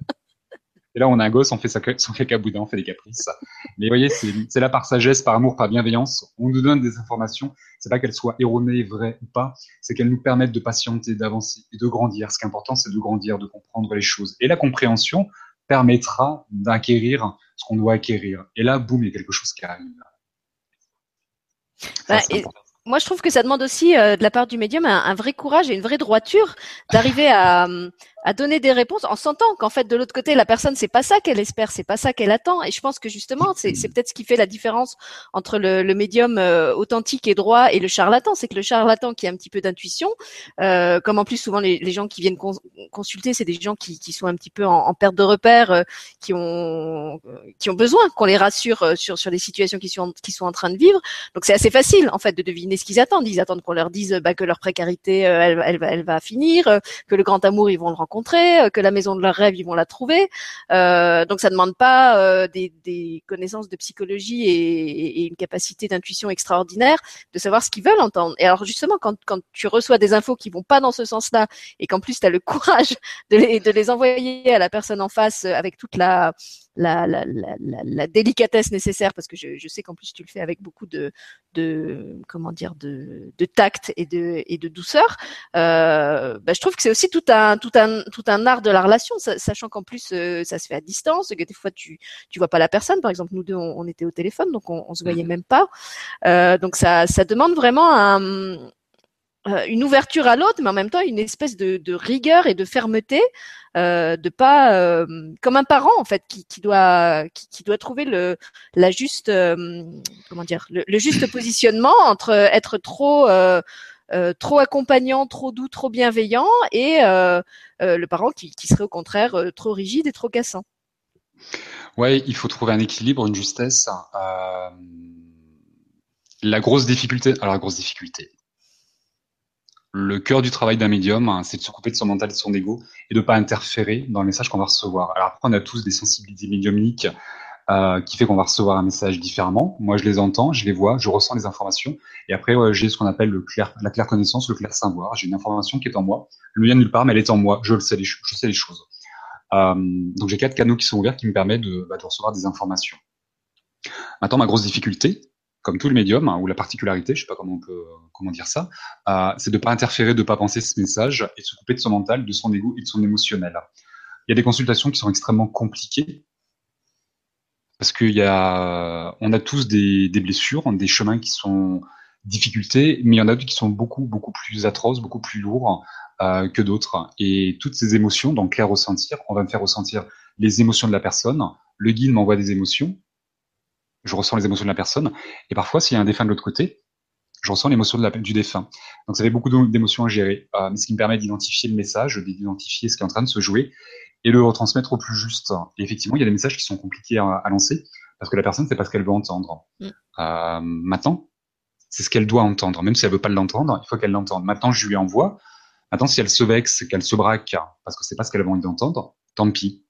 Et là, on a un gosse, on fait son cacaboudin, on fait des caprices. Mais vous voyez, c'est là par sagesse, par amour, par bienveillance. On nous donne des informations. C'est pas qu'elles soient erronées, vraies ou pas. C'est qu'elles nous permettent de patienter, d'avancer et de grandir. Ce qui est important, c'est de grandir, de comprendre les choses. Et la compréhension permettra d'acquérir ce qu'on doit acquérir. Et là, boum, il y a quelque chose qui arrive. Bah, moi, je trouve que ça demande aussi euh, de la part du médium un, un, vrai courage et une vraie droiture d'arriver à, à donner des réponses en sentant qu'en fait de l'autre côté la personne c'est pas ça qu'elle espère, c'est pas ça qu'elle attend. Et je pense que justement c'est, peut-être ce qui fait la différence entre le, le médium euh, authentique et droit et le charlatan, c'est que le charlatan qui a un petit peu d'intuition, euh, comme en plus souvent les, gens qui viennent consulter, c'est des gens qui, qui, sont un petit peu en, en perte de repère, euh, qui ont qui ont besoin qu'on les rassure euh, sur sur les situations qu'ils sont qui sont en train de vivre. Donc c'est assez facile en fait de deviner ce qu'ils attendent. Ils attendent qu'on leur dise bah, que leur précarité elle, elle, elle va finir, que le grand amour ils vont le rencontrer euh, que la maison de leur rêve, ils vont la trouver. Euh, donc ça demande pas euh, des, connaissances de psychologie et, une capacité d'intuition extraordinaire de savoir ce qu'ils veulent entendre. Et alors justement, quand, tu reçois des infos qui vont pas dans ce sens-là et qu'en plus tu as le courage de les, envoyer à la personne en face avec toute la délicatesse nécessaire parce que je, sais qu'en plus tu le fais avec beaucoup de, comment dire de, tact et de, douceur. Bah, je trouve que c'est aussi tout un tout un tout un art de la relation, sachant qu'en plus euh, ça se fait à distance, que des fois tu tu vois pas la personne. Par exemple, nous deux on, on était au téléphone, donc on, on se voyait mmh même pas. Euh, donc ça ça demande vraiment un euh, une ouverture à l'autre, mais en même temps une espèce de, de rigueur et de fermeté, euh, de pas euh, comme un parent en fait qui, qui doit qui, qui, doit trouver le la juste euh, comment dire le, le, juste positionnement entre être trop trop accompagnant, trop doux, trop bienveillant et le parent qui, serait au contraire trop rigide et trop cassant. Ouais, il faut trouver un équilibre, une justesse. la grosse difficulté, alors la grosse difficulté, le cœur du travail d'un médium, hein, c'est de se couper de son mental et de son ego et de pas interférer dans le message qu'on va recevoir. Alors après, on a tous des sensibilités médiumniques euh, qui fait qu'on va recevoir un message différemment. Moi, je les entends, je les vois, je ressens les informations. Et après, j'ai ce qu'on appelle le clair, la claire connaissance, le clair savoir. J'ai une information qui est en moi. Elle ne vient nulle part, mais elle est en moi. Je le sais, les, je sais les choses. Euh, donc, j'ai quatre canaux qui sont ouverts qui me permettent de, bah, de recevoir des informations. Maintenant, ma grosse difficulté, comme tout le médium, hein, ou la particularité, je sais pas comment on peut comment dire ça, euh, c'est de pas interférer, de pas penser ce message et de se couper de son mental, de son ego et de son émotionnel. Il y a des consultations qui sont extrêmement compliquées parce qu'il y a, on a tous des, blessures, des chemins qui sont difficultés, mais il y en a d'autres qui sont beaucoup beaucoup plus atroces, beaucoup plus lourds euh, que d'autres. Et toutes ces émotions, donc les ressentir, on va me faire ressentir les émotions de la personne. Le guide m'envoie des émotions, je ressens les émotions de la personne, et parfois s'il y a un défunt de l'autre côté, je ressens l'émotion du défunt. Donc ça fait beaucoup d'émotions à gérer, euh, ce qui me permet d'identifier le message, d'identifier ce qui est en train de se jouer et le retransmettre au plus juste. Et effectivement, il y a des messages qui sont compliqués à, à lancer parce que la personne, c'est pas ce qu'elle veut entendre. Mm. Euh, maintenant, c'est ce qu'elle doit entendre. Même si elle veut pas l'entendre, il faut qu'elle l'entende. Maintenant, je lui envoie. Maintenant, si elle se vexe, qu'elle se braque parce que c'est pas ce qu'elle a envie d'entendre, tant pis.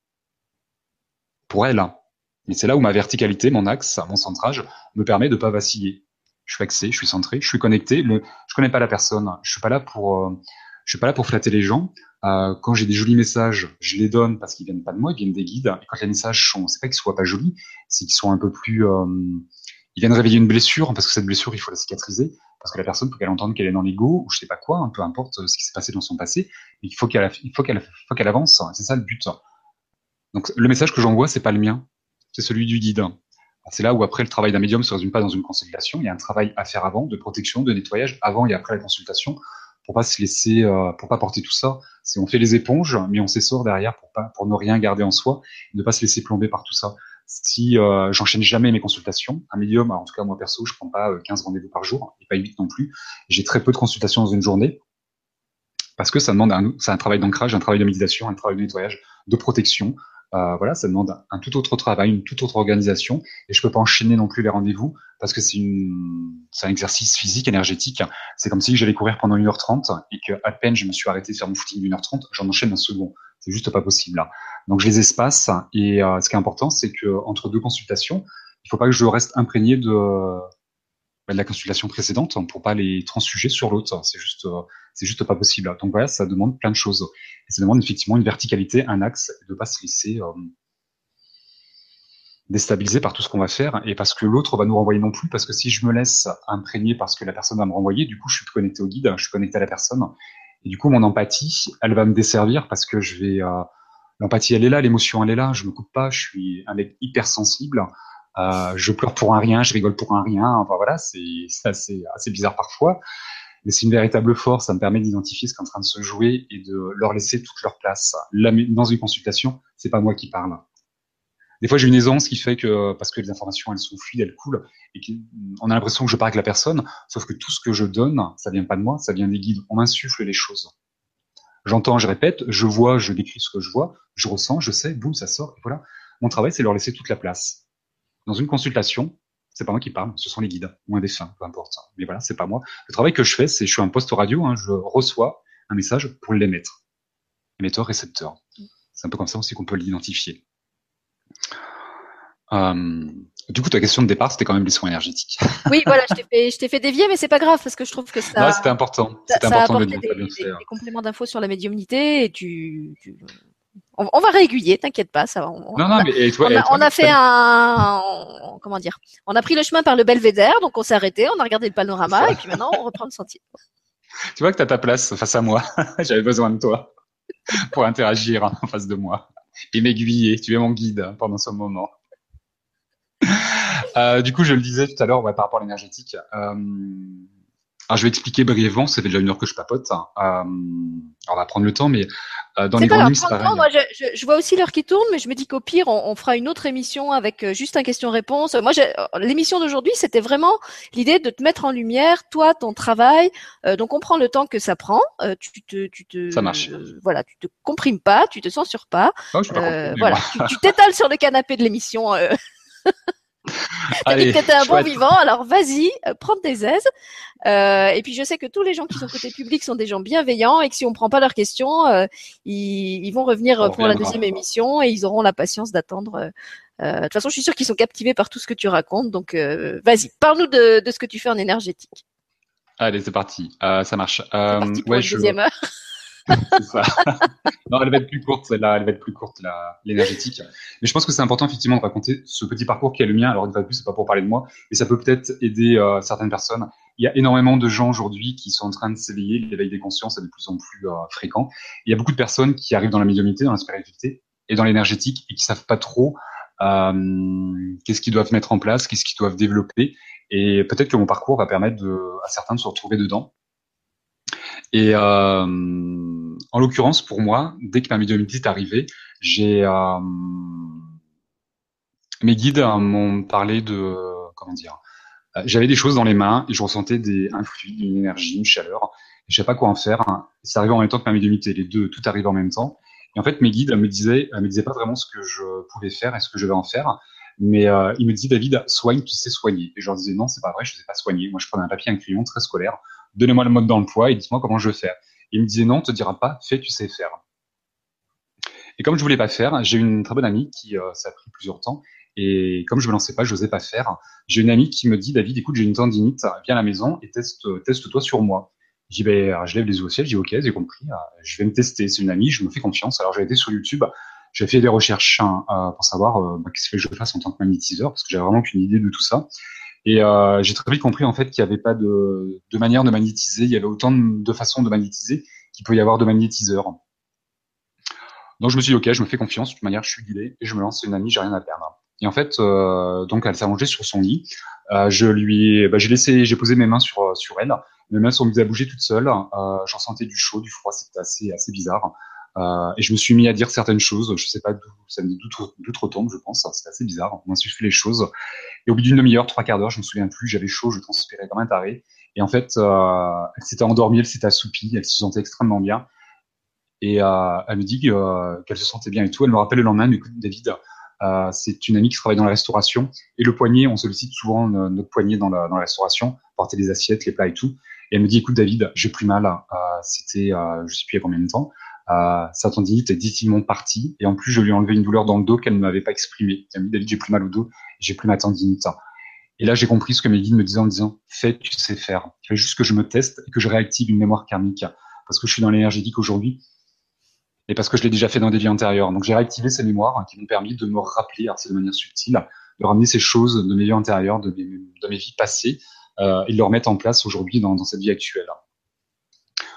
Pour elle. Mais c'est là où ma verticalité, mon axe, mon centrage, me permet de pas vaciller. Je suis axé, je suis centré, je suis connecté. Le, je connais pas la personne. Je suis pas là pour, euh, je suis pas là pour flatter les gens. Euh, quand j'ai des jolis messages, je les donne parce qu'ils viennent pas de moi, ils viennent des guides. Et quand les messages sont, c'est pas qu'ils soient pas jolis, c'est qu'ils sont un peu plus, euh, ils viennent réveiller une blessure parce que cette blessure, il faut la cicatriser parce que la personne faut qu'elle entende qu'elle est dans l'ego ou je sais pas quoi, un peu importe ce qui s'est passé dans son passé. Il faut qu'elle, il faut qu'elle, faut qu'elle avance. C'est ça le but. Donc le message que j'envoie, c'est pas le mien, c'est celui du guide. C'est là où après le travail d'un médium se résume pas dans une consultation. Il y a un travail à faire avant, de protection, de nettoyage, avant et après la consultation, pour pas se laisser, euh, pour pas porter tout ça. C'est on fait les éponges, mais on s'essore derrière pour pas, pour ne rien garder en soi, ne pas se laisser plomber par tout ça si euh, j'enchaîne jamais mes consultations, un médium, en tout cas moi perso, je prends pas 15 euh, rendez-vous par jour, et pas 8 non plus. J'ai très peu de consultations dans une journée, parce que ça demande un, un travail d'ancrage, un travail de méditation, un travail de nettoyage, de protection. Euh, voilà, ça demande un tout autre travail, une toute autre organisation, et je peux pas enchaîner non plus les rendez-vous parce que c'est un exercice physique, énergétique. C'est comme si j'allais courir pendant 1h30 et que à peine je me suis arrêté de faire mon footing d'une heure 30, j'en enchaîne un second. C'est juste pas possible là. Donc je les espace et euh, ce qui est important, c'est que entre deux consultations, il faut pas que je reste imprégné de, de la consultation précédente pour pas les transfuger sur l'autre. C'est juste, euh, c'est juste pas possible. Donc voilà, ça demande plein de choses. Et ça demande effectivement une verticalité, un axe, de pas se laisser euh, déstabiliser par tout ce qu'on va faire et parce que l'autre va nous renvoyer non plus. Parce que si je me laisse imprégner parce que la personne va me renvoyer, du coup, je suis connecté au guide, je suis connecté à la personne. Et du coup, mon empathie, elle va me desservir parce que je vais L'empathie, elle est là, l'émotion, elle est là. Je me coupe pas, je suis un mec hypersensible. Euh, je pleure pour un rien, je rigole pour un rien. Enfin voilà, c'est assez, assez bizarre parfois. Mais c'est une véritable force. Ça me permet d'identifier ce qui est en train de se jouer et de leur laisser toute leur place. Là, dans une consultation, c'est pas moi qui parle. Des fois, j'ai une aisance qui fait que, parce que les informations, elles sont fluides, elles coulent, et qu'on a l'impression que je parle avec la personne, sauf que tout ce que je donne, ça vient pas de moi, ça vient des guides. On m'insuffle les choses. J'entends, je répète, je vois, je décris ce que je vois, je ressens, je sais, boum, ça sort, et voilà. Mon travail, c'est leur laisser toute la place. Dans une consultation, c'est pas moi qui parle, ce sont les guides, ou un dessin, peu importe. Mais voilà, c'est pas moi. Le travail que je fais, c'est, je suis un poste radio, hein, je reçois un message pour l'émettre. Émetteur, récepteur. C'est un peu comme ça aussi qu'on peut l'identifier. Euh, du coup, ta question de départ, c'était quand même les soins énergétiques. Oui, voilà, je t'ai fait, je t'ai fait dévier, mais c'est pas grave parce que je trouve que ça. Ouais, c'était important. C'était important de des, des, des, compléments d'infos sur la médiumnité et tu, tu... On, on, va réaiguiller, t'inquiète pas, ça va. On, non, non, mais toi, on, a, on a fait un, comment dire, on a pris le chemin par le Belvédère, donc on s'est arrêté, on a regardé le panorama et puis maintenant on reprend le sentier. Tu vois que t'as ta place face à moi. J'avais besoin de toi pour interagir en face de moi et m'aiguiller. Tu es mon guide pendant ce moment. Euh, du coup, je le disais tout à l'heure ouais, par rapport à l'énergétique. Euh, alors, je vais expliquer brièvement, ça fait déjà une heure que je papote. Hein. Euh, on va prendre le temps, mais euh, dans les grandes lignes, c'est pareil. Moi, je, je, je, vois aussi l'heure qui tourne, mais je me dis qu'au pire, on, on, fera une autre émission avec euh, juste un question-réponse. Moi, l'émission d'aujourd'hui, c'était vraiment l'idée de te mettre en lumière, toi, ton travail. Euh, donc, on prend le temps que ça prend. Euh, tu te, tu te, ça marche. voilà, tu te comprimes pas, tu te censures pas. Oh, je voilà, tu t'étales sur le canapé de l'émission. T'as dit que t'étais un bon vivant, alors vas-y, euh, prends tes aises. Euh, et puis je sais que tous les gens qui sont côté public sont des gens bienveillants et que si on prend pas leurs questions, euh, ils, ils, vont revenir on pour la deuxième émission et ils auront la patience d'attendre. De toute façon, je suis sûre qu'ils sont captivés par tout ce que tu racontes. Donc vas-y, parle-nous de, de, ce que tu fais en énergétique. Allez, c'est parti. ça marche. C'est parti pour ouais, une deuxième heure. non, elle va être plus courte, celle-là, elle va être plus courte, l'énergétique. Mais je pense que c'est important, effectivement, de raconter ce petit parcours qui est le mien. Alors, une fois de plus, c'est pas pour parler de moi, mais ça peut peut-être aider euh, certaines personnes. Il y a énormément de gens aujourd'hui qui sont en train de s'éveiller. L'éveil des consciences est de plus en plus euh, fréquent. il y a beaucoup de personnes qui arrivent dans la médiumnité, dans la spiritualité, et dans l'énergétique et qui savent pas trop euh, qu'est-ce qu'ils doivent mettre en place, qu'est-ce qu'ils doivent développer. Et peut-être que mon parcours va permettre de, à certains de se retrouver dedans. Et euh, en l'occurrence, pour moi, dès que ma médiumnité est arrivée, j'ai euh, mes guides m'ont parlé de comment dire. Euh, j'avais des choses dans les mains et je ressentais des, un fluide, une énergie, une chaleur. Je savais pas quoi en faire. Ça arrivait en même temps que ma médiumnité. Les deux, tout arrive en même temps. Et en fait, mes guides me disaient, me disaient pas vraiment ce que je pouvais faire et ce que je vais en faire. Mais ils me disaient, David, soigne, tu sais soigner. Et je leur disais, non, c'est pas vrai, je sais pas soigner. Moi, je prenais un papier, un crayon très scolaire. Donnez-moi le mode poids et dites-moi comment je veux faire. Ils me disaient, non, on te dira pas, fais, tu sais faire. Et comme je voulais pas faire, j'ai une très bonne amie qui, euh, ça a pris plusieurs temps. Et comme je me lançais pas, je n'osais pas faire. J'ai une amie qui me dit, David, écoute, j'ai une tendinite, viens à la maison et teste, teste-toi sur moi. J'y vais, je lève les yeux au ciel, dis ok, j'ai compris, euh, je vais me tester. C'est une amie, je me fais confiance. Alors j'ai été sur YouTube, j'ai fait des recherches hein, euh, pour savoir euh, bah, qu'est-ce que je fasse en tant que magnétiseur, parce que j'avais vraiment qu'une idée de tout ça. Et euh, j'ai très vite compris en fait qu'il n'y avait pas de, de manière de magnétiser. Il y avait autant de, façons de magnétiser qu'il peut y avoir de magnétiseurs. Donc je me suis dit ok, je me fais confiance. De toute manière, je suis guidé et je me lance. C'est une amie, j'ai rien à perdre. Et en fait, donc elle s'est allongée sur son lit. je lui, bah, j'ai laissé, j'ai posé mes mains sur sur elle mes mains sont mises à bouger toutes seules. Euh, J'en sentais du chaud, du froid, c'était assez, assez bizarre. Euh, et je me suis mis à dire certaines choses. Je sais pas d'où ça d'où retombe, je pense. C'était assez bizarre. On fait les choses. Et au bout d'une demi-heure, trois quarts d'heure, je me souviens plus. J'avais chaud, je transpirais comme un taré. Et en fait, euh, elle s'était endormie, elle s'était assoupie, elle se sentait extrêmement bien. Et euh, elle me dit qu'elle se sentait bien et tout. Elle me rappelle le lendemain, écoute David, c'est une amie qui travaille dans la restauration. Et le poignet, on sollicite souvent notre poignet dans la, restauration, porter les assiettes, les plats et tout. Et elle me dit, écoute David, j'ai plus mal. C'était, je sais plus il y a combien de temps. Euh, sa tendinite est difficilement partie. Et en plus, je lui ai enlevé une douleur dans le dos qu'elle ne m'avait pas exprimée. Elle me dit, j'ai plus mal au dos, j'ai plus ma tendinite. Et là, j'ai compris ce que mes guides me disaient en disant, fais, tu sais faire. Il fallait juste que je me teste et que je réactive une mémoire karmique. Parce que je suis dans l'énergétique aujourd'hui et parce que je l'ai déjà fait dans des vies antérieures. Donc j'ai réactivé ces mémoires qui m'ont permis de me rappeler, alors de manière subtile, de ramener ces choses de mes vies antérieures, de mes, vies passées, euh, et de le remettre en place aujourd'hui dans, dans, cette vie actuelle.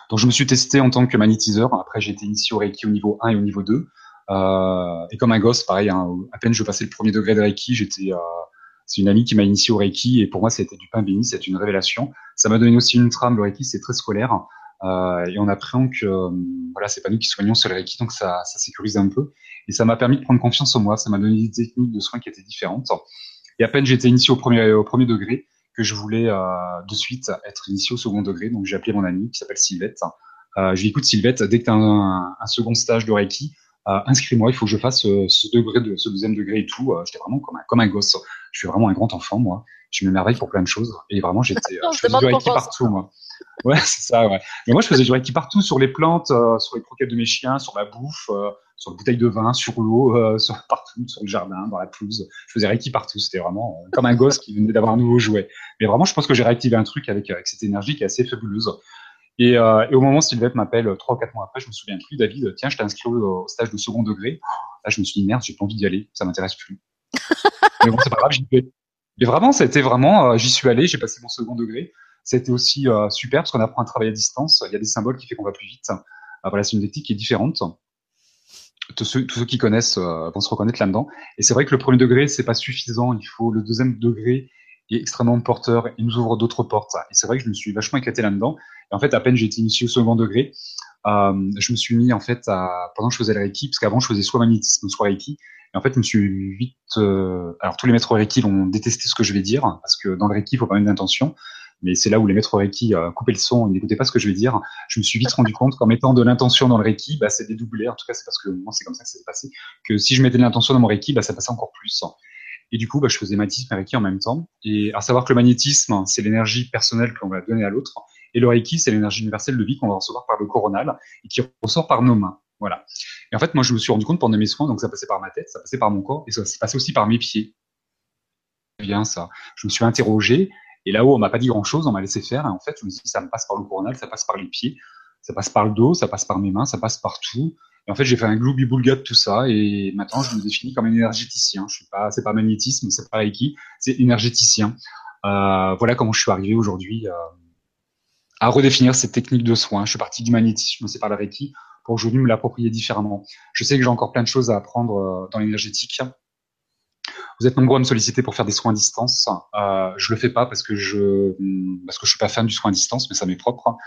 Donc je me suis testé en tant que magnétiseur. Après j'ai été initié au Reiki au niveau 1 et au niveau 2. Euh, et comme un gosse, pareil, hein, à peine je passais le premier degré de Reiki, j'étais, euh, c'est une amie qui m'a initié au Reiki et pour moi c'était du pain béni, c'est une révélation. Ça m'a donné aussi une trame. Le Reiki c'est très scolaire. Euh, et on apprend que euh, voilà, c'est pas nous qui soignons sur le Reiki, donc ça, ça sécurise un peu. Et ça m'a permis de prendre confiance en moi. Ça m'a donné des techniques de soins qui étaient différentes. Et à peine j'étais initié au premier, au premier degré, que je voulais euh, de suite être initié au second degré. Donc j'ai appelé mon ami qui s'appelle Sylvette. Euh, je lui écoute Sylvette, dès que tu as un, un, second stage de Reiki, euh, inscris-moi, il faut que je fasse ce, degré de ce deuxième degré et tout. J'étais vraiment comme un, comme un gosse. Je suis vraiment un grand enfant, moi. Je m'émerveille pour plein de choses. Et vraiment, j'étais, je faisais du Reiki partout, moi. Ouais, c'est ça, ouais. Mais moi, je faisais du Reiki partout, sur les plantes, sur les croquettes de mes chiens, sur ma bouffe, sur les bouteilles de vin, sur l'eau, euh, sur partout, sur le jardin, dans la pelouse. Je faisais Reiki partout. C'était vraiment comme un gosse qui venait d'avoir un nouveau jouet. Mais vraiment, je pense que j'ai réactivé un truc avec, avec cette énergie qui est assez fabuleuse. Et, euh, et, au moment où Sylvette m'appelle trois ou quatre mois après, je me souviens plus, David, tiens, je t'ai inscrit au, stage de second degré. Là, je me suis dit, merde, j'ai pas envie d'y aller, ça m'intéresse plus. mais bon, c'est pas grave, j'y vais. Mais vraiment, c'était vraiment, j'y suis allé, j'ai passé mon second degré. C'était aussi euh, super parce qu'on apprend à travailler à distance. Il y a des symboles qui font qu'on va plus vite. Euh, voilà, c'est une technique qui est différente. Tous ceux, tous ceux qui connaissent euh, vont se reconnaître là-dedans. Et c'est vrai que le premier degré, c'est pas suffisant. Il faut le deuxième degré est extrêmement porteur et nous ouvre d'autres portes. Et c'est vrai que je me suis vachement éclaté là-dedans. Et en fait, à peine j'ai été initié au second degré, euh, je me suis mis en fait à pendant que je faisais le Reiki, parce qu'avant je faisais soit magnétisme, soit Reiki. Et en fait, je me suis vite. Euh, alors tous les maîtres Reiki ont détesté ce que je vais dire, parce que dans le Reiki, il faut pas mettre d'intention mais c'est là où les maîtres Reiki euh, coupaient le son, ils n'écoutaient pas ce que je vais dire. Je me suis vite rendu compte qu'en mettant de l'intention dans le Reiki, bah, c'est dédoublé. En tout cas, c'est parce que moi, c'est comme ça que ça s'est passé. Que si je mettais de l'intention dans mon Reiki, bah, ça passait encore plus. Et du coup, bah, je faisais magnétisme et Reiki en même temps. Et à savoir que le magnétisme, c'est l'énergie personnelle qu'on va donner à l'autre. Et le Reiki, c'est l'énergie universelle de vie qu'on va recevoir par le coronal et qui ressort par nos mains. Voilà. Et en fait, moi, je me suis rendu compte pendant mes soins, donc ça passait par ma tête, ça passait par mon corps et ça passait aussi par mes pieds. Bien ça. Je me suis interrogé et là-haut, on m'a pas dit grand-chose, on m'a laissé faire. Et en fait, je me suis dit, ça me passe par le coronal, ça passe par les pieds, ça passe par le dos, ça passe par mes mains, ça passe partout. Et en fait, j'ai fait un gloubi-boulga de tout ça. Et maintenant, je me définis comme un énergéticien. Je suis pas, c'est pas magnétisme, c'est pas Reiki, c'est énergéticien. Euh, voilà comment je suis arrivé aujourd'hui euh, à redéfinir cette technique de soins. Je suis parti du magnétisme, c'est par la Reiki, pour je me l'approprier différemment. Je sais que j'ai encore plein de choses à apprendre euh, dans l'énergétique. Vous êtes nombreux à me solliciter pour faire des soins à distance. Euh, je le fais pas parce que je parce que je suis pas fan du soin à distance, mais ça m'est propre.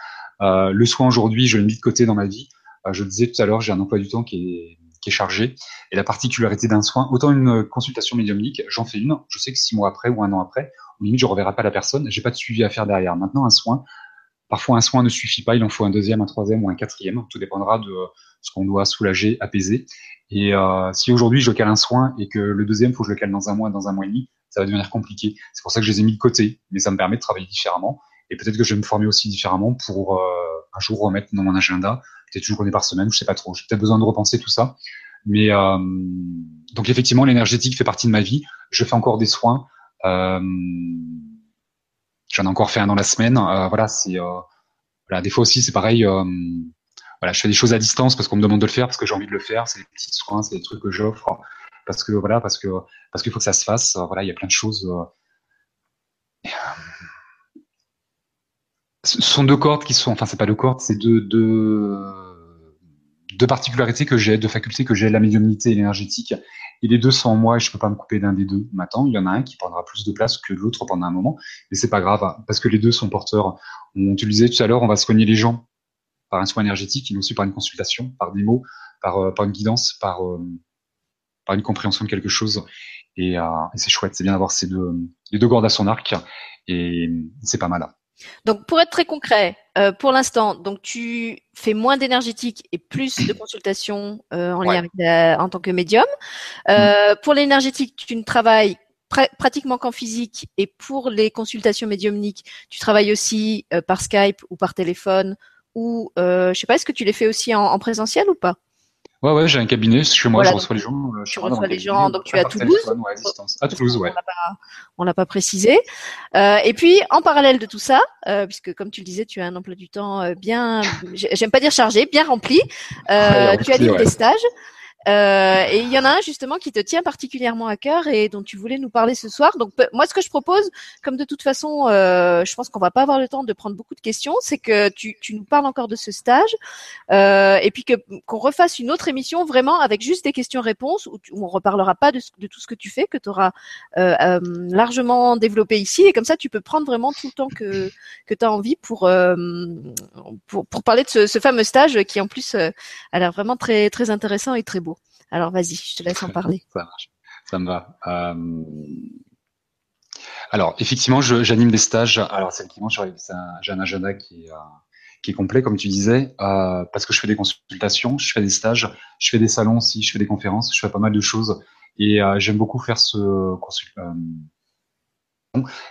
Euh, le soin aujourd'hui, je l'ai mis de côté dans ma vie. Euh, je le disais tout à l'heure, j'ai un emploi du temps qui est qui est chargé. Et la particularité d'un soin, autant une consultation médiumnique, j'en fais une. Je sais que six mois après ou un an après, au limite, je reverrai pas la personne. J'ai pas de suivi à faire derrière. Maintenant, un soin, Parfois, un soin ne suffit pas, il en faut un deuxième, un troisième ou un quatrième. Tout dépendra de ce qu'on doit soulager, apaiser. Et euh, si aujourd'hui je cale un soin et que le deuxième, faut que je le cale dans un mois, dans un mois et demi, ça va devenir compliqué. C'est pour ça que je les ai mis de côté, mais ça me permet de travailler différemment. Et peut-être que je vais me former aussi différemment pour euh, un jour remettre dans mon agenda, peut-être une journée par semaine, je sais pas trop. J'ai peut-être besoin de repenser tout ça. Mais euh, donc effectivement, l'énergétique fait partie de ma vie. Je fais encore des soins. Euh, J'en ai encore fait un dans la semaine. Euh, voilà, c'est euh, voilà. Des fois aussi, c'est pareil. Euh, voilà, je fais des choses à distance parce qu'on me demande de le faire, parce que j'ai envie de le faire. C'est des petits soins, c'est des trucs que j'offre parce que voilà, parce que parce qu'il faut que ça se fasse. Voilà, il y a plein de choses. Ce sont deux cordes qui sont, enfin c'est pas deux cordes, c'est deux, deux deux particularités que j'ai, deux facultés que j'ai, la médiumnité et l'énergétique. Et les deux sont en moi et je peux pas me couper d'un des deux. Maintenant, il y en a un qui prendra plus de place que l'autre pendant un moment, mais c'est pas grave parce que les deux sont porteurs. On te disait tout à l'heure, on va soigner les gens par un soin énergétique, mais aussi par une consultation, par des mots, par, euh, par une guidance, par, euh, par une compréhension de quelque chose. Et, euh, et c'est chouette, c'est bien d'avoir ces deux, les deux cordes à son arc et c'est pas mal. Donc, pour être très concret, euh, pour l'instant, donc tu fais moins d'énergétique et plus de consultations euh, en lien avec en tant que médium. Euh, mm. Pour l'énergétique, tu ne travailles pratiquement qu'en physique et pour les consultations médiumniques, tu travailles aussi par Skype ou par téléphone ou je sais pas, est-ce que tu les fais aussi en présentiel ou pas? Ouais, ouais, j'ai un cabinet chez moi, je reçois les gens. Euh, tu reçois les gens, donc tu es à Toulouse. à, Toulouse, ouais. On l'a pas, précisé. Euh, et puis, en parallèle de tout ça, euh, puisque comme tu le disais, tu as un emploi du temps euh, bien, j'aime pas dire chargé, bien rempli. Euh, tu as des stages. Euh, et il y en a un justement qui te tient particulièrement à cœur et dont tu voulais nous parler ce soir. Donc moi, ce que je propose, comme de toute façon, euh, je pense qu'on va pas avoir le temps de prendre beaucoup de questions, c'est que tu, tu, nous parles encore de ce stage euh, et puis que qu'on refasse une autre émission vraiment avec juste des questions-réponses où, où, on reparlera pas de, de, tout ce que tu fais, que tu auras euh, euh, largement développé ici et comme ça, tu peux prendre vraiment tout le temps que que tu as envie pour, euh, pour pour parler de ce, ce fameux stage qui en plus a l'air vraiment très très intéressant et très beau. Alors vas-y, je te laisse en parler. ça marche, ça me va. Euh... Alors effectivement, j'anime des stages. Alors effectivement, j'ai un, agenda qui est, euh, qui est complet, comme tu disais, euh, parce que je fais des consultations, je fais des stages, je fais des salons aussi, je fais des conférences, je fais pas mal de choses. Et euh, j'aime beaucoup faire ce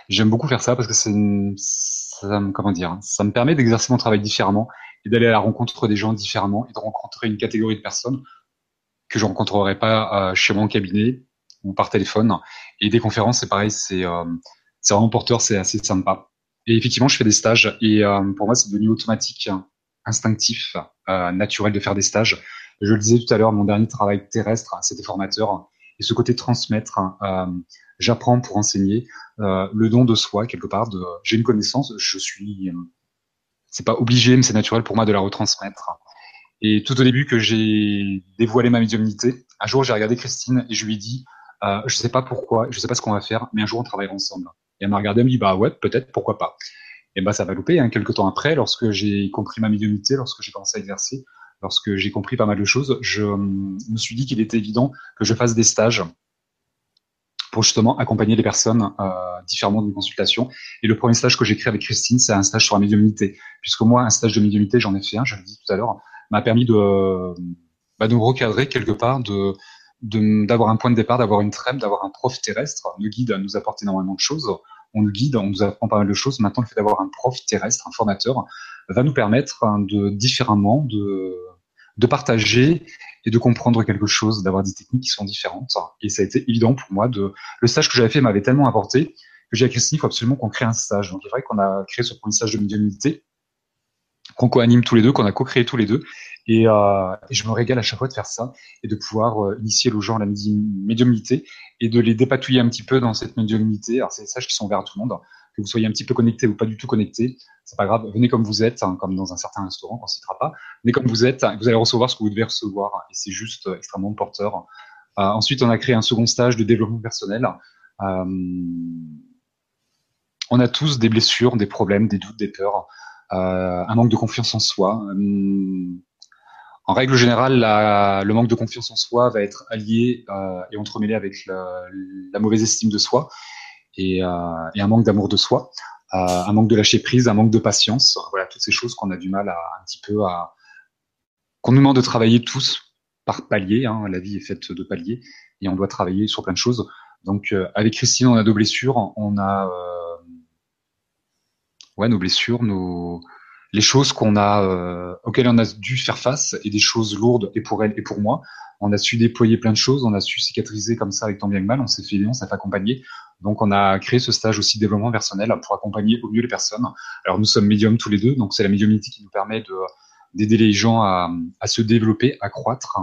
J'aime beaucoup faire ça parce que c'est ça, comment dire, ça me permet d'exercer mon travail différemment et d'aller à la rencontre des gens différemment et de rencontrer une catégorie de personnes que je rencontrerai pas euh, chez mon cabinet ou par téléphone. Et des conférences, c'est pareil, c'est euh, c'est vraiment porteur, c'est assez sympa. Et effectivement, je fais des stages et euh, pour moi, c'est devenu automatique, instinctif, naturel de faire des stages. Je le disais tout à l'heure, mon dernier travail terrestre, c'était formateur. Et ce côté transmettre, j'apprends pour enseigner, le don de soi quelque part. De, j'ai une connaissance, je suis, c'est pas obligé, mais c'est naturel pour moi de la retransmettre. Et tout au début que j'ai dévoilé ma médiumnité, un jour j'ai regardé Christine et je lui ai dit, euh, je sais pas pourquoi, je sais pas ce qu'on va faire, mais un jour on travaillera ensemble. Et elle m'a regardé, elle me dit, bah ouais, peut-être, pourquoi pas. Et bah ça va louper. Hein, quelques temps après, lorsque j'ai compris ma médiumnité, lorsque j'ai commencé à exercer, lorsque j'ai compris pas mal de choses, je me suis dit qu'il était évident que je fasse des stages pour justement accompagner les personnes euh, différemment d'une consultation. Et le premier stage que j'ai créé avec Christine, c'est un stage sur la médiumnité. Puisque moi, un stage de médiumnité, j'en ai fait un, je l'ai dit tout à l'heure, m'a permis de, bah, de recadrer quelque part, de d'avoir un point de départ, d'avoir une trêve, d'avoir un prof terrestre. Le guide nous apporte énormément de choses. On nous guide, on nous apprend pas mal de choses. Maintenant, le fait d'avoir un prof terrestre, un formateur, va nous permettre hein, de différemment de, de partager et de comprendre quelque chose, d'avoir des techniques qui sont différentes. Et ça a été évident pour moi le stage que j'avais fait m'avait tellement apporté que j'ai à Christine, il faut absolument qu'on crée un stage. Donc, il est vrai qu'on a créé ce premier stage de médiumnité qu'on co-anime tous les deux, qu'on a co-créé tous les deux. Et, euh, et, je me régale à chaque fois de faire ça et de pouvoir euh, initier les gens à la médiumnité et de les dépatouiller un petit peu dans cette médiumnité. Alors, c'est des sages qui sont ouverts à tout le monde. que vous soyez un petit peu connecté ou pas du tout connecté, c'est pas grave. Venez comme vous êtes, hein, comme dans un certain restaurant qu'on citera pas. Venez comme vous êtes, vous allez recevoir ce que vous devez recevoir et c'est juste extrêmement porteur. ensuite, on a créé un second stage de développement personnel. on a tous des blessures, des problèmes, des doutes, des peurs, un manque de confiance en soi en règle générale, le manque de confiance en soi va être allié euh, et entremêlé avec la, mauvaise estime de soi et, euh, un manque d'amour de soi, euh, un manque de lâcher prise, un manque de patience. Voilà, toutes ces choses qu'on a du mal à un petit peu à qu'on nous demande de travailler tous par palier. Hein. la vie est faite de paliers et on doit travailler sur plein de choses. Donc, avec Christine, on a deux blessures. On a nos blessures, nos les choses qu'on a, euh, auxquelles on a dû faire face et des choses lourdes et pour elle et pour moi. On a su déployer plein de choses, on a su cicatriser comme ça avec tant bien que mal, on s'est fait on s'est fait accompagner. Donc on a créé ce stage aussi de développement personnel pour accompagner au mieux les personnes. Alors nous sommes médiums tous les deux, donc c'est la médiumnité qui nous permet de d'aider les gens à, à, se développer, à croître.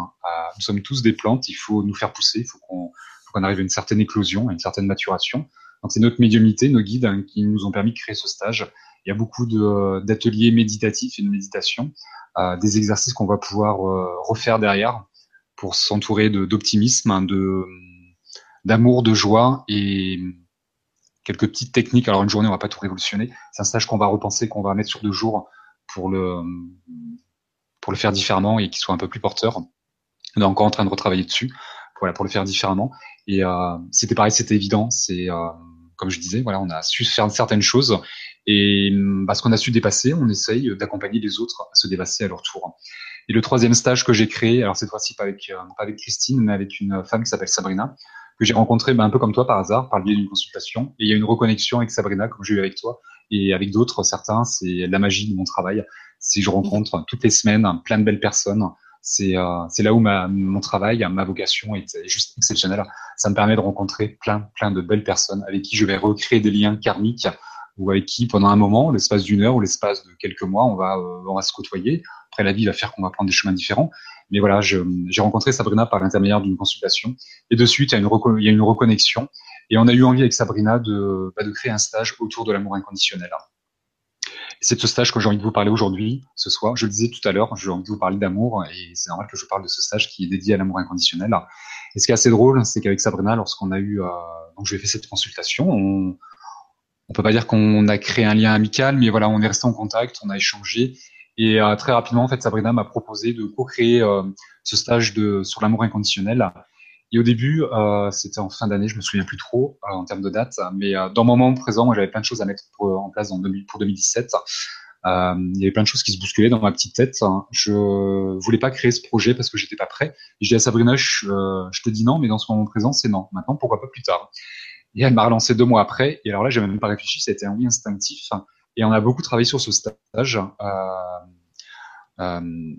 Nous sommes tous des plantes, il faut nous faire pousser, il faut qu'on qu'on arrive à une certaine éclosion, à une certaine maturation. Donc c'est notre médiumité, nos guides hein, qui nous ont permis de créer ce stage il y a beaucoup d'ateliers méditatifs et de méditation, euh, des exercices qu'on va pouvoir euh, refaire derrière pour s'entourer d'optimisme, de d'amour, de joie et quelques petites techniques. Alors une journée, on va pas tout révolutionner. C'est un stage qu'on va repenser, qu'on va mettre sur deux jours pour le pour le faire différemment et qu'il soit un peu plus porteur. On est encore en train de retravailler dessus, voilà, pour le faire différemment. Et euh, c'était pareil, c'était évident. C'est comme je disais, voilà, on a su faire certaines choses et parce qu'on a su dépasser, on essaye d'accompagner les autres à se dépasser à leur tour. Et le troisième stage que j'ai créé, alors cette fois-ci pas avec, euh, pas avec Christine, mais avec une femme qui s'appelle Sabrina, que j'ai rencontrée ben, un peu comme toi par hasard, par le biais d'une consultation. Et il y a une reconnexion avec Sabrina, comme j'ai eu avec toi, et avec d'autres, certains, c'est la magie de mon travail. Si je rencontre toutes les semaines plein de belles personnes, c'est euh, là où ma, mon travail, ma vocation est juste exceptionnelle. Ça me permet de rencontrer plein plein de belles personnes avec qui je vais recréer des liens karmiques ou avec qui pendant un moment, l'espace d'une heure ou l'espace de quelques mois, on va, euh, on va se côtoyer. Après, la vie va faire qu'on va prendre des chemins différents. Mais voilà, j'ai rencontré Sabrina par l'intermédiaire d'une consultation. Et de suite, il y, a une reconnexion. Et on a eu envie avec Sabrina de, bah, créer un stage autour de l'amour inconditionnel. C'est de ce stage que j'ai envie de vous parler aujourd'hui, ce soir. Je le disais tout à l'heure, j'ai envie de vous parler d'amour et c'est normal que je parle de ce stage qui est dédié à l'amour inconditionnel. Et ce qui est assez drôle, c'est qu'avec Sabrina, lorsqu'on a eu, euh, donc je lui ai fait cette consultation, on, on peut pas dire qu'on a créé un lien amical, mais voilà, on est resté en contact, on a échangé. Et euh, très rapidement, en fait, Sabrina m'a proposé de co-créer euh, ce stage de sur l'amour inconditionnel. Et au début, euh, c'était en fin d'année, je me souviens plus trop en termes de date, mais dans mon moment présent, moi, j'avais plein de choses à mettre en place pour 2017. il y avait plein de choses qui se bousculaient dans ma petite tête. Je voulais pas créer ce projet parce que j'étais pas prêt. Et je dis à Sabrina, je, je te dis non, mais dans ce moment présent, c'est non. Maintenant, pourquoi pas plus tard? Et elle m'a relancé deux mois après. Et alors là, j'ai même pas réfléchi, c'était un oui instinctif. Et on a beaucoup travaillé sur ce stage euh, euh,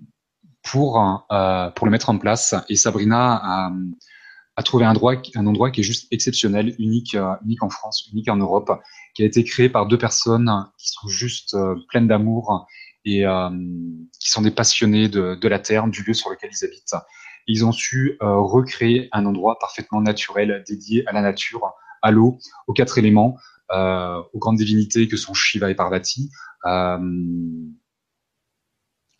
pour euh, pour le mettre en place. Et Sabrina a, trouvé un endroit, qui est juste exceptionnel, unique, unique en France, unique en Europe, qui a été créé par deux personnes qui sont juste pleines d'amour et qui sont des passionnés de la terre, du lieu sur lequel ils habitent. Ils ont su recréer un endroit parfaitement naturel, dédié à la nature, à l'eau, aux quatre éléments, euh, aux grandes divinités que sont Shiva et Parvati. Euh,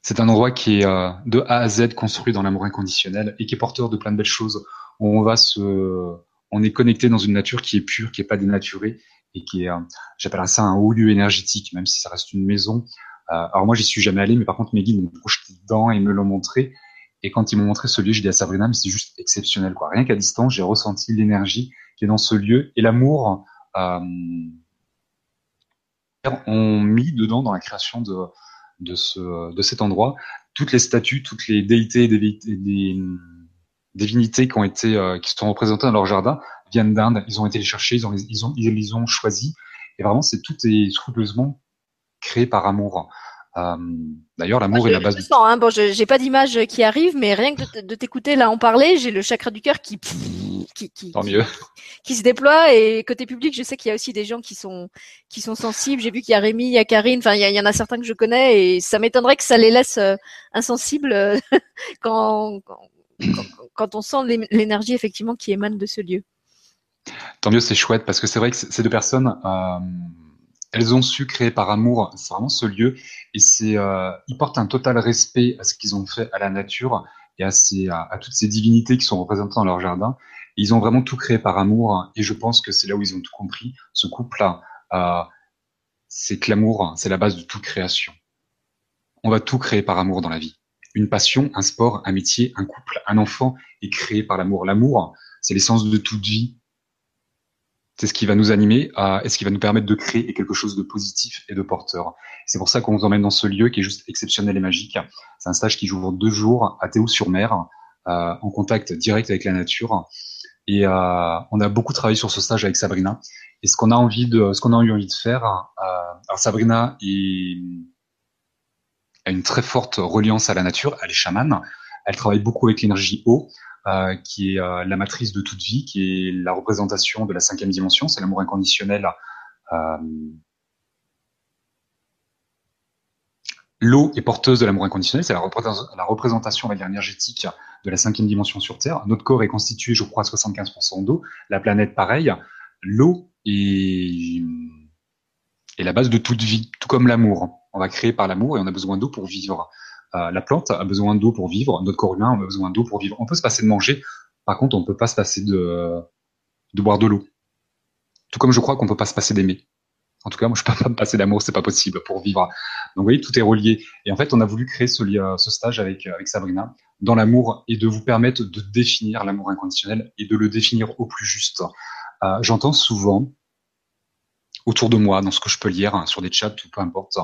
c'est un endroit qui est euh, de A à Z construit dans l'amour inconditionnel et qui est porteur de plein de belles choses. On va se, on est connecté dans une nature qui est pure, qui est pas dénaturée et qui est, j'appelle ça un haut lieu énergétique, même si ça reste une maison. alors moi, j'y suis jamais allé, mais par contre, mes guides m'ont projeté dedans et me l'ont montré. Et quand ils m'ont montré ce lieu, j'ai dit à Sabrina, mais c'est juste exceptionnel. Rien qu'à distance, j'ai ressenti l'énergie qui est dans ce lieu et l'amour euh, ont mis dedans dans la création de, de, ce, de cet endroit toutes les statues, toutes les déités, des, des, divinités qui ont été euh, qui sont représentées dans leur jardin viennent d'Inde. Ils ont été les chercher, ils ont ils ont ils les ont choisis et vraiment c'est tout est scrupuleusement créé par amour. Euh, D'ailleurs, l'amour est la base. Je sens, hein, bon, j'ai pas d'image qui arrive, mais rien que de, t'écouter là en parler, j'ai le chakra du cœur qui, qui, qui, Tant mieux. qui se déploie. Et côté public, je sais qu'il y a aussi des gens qui sont qui sont sensibles. J'ai vu qu'il y a Rémi, il y a Karine. Enfin, il y, y, en a certains que je connais, et ça m'étonnerait que ça les laisse euh, insensibles euh, quand, quand, quand on sent l'énergie effectivement qui émane de ce lieu. Tant mieux, c'est chouette parce que c'est vrai que ces deux personnes. Euh elles ont su créer par amour, c'est vraiment ce lieu, et c'est, euh, ils portent un total respect à ce qu'ils ont fait à la nature et à, ces, à, toutes ces divinités qui sont représentées dans leur jardin. Ils ont vraiment tout créé par amour, et je pense que c'est là où ils ont tout compris. Ce couple-là, euh, c'est que l'amour, c'est la base de toute création. On va tout créer par amour dans la vie. Une passion, un sport, un métier, un couple, un enfant est créé par l'amour. L'amour, c'est l'essence de toute vie. C'est ce qui va nous animer à, et ce qui va nous permettre de créer quelque chose de positif et de porteur. C'est pour ça qu'on vous emmène dans ce lieu qui est juste exceptionnel et magique. C'est un stage qui joue deux jours à Théo-sur-Mer, euh, en contact direct avec la nature. Et euh, on a beaucoup travaillé sur ce stage avec Sabrina. Et ce qu'on a eu envie de faire, euh, alors Sabrina a une très forte reliance à la nature. Elle est chamane. Elle travaille beaucoup avec l'énergie eau. Euh, qui est la matrice de toute vie, qui est la représentation de la cinquième dimension, c'est l'amour inconditionnel. L'eau est porteuse de l'amour inconditionnel, c'est la, représentation, énergétique de la cinquième dimension sur Terre. Notre corps est constitué, je crois, à 75% d'eau. La planète, pareil. L'eau est, la base de toute vie, tout comme l'amour. On va créer par l'amour et on a besoin d'eau pour vivre. Euh, la plante a besoin d'eau pour vivre, notre corps humain a besoin d'eau pour vivre. On peut se passer de manger, par contre, on ne peut pas se passer de, de boire de l'eau. Tout comme je crois qu'on peut pas se passer d'aimer. En tout cas, moi, je peux pas me passer d'amour, c'est pas possible pour vivre. Donc, vous voyez, tout est relié. Et en fait, on a voulu créer ce, ce stage avec, avec Sabrina dans l'amour et de vous permettre de définir l'amour inconditionnel et de le définir au plus juste. Euh, J'entends souvent autour de moi, dans ce que je peux lire, hein, sur des chats ou peu importe,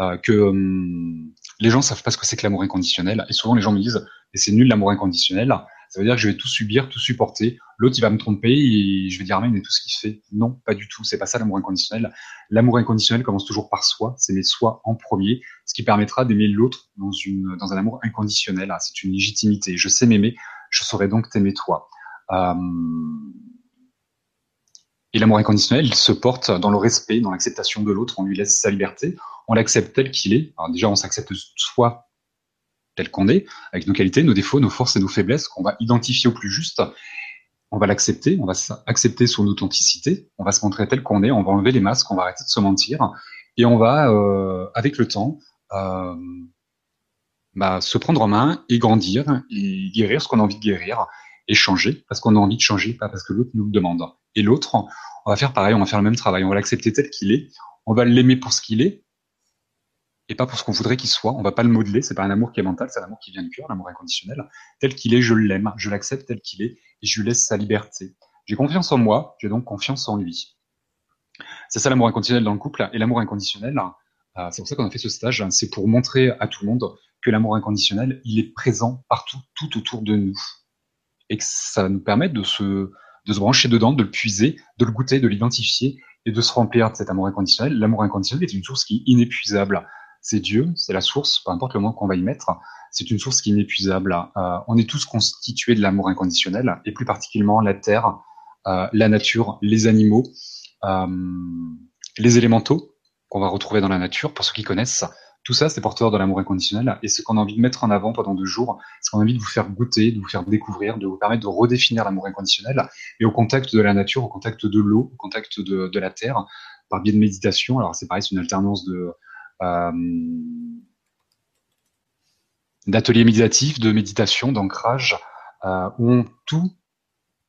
euh, que hum, les gens savent pas ce que c'est que l'amour inconditionnel. Et souvent, les gens me disent, c'est nul l'amour inconditionnel. Ça veut dire que je vais tout subir, tout supporter. L'autre, il va me tromper et je vais dire, ah, mais tout ce qu'il fait. Non, pas du tout. C'est pas ça l'amour inconditionnel. L'amour inconditionnel commence toujours par soi. C'est mes soi en premier, ce qui permettra d'aimer l'autre dans une, dans un amour inconditionnel. C'est une légitimité. Je sais m'aimer. Je saurai donc t'aimer toi. Euh, et l'amour inconditionnel, il se porte dans le respect, dans l'acceptation de l'autre. On lui laisse sa liberté on l'accepte tel qu'il est. Alors déjà, on s'accepte soi tel qu'on est, avec nos qualités, nos défauts, nos forces et nos faiblesses, qu'on va identifier au plus juste. On va l'accepter, on va accepter son authenticité, on va se montrer tel qu'on est, on va enlever les masques, on va arrêter de se mentir, et on va, euh, avec le temps, euh, bah, se prendre en main et grandir et guérir ce qu'on a envie de guérir et changer parce qu'on a envie de changer, pas parce que l'autre nous le demande. Et l'autre, on va faire pareil, on va faire le même travail, on va l'accepter tel qu'il est, on va l'aimer pour ce qu'il est, et pas pour ce qu'on voudrait qu'il soit. On va pas le modeler. C'est pas un amour qui est mental, c'est un amour qui vient du cœur, l'amour inconditionnel. Tel qu'il est, je l'aime, je l'accepte tel qu'il est et je lui laisse sa liberté. J'ai confiance en moi, j'ai donc confiance en lui. C'est ça l'amour inconditionnel dans le couple. Et l'amour inconditionnel, euh, c'est pour ça qu'on a fait ce stage. C'est pour montrer à tout le monde que l'amour inconditionnel, il est présent partout, tout autour de nous. Et que ça nous permet de se, de se brancher dedans, de le puiser, de le goûter, de l'identifier et de se remplir de cet amour inconditionnel. L'amour inconditionnel est une source qui est inépuisable c'est Dieu, c'est la source, peu importe le mot qu'on va y mettre, c'est une source qui est inépuisable. Euh, on est tous constitués de l'amour inconditionnel, et plus particulièrement la terre, euh, la nature, les animaux, euh, les élémentaux qu'on va retrouver dans la nature, pour ceux qui connaissent. Tout ça, c'est porteur de l'amour inconditionnel, et ce qu'on a envie de mettre en avant pendant deux jours, ce qu'on a envie de vous faire goûter, de vous faire découvrir, de vous permettre de redéfinir l'amour inconditionnel, et au contact de la nature, au contact de l'eau, au contact de, de la terre, par biais de méditation. Alors c'est pareil, c'est une alternance de d'ateliers méditatifs, de méditation, d'ancrage, euh, où on, tout,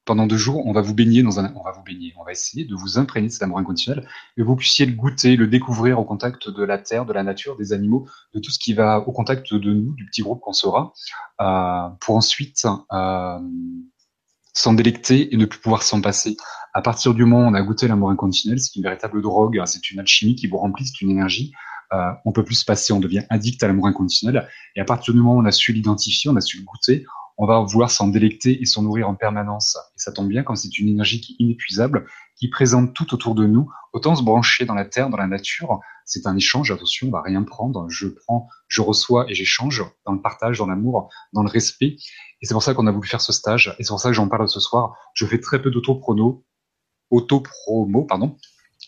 pendant deux jours, on va vous baigner dans un, on va vous baigner, on va essayer de vous imprégner de cet amour inconditionnel, et vous puissiez le goûter, le découvrir au contact de la terre, de la nature, des animaux, de tout ce qui va au contact de nous, du petit groupe qu'on sera, euh, pour ensuite euh, s'en délecter et ne plus pouvoir s'en passer. À partir du moment où on a goûté l'amour inconditionnel, c'est une véritable drogue, c'est une alchimie qui vous remplit, c'est une énergie euh, on peut plus se passer, on devient addict à l'amour inconditionnel. Et à partir du moment où on a su l'identifier, on a su le goûter, on va vouloir s'en délecter et s'en nourrir en permanence. Et ça tombe bien quand c'est une énergie qui est inépuisable, qui présente tout autour de nous. Autant se brancher dans la terre, dans la nature, c'est un échange. Attention, on va rien prendre. Je prends, je reçois et j'échange dans le partage, dans l'amour, dans le respect. Et c'est pour ça qu'on a voulu faire ce stage. Et c'est pour ça que j'en parle ce soir. Je fais très peu d'auto-promo, auto-promo, pardon,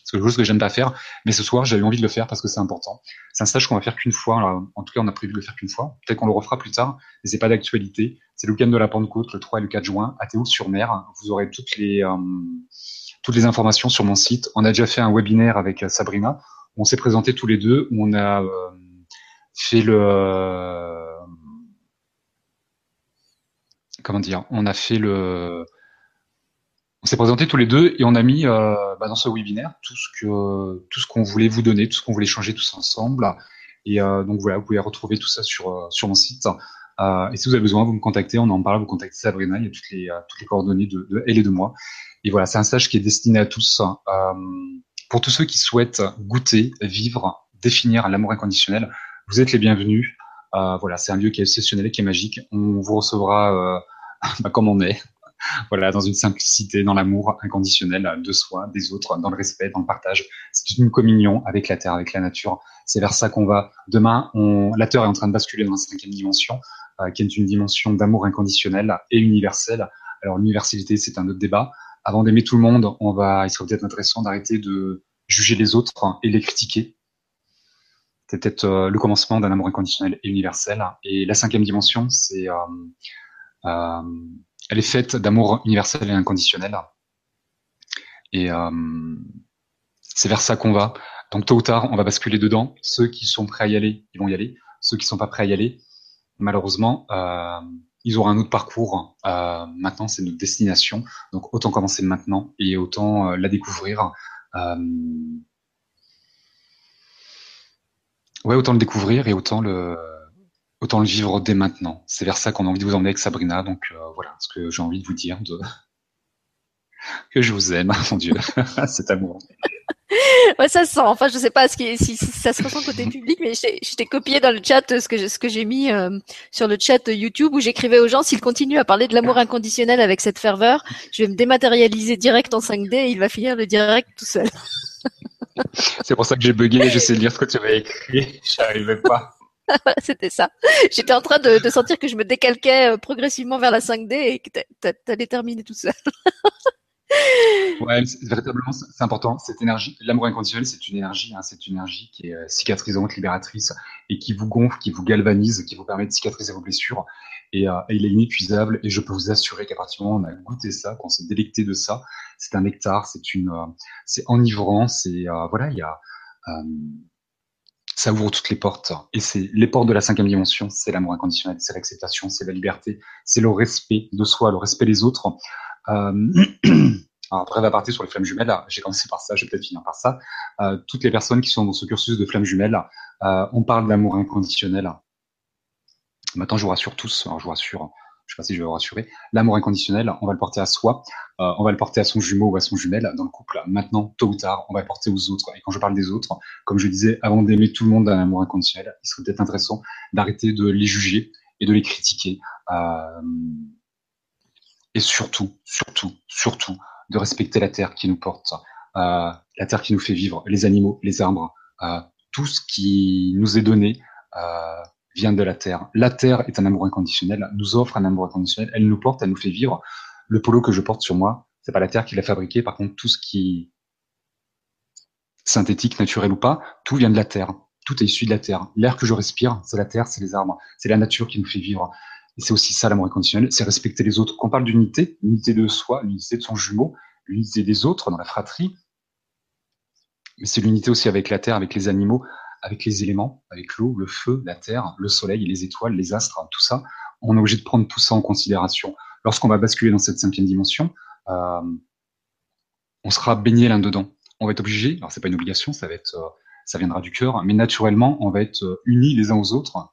c'est quelque chose que j'aime pas faire. Mais ce soir, j'avais envie de le faire parce que c'est important. C'est un stage qu'on va faire qu'une fois. en tout cas, on a prévu de le faire qu'une fois. Peut-être qu'on le refera plus tard, mais c'est pas d'actualité. C'est le week-end de la Pentecôte, le 3 et le 4 juin, à Théo-sur-Mer. Vous aurez toutes les, euh, toutes les informations sur mon site. On a déjà fait un webinaire avec euh, Sabrina. on s'est présenté tous les deux, on a fait le comment dire, on a fait le on s'est présenté tous les deux et on a mis euh, bah, dans ce webinaire tout ce que tout ce qu'on voulait vous donner, tout ce qu'on voulait changer tous ensemble. Et euh, donc voilà, vous pouvez retrouver tout ça sur euh, sur mon site. et si vous avez besoin, vous me contactez, on en parle, vous contactez Sabrina, il y a toutes les toutes les coordonnées de, de elle et de moi. Et voilà, c'est un stage qui est destiné à tous, pour tous ceux qui souhaitent goûter, vivre, définir l'amour inconditionnel. Vous êtes les bienvenus. voilà, c'est un lieu qui est exceptionnel, qui est magique. On vous recevra bah, comme on est voilà, dans une simplicité, dans l'amour inconditionnel de soi, des autres, dans le respect, dans le partage. C'est une communion avec la terre, avec la nature. C'est vers ça qu'on va. Demain, la terre est en train de basculer dans la cinquième dimension, euh, qui est une dimension d'amour inconditionnel et universel. Alors l'universalité, c'est un autre débat. Avant d'aimer tout le monde, on va, il serait peut-être intéressant d'arrêter de juger les autres et les critiquer. C'est peut-être euh, le commencement d'un amour inconditionnel et universel. Et la cinquième dimension, c'est euh elle est faite d'amour universel et inconditionnel. Et euh, c'est vers ça qu'on va. Donc tôt ou tard, on va basculer dedans. Ceux qui sont prêts à y aller, ils vont y aller. Ceux qui sont pas prêts à y aller, malheureusement, euh, ils auront un autre parcours. Euh, maintenant, c'est notre destination. Donc autant commencer maintenant et autant la découvrir. Ouais, autant le découvrir et autant le autant le vivre dès maintenant. C'est vers ça qu'on a envie de vous emmener avec Sabrina. Donc euh, voilà ce que j'ai envie de vous dire, de... que je vous aime, mon Dieu, cet amour. ouais, ça se sent. Enfin, je sais pas si, si, ça se ressent côté public, mais je t'ai copié dans le chat ce que ce que j'ai mis euh, sur le chat YouTube où j'écrivais aux gens s'ils continuent à parler de l'amour inconditionnel avec cette ferveur, je vais me dématérialiser direct en 5D et il va finir le direct tout seul. C'est pour ça que j'ai bugué. J'essaie de lire ce que tu avais écrit. J'arrivais pas. C'était ça. J'étais en train de, sentir que je me décalquais euh, progressivement vers la 5D et que t'allais terminer tout seul. ouais, véritablement, c'est important. Cette énergie, l'amour inconditionnel, c'est une énergie, hein, c'est une énergie qui est euh, cicatrisante, libératrice et qui vous gonfle, qui vous galvanise, qui vous permet de cicatriser vos blessures. Et, euh, il est inépuisable. Et je peux vous assurer qu'à partir du moment où on a goûté ça, qu'on s'est délecté de ça, c'est un nectar, c'est une, c'est enivrant, c'est voilà, il y a ça ouvre toutes les portes. Et c'est les portes de la cinquième dimension, c'est l'amour inconditionnel, c'est l'acceptation, c'est la liberté, c'est le respect de soi, le respect des autres. Euh... Alors va partir sur les flammes jumelles. J'ai commencé par ça, je vais peut-être finir par ça. Euh, toutes les personnes qui sont dans ce cursus de flammes jumelles, euh, on parle d'amour inconditionnel. Maintenant, je vous rassure tous. Alors, je vous rassure je sais pas si je vais vous rassurer, l'amour inconditionnel, on va le porter à soi, euh, on va le porter à son jumeau ou à son jumelle dans le couple. Maintenant, tôt ou tard, on va le porter aux autres. Et quand je parle des autres, comme je disais, avant d'aimer tout le monde d'un amour inconditionnel, il serait peut-être intéressant d'arrêter de les juger et de les critiquer. Euh, et surtout, surtout, surtout, de respecter la terre qui nous porte, euh, la terre qui nous fait vivre, les animaux, les arbres, tout ce qui nous est donné. Vient de la terre. La terre est un amour inconditionnel, nous offre un amour inconditionnel, elle nous porte, elle nous fait vivre. Le polo que je porte sur moi, c'est pas la terre qui l'a fabriqué, par contre tout ce qui synthétique, naturel ou pas, tout vient de la terre. Tout est issu de la terre. L'air que je respire, c'est la terre, c'est les arbres, c'est la nature qui nous fait vivre. Et c'est aussi ça l'amour inconditionnel, c'est respecter les autres. Qu'on parle d'unité, l'unité de soi, l'unité de son jumeau, l'unité des autres dans la fratrie, mais c'est l'unité aussi avec la terre, avec les animaux, avec les éléments, avec l'eau, le feu, la terre, le soleil, les étoiles, les astres, tout ça, on est obligé de prendre tout ça en considération. Lorsqu'on va basculer dans cette cinquième dimension, euh, on sera baigné là dedans. On va être obligé, alors c'est pas une obligation, ça euh, viendra du cœur, mais naturellement, on va être euh, unis les uns aux autres,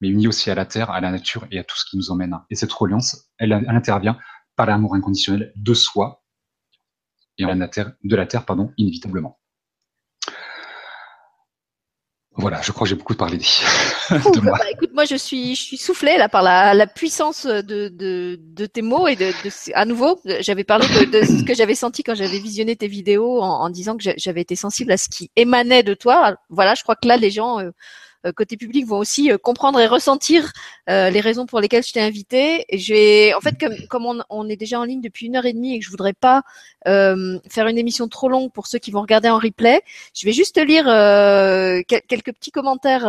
mais unis aussi à la terre, à la nature et à tout ce qui nous emmène. Et cette reliance, elle, elle intervient par l'amour inconditionnel de soi et de la terre, de la terre pardon, inévitablement. Voilà, je crois que j'ai beaucoup parlé de moi. Bah, écoute, moi je suis, je suis soufflée là par la, la puissance de, de, de, tes mots et de, de à nouveau, j'avais parlé de, ce que j'avais senti quand j'avais visionné tes vidéos en, en disant que j'avais été sensible à ce qui émanait de toi. Voilà, je crois que là les gens euh, euh, côté public vont aussi euh, comprendre et ressentir euh, les raisons pour lesquelles je t'ai invité. Vais, en fait, comme, comme on, on, est déjà en ligne depuis une heure et demie et que je voudrais pas euh, faire une émission trop longue pour ceux qui vont regarder en replay, je vais juste lire euh, quelques petits commentaires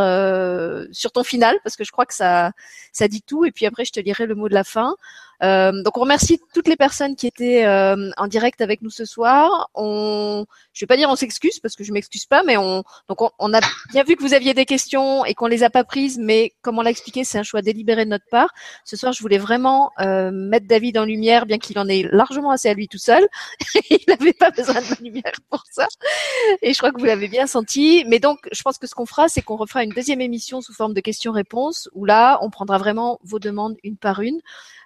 sur ton final parce que je crois que ça, ça dit tout. Et puis après, je te lirai le mot de la fin. Euh, donc on remercie toutes les personnes qui étaient euh, en direct avec nous ce soir. On, je vais pas dire on s'excuse parce que je m'excuse pas, mais on donc on, a bien vu que vous aviez des questions et qu'on les a pas prises, mais comme on l'a expliqué, c'est un choix délibéré de notre part. Ce soir, je voulais vraiment euh, mettre David en lumière, bien qu'il en ait largement assez à lui tout seul. Il n'avait pas besoin de ma lumière pour ça, et je crois que vous l'avez bien senti. Mais donc, je pense que ce qu'on fera, c'est qu'on refera une deuxième émission sous forme de questions-réponses, où là, on prendra vraiment vos demandes une par une.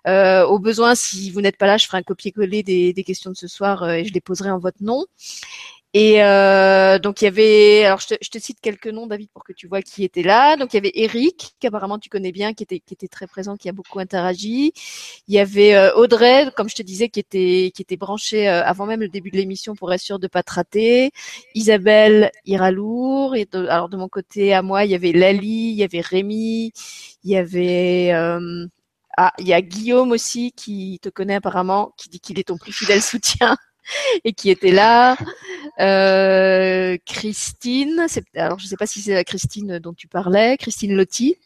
Euh, au besoin, si vous n'êtes pas là, je ferai un copier-coller des, des, questions de ce soir euh, et je les poserai en votre nom. Et euh, donc il y avait, alors je te, je te, cite quelques noms, David, pour que tu vois qui était là. Donc il y avait Eric, qu'apparemment tu connais bien, qui était qui était très présent, qui a beaucoup interagi. Il y avait euh, Audrey, comme je te disais, qui était qui était branchée euh, avant même le début de l'émission pour être sûre de pas te rater. Isabelle Iralour. Et alors de mon côté à moi, il y avait Lali, il y avait Rémi, il y avait euh, ah, il y a Guillaume aussi qui te connaît apparemment, qui dit qu'il est ton plus fidèle soutien et qui était là. Euh, Christine, alors je ne sais pas si c'est la Christine dont tu parlais, Christine Lotti.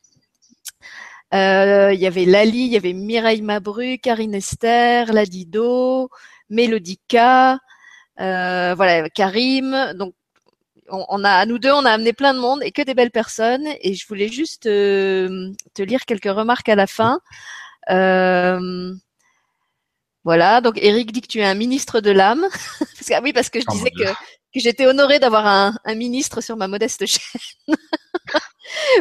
Euh, il y avait Lali, il y avait Mireille Mabru, Karine Esther, Ladido, Mélodica, euh, voilà, Karim. Donc on, a, à nous deux, on a amené plein de monde et que des belles personnes. Et je voulais juste euh, te lire quelques remarques à la fin. Euh, voilà, donc Eric dit que tu es un ministre de l'âme. parce que, ah oui, parce que je oh disais que, que j'étais honorée d'avoir un, un, ministre sur ma modeste chaîne.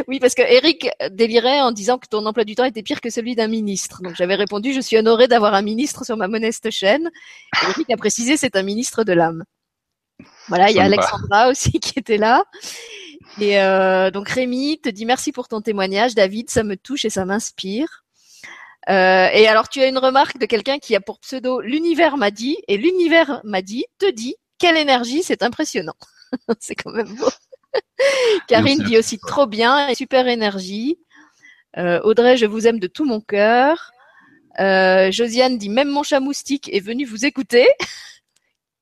oui, parce que Eric délirait en disant que ton emploi du temps était pire que celui d'un ministre. Donc j'avais répondu, je suis honorée d'avoir un ministre sur ma modeste chaîne. Et Eric a précisé, c'est un ministre de l'âme. Voilà, il y a Alexandra aussi qui était là. Et euh, donc Rémi te dit merci pour ton témoignage, David, ça me touche et ça m'inspire. Euh, et alors, tu as une remarque de quelqu'un qui a pour pseudo l'univers m'a dit, et l'univers m'a dit, te dit, quelle énergie, c'est impressionnant. c'est quand même beau. Karine dit aussi trop bien et super énergie. Euh, Audrey, je vous aime de tout mon cœur. Josiane dit même mon chat moustique est venu vous écouter.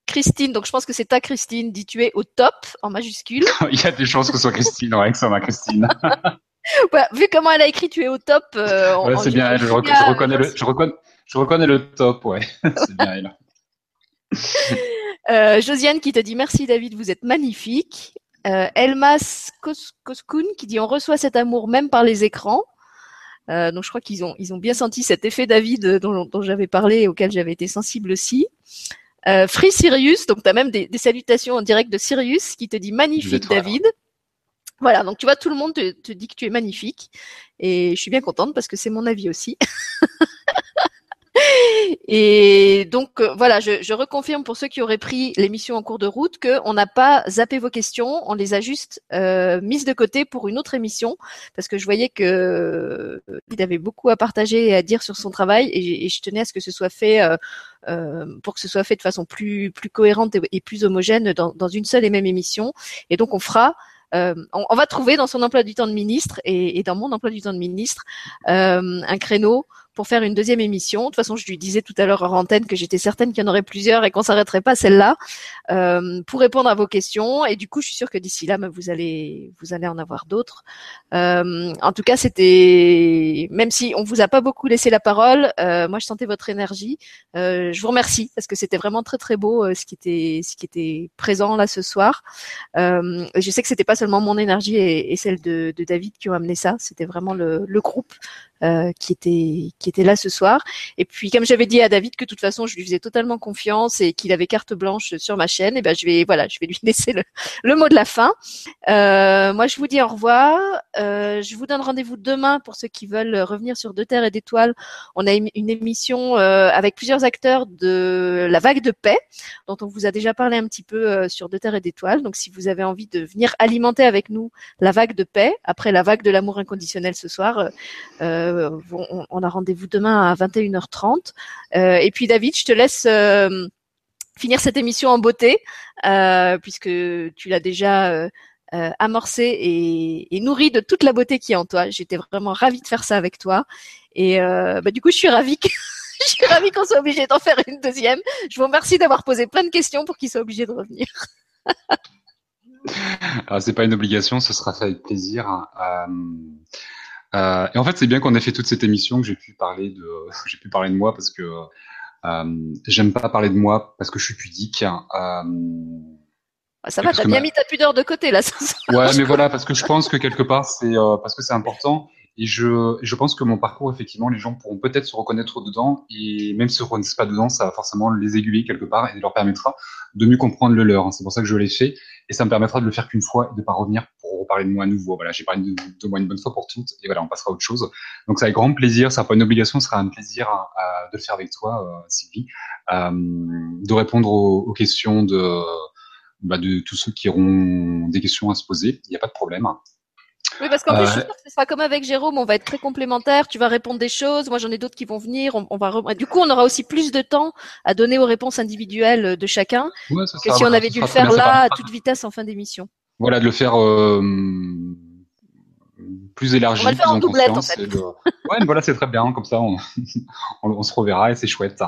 Christine, donc je pense que c'est ta Christine, dit tu es au top en majuscule. Il y a des chances que ce soit Christine, ouais, que ce soit ma Christine. vu comment elle a écrit, tu es au top. Euh, ouais, c'est bien elle. Je, reconnais le, je, reconnais, je reconnais le top, ouais. c'est bien elle. Euh, Josiane qui te dit merci David, vous êtes magnifique. Euh, Elmas Koskun qui dit on reçoit cet amour même par les écrans. Euh, donc je crois qu'ils ont ils ont bien senti cet effet David dont, dont j'avais parlé et auquel j'avais été sensible aussi. Euh, Free Sirius, donc tu as même des, des, salutations en direct de Sirius qui te dit magnifique David. Voilà, donc tu vois, tout le monde te, te, dit que tu es magnifique. Et je suis bien contente parce que c'est mon avis aussi. Et donc euh, voilà, je, je, reconfirme pour ceux qui auraient pris l'émission en cours de route qu'on n'a pas zappé vos questions, on les a juste euh, mises de côté pour une autre émission parce que je voyais que euh, il avait beaucoup à partager et à dire sur son travail et, je tenais à ce que ce soit fait euh, euh, pour que ce soit fait de façon plus plus cohérente et, et plus homogène dans, dans, une seule et même émission. Et donc on fera euh, on, on, va trouver dans son emploi du temps de ministre et, et dans mon emploi du temps de ministre euh, un créneau pour faire une deuxième émission. De toute façon, je lui disais tout à l'heure en antenne que j'étais certaine qu'il y en aurait plusieurs et qu'on s'arrêterait pas celle-là euh, pour répondre à vos questions. Et du coup, je suis sûre que d'ici là, vous allez vous allez en avoir d'autres. Euh, en tout cas, c'était même si on vous a pas beaucoup laissé la parole, euh, moi je sentais votre énergie. Euh, je vous remercie parce que c'était vraiment très très beau euh, ce qui était ce qui était présent là ce soir. Euh, je sais que c'était pas seulement mon énergie et, et celle de, de, David qui ont amené ça. C'était vraiment le, le groupe euh, qui était qui était là ce soir. Et puis comme j'avais dit à David que de toute façon je lui faisais totalement confiance et qu'il avait carte blanche sur ma chaîne, et ben je vais voilà je vais lui laisser le, le mot de la fin. Euh, moi je vous dis au revoir. Euh, je vous donne rendez-vous demain pour ceux qui veulent revenir sur Deux Terres et d'Étoiles. On a une émission euh, avec plusieurs acteurs de la vague de paix dont on vous a déjà parlé un petit peu euh, sur Deux Terres et d'Étoiles. Donc si vous avez envie de venir alimenter avec nous la vague de paix après la vague de l'amour inconditionnel ce soir. Euh, euh, on, a rendez-vous demain à 21h30. Euh, et puis David, je te laisse euh, finir cette émission en beauté, puisque tu l'as déjà amorcé et, et, nourri de toute la beauté qui est en toi. J'étais vraiment ravie de faire ça avec toi. Et bah, du coup, je suis ravie je suis qu'on soit obligé d'en faire une deuxième. Je vous remercie d'avoir posé plein de questions pour qu'il soit obligé de revenir. Alors, c'est pas une obligation, ce sera fait avec plaisir. Euh, et en fait, c'est bien qu'on ait fait toute cette émission que j'ai pu parler de, j'ai pu parler de moi parce que euh, j'aime pas parler de moi parce que je suis pudique. Euh, ah, ça va, t'as bien mis ta pudeur de côté là. ouais, mais voilà, parce que je pense que quelque part, c'est euh, parce que c'est important. Et je, je pense que mon parcours, effectivement, les gens pourront peut-être se reconnaître dedans. Et même si se reconnaissent pas dedans, ça va forcément les aiguiller quelque part et leur permettra de mieux comprendre le leur. C'est pour ça que je l'ai fait. Et ça me permettra de le faire qu'une fois et de pas revenir pour reparler de moi à nouveau. Voilà, j'ai parlé de, moi une bonne fois pour toutes. Et voilà, on passera à autre chose. Donc, ça avec grand plaisir. Ça sera pas une obligation, ce sera un plaisir de le faire avec toi, euh, Sylvie. Euh, de répondre aux, aux questions de, bah, de tous ceux qui auront des questions à se poser. Il n'y a pas de problème. Oui, parce qu'en plus, je euh, ce sera comme avec Jérôme, on va être très complémentaires. Tu vas répondre des choses, moi j'en ai d'autres qui vont venir. On, va du coup, on aura aussi plus de temps à donner aux réponses individuelles de chacun que si on avait dû le faire là à toute vitesse en fin d'émission. Voilà, de le faire euh, plus élargi. On va le faire en doublette en fait. Ouais, voilà, c'est très bien. Comme ça, on, on, se reverra et c'est chouette.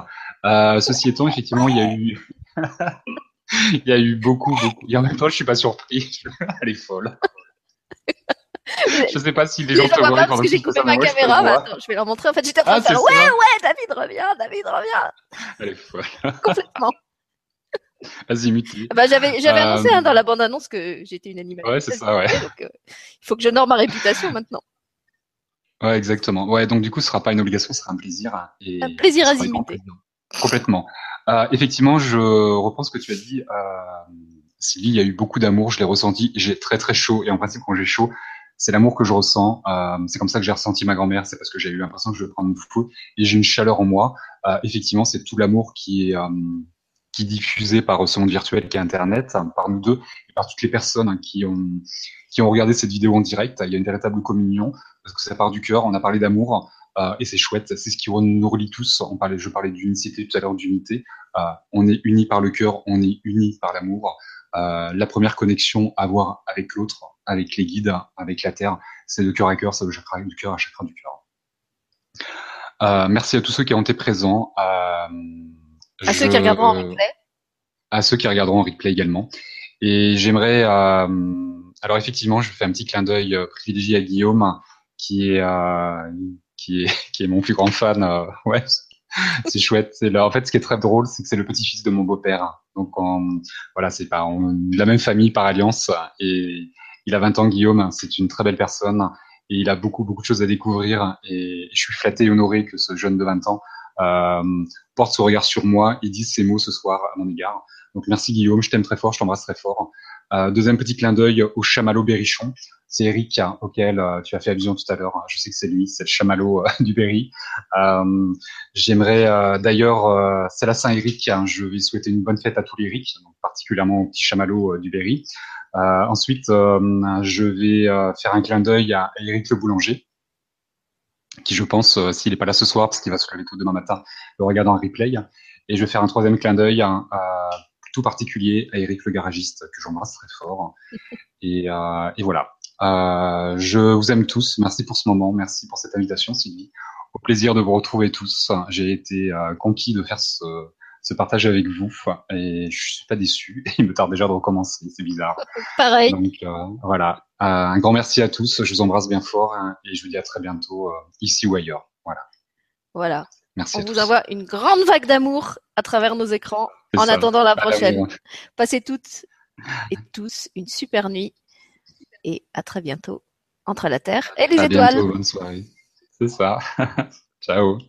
Euh, ceci étant, effectivement, il y a eu il y a eu beaucoup, beaucoup. Et en même temps, je suis pas surpris. Elle est folle. je sais pas si les gens te voient parce que j'ai coupé ma caméra. Mais attends, je vais leur montrer. En fait, j'étais en train ah, de faire ouais, ouais, David revient, David revient. Elle est folle. Complètement. Vas-y, mute. Bah, j'avais, j'avais euh... annoncé hein, dans la bande-annonce que j'étais une animatrice. Ouais, c'est ça, ouais. Donc, euh, il faut que je norme ma réputation maintenant. Ouais, exactement. Ouais, donc du coup, ce sera pas une obligation, ce sera un plaisir. Et un plaisir à imiter. Complètement. Euh, effectivement, je reprends ce que tu as dit. Sylvie, il y a eu beaucoup d'amour, je l'ai ressenti. J'ai très très chaud et en principe, quand j'ai chaud, c'est l'amour que je ressens. Euh, c'est comme ça que j'ai ressenti ma grand-mère. C'est parce que j'ai eu l'impression que je vais prendre une et j'ai une chaleur en moi. Euh, effectivement, c'est tout l'amour qui est euh, qui est diffusé par ce monde virtuel qui est Internet, par nous deux et par toutes les personnes hein, qui ont qui ont regardé cette vidéo en direct. Il y a une véritable communion parce que ça part du cœur. On a parlé d'amour. Euh, et c'est chouette, c'est ce qui nous relie tous. On parlait, je parlais d'unicité tout à l'heure, d'unité. Euh, on est unis par le cœur, on est unis par l'amour. Euh, la première connexion à avoir avec l'autre, avec les guides, avec la terre, c'est de cœur à cœur, c'est le chakra du cœur à chakra du cœur. merci à tous ceux qui ont été présents. à ceux qui regarderont en replay. À ceux qui regarderont en replay également. Et j'aimerais, alors effectivement, je fais un petit clin d'œil privilégié à Guillaume, qui est qui est qui est mon plus grand fan. Euh, ouais, c'est chouette. C'est en fait, ce qui est très drôle, c'est que c'est le petit-fils de mon beau-père. Donc, voilà, c'est pas la même famille par alliance. Et il a 20 ans, Guillaume. C'est une très belle personne et il a beaucoup beaucoup de choses à découvrir. Et je suis flatté et honoré que ce jeune de 20 ans euh, porte ce regard sur moi et dise ces mots ce soir à mon égard. Donc merci Guillaume, je t'aime très fort, je t'embrasse très fort. Euh, deuxième petit clin d'œil au chamallow Berrichon. C'est Eric hein, auquel euh, tu as fait allusion tout à l'heure. Je sais que c'est lui, c'est le chamallow euh, du Berry. Euh, j'aimerais d'ailleurs, c'est la Saint-Éric. Hein, je vais souhaiter une bonne fête à tous les Eric, particulièrement au petit chamallow du Berry. ensuite, je vais faire un clin d'œil à Eric le boulanger, qui je pense, s'il n'est pas là ce soir, parce qu'il va se lever tout demain matin, le regarder en replay. Et je vais faire un troisième clin d'œil à, tout particulier à Eric le garagiste, que j'embrasse très fort. Et, euh, et voilà. Euh, je vous aime tous. Merci pour ce moment. Merci pour cette invitation, Sylvie. Au plaisir de vous retrouver tous. J'ai été euh, conquis de faire ce, ce partage avec vous et je suis pas déçu. Il me tarde déjà de recommencer. C'est bizarre. Pareil. Donc euh, voilà. Euh, un grand merci à tous. Je vous embrasse bien fort hein, et je vous dis à très bientôt ici ou ailleurs. Voilà. Voilà. Merci. On vous envoie une grande vague d'amour à travers nos écrans en attendant la prochaine. Passez toutes et tous une super nuit et à très bientôt entre la Terre et les à étoiles. Bientôt, bonne soirée. C'est ça. Ciao.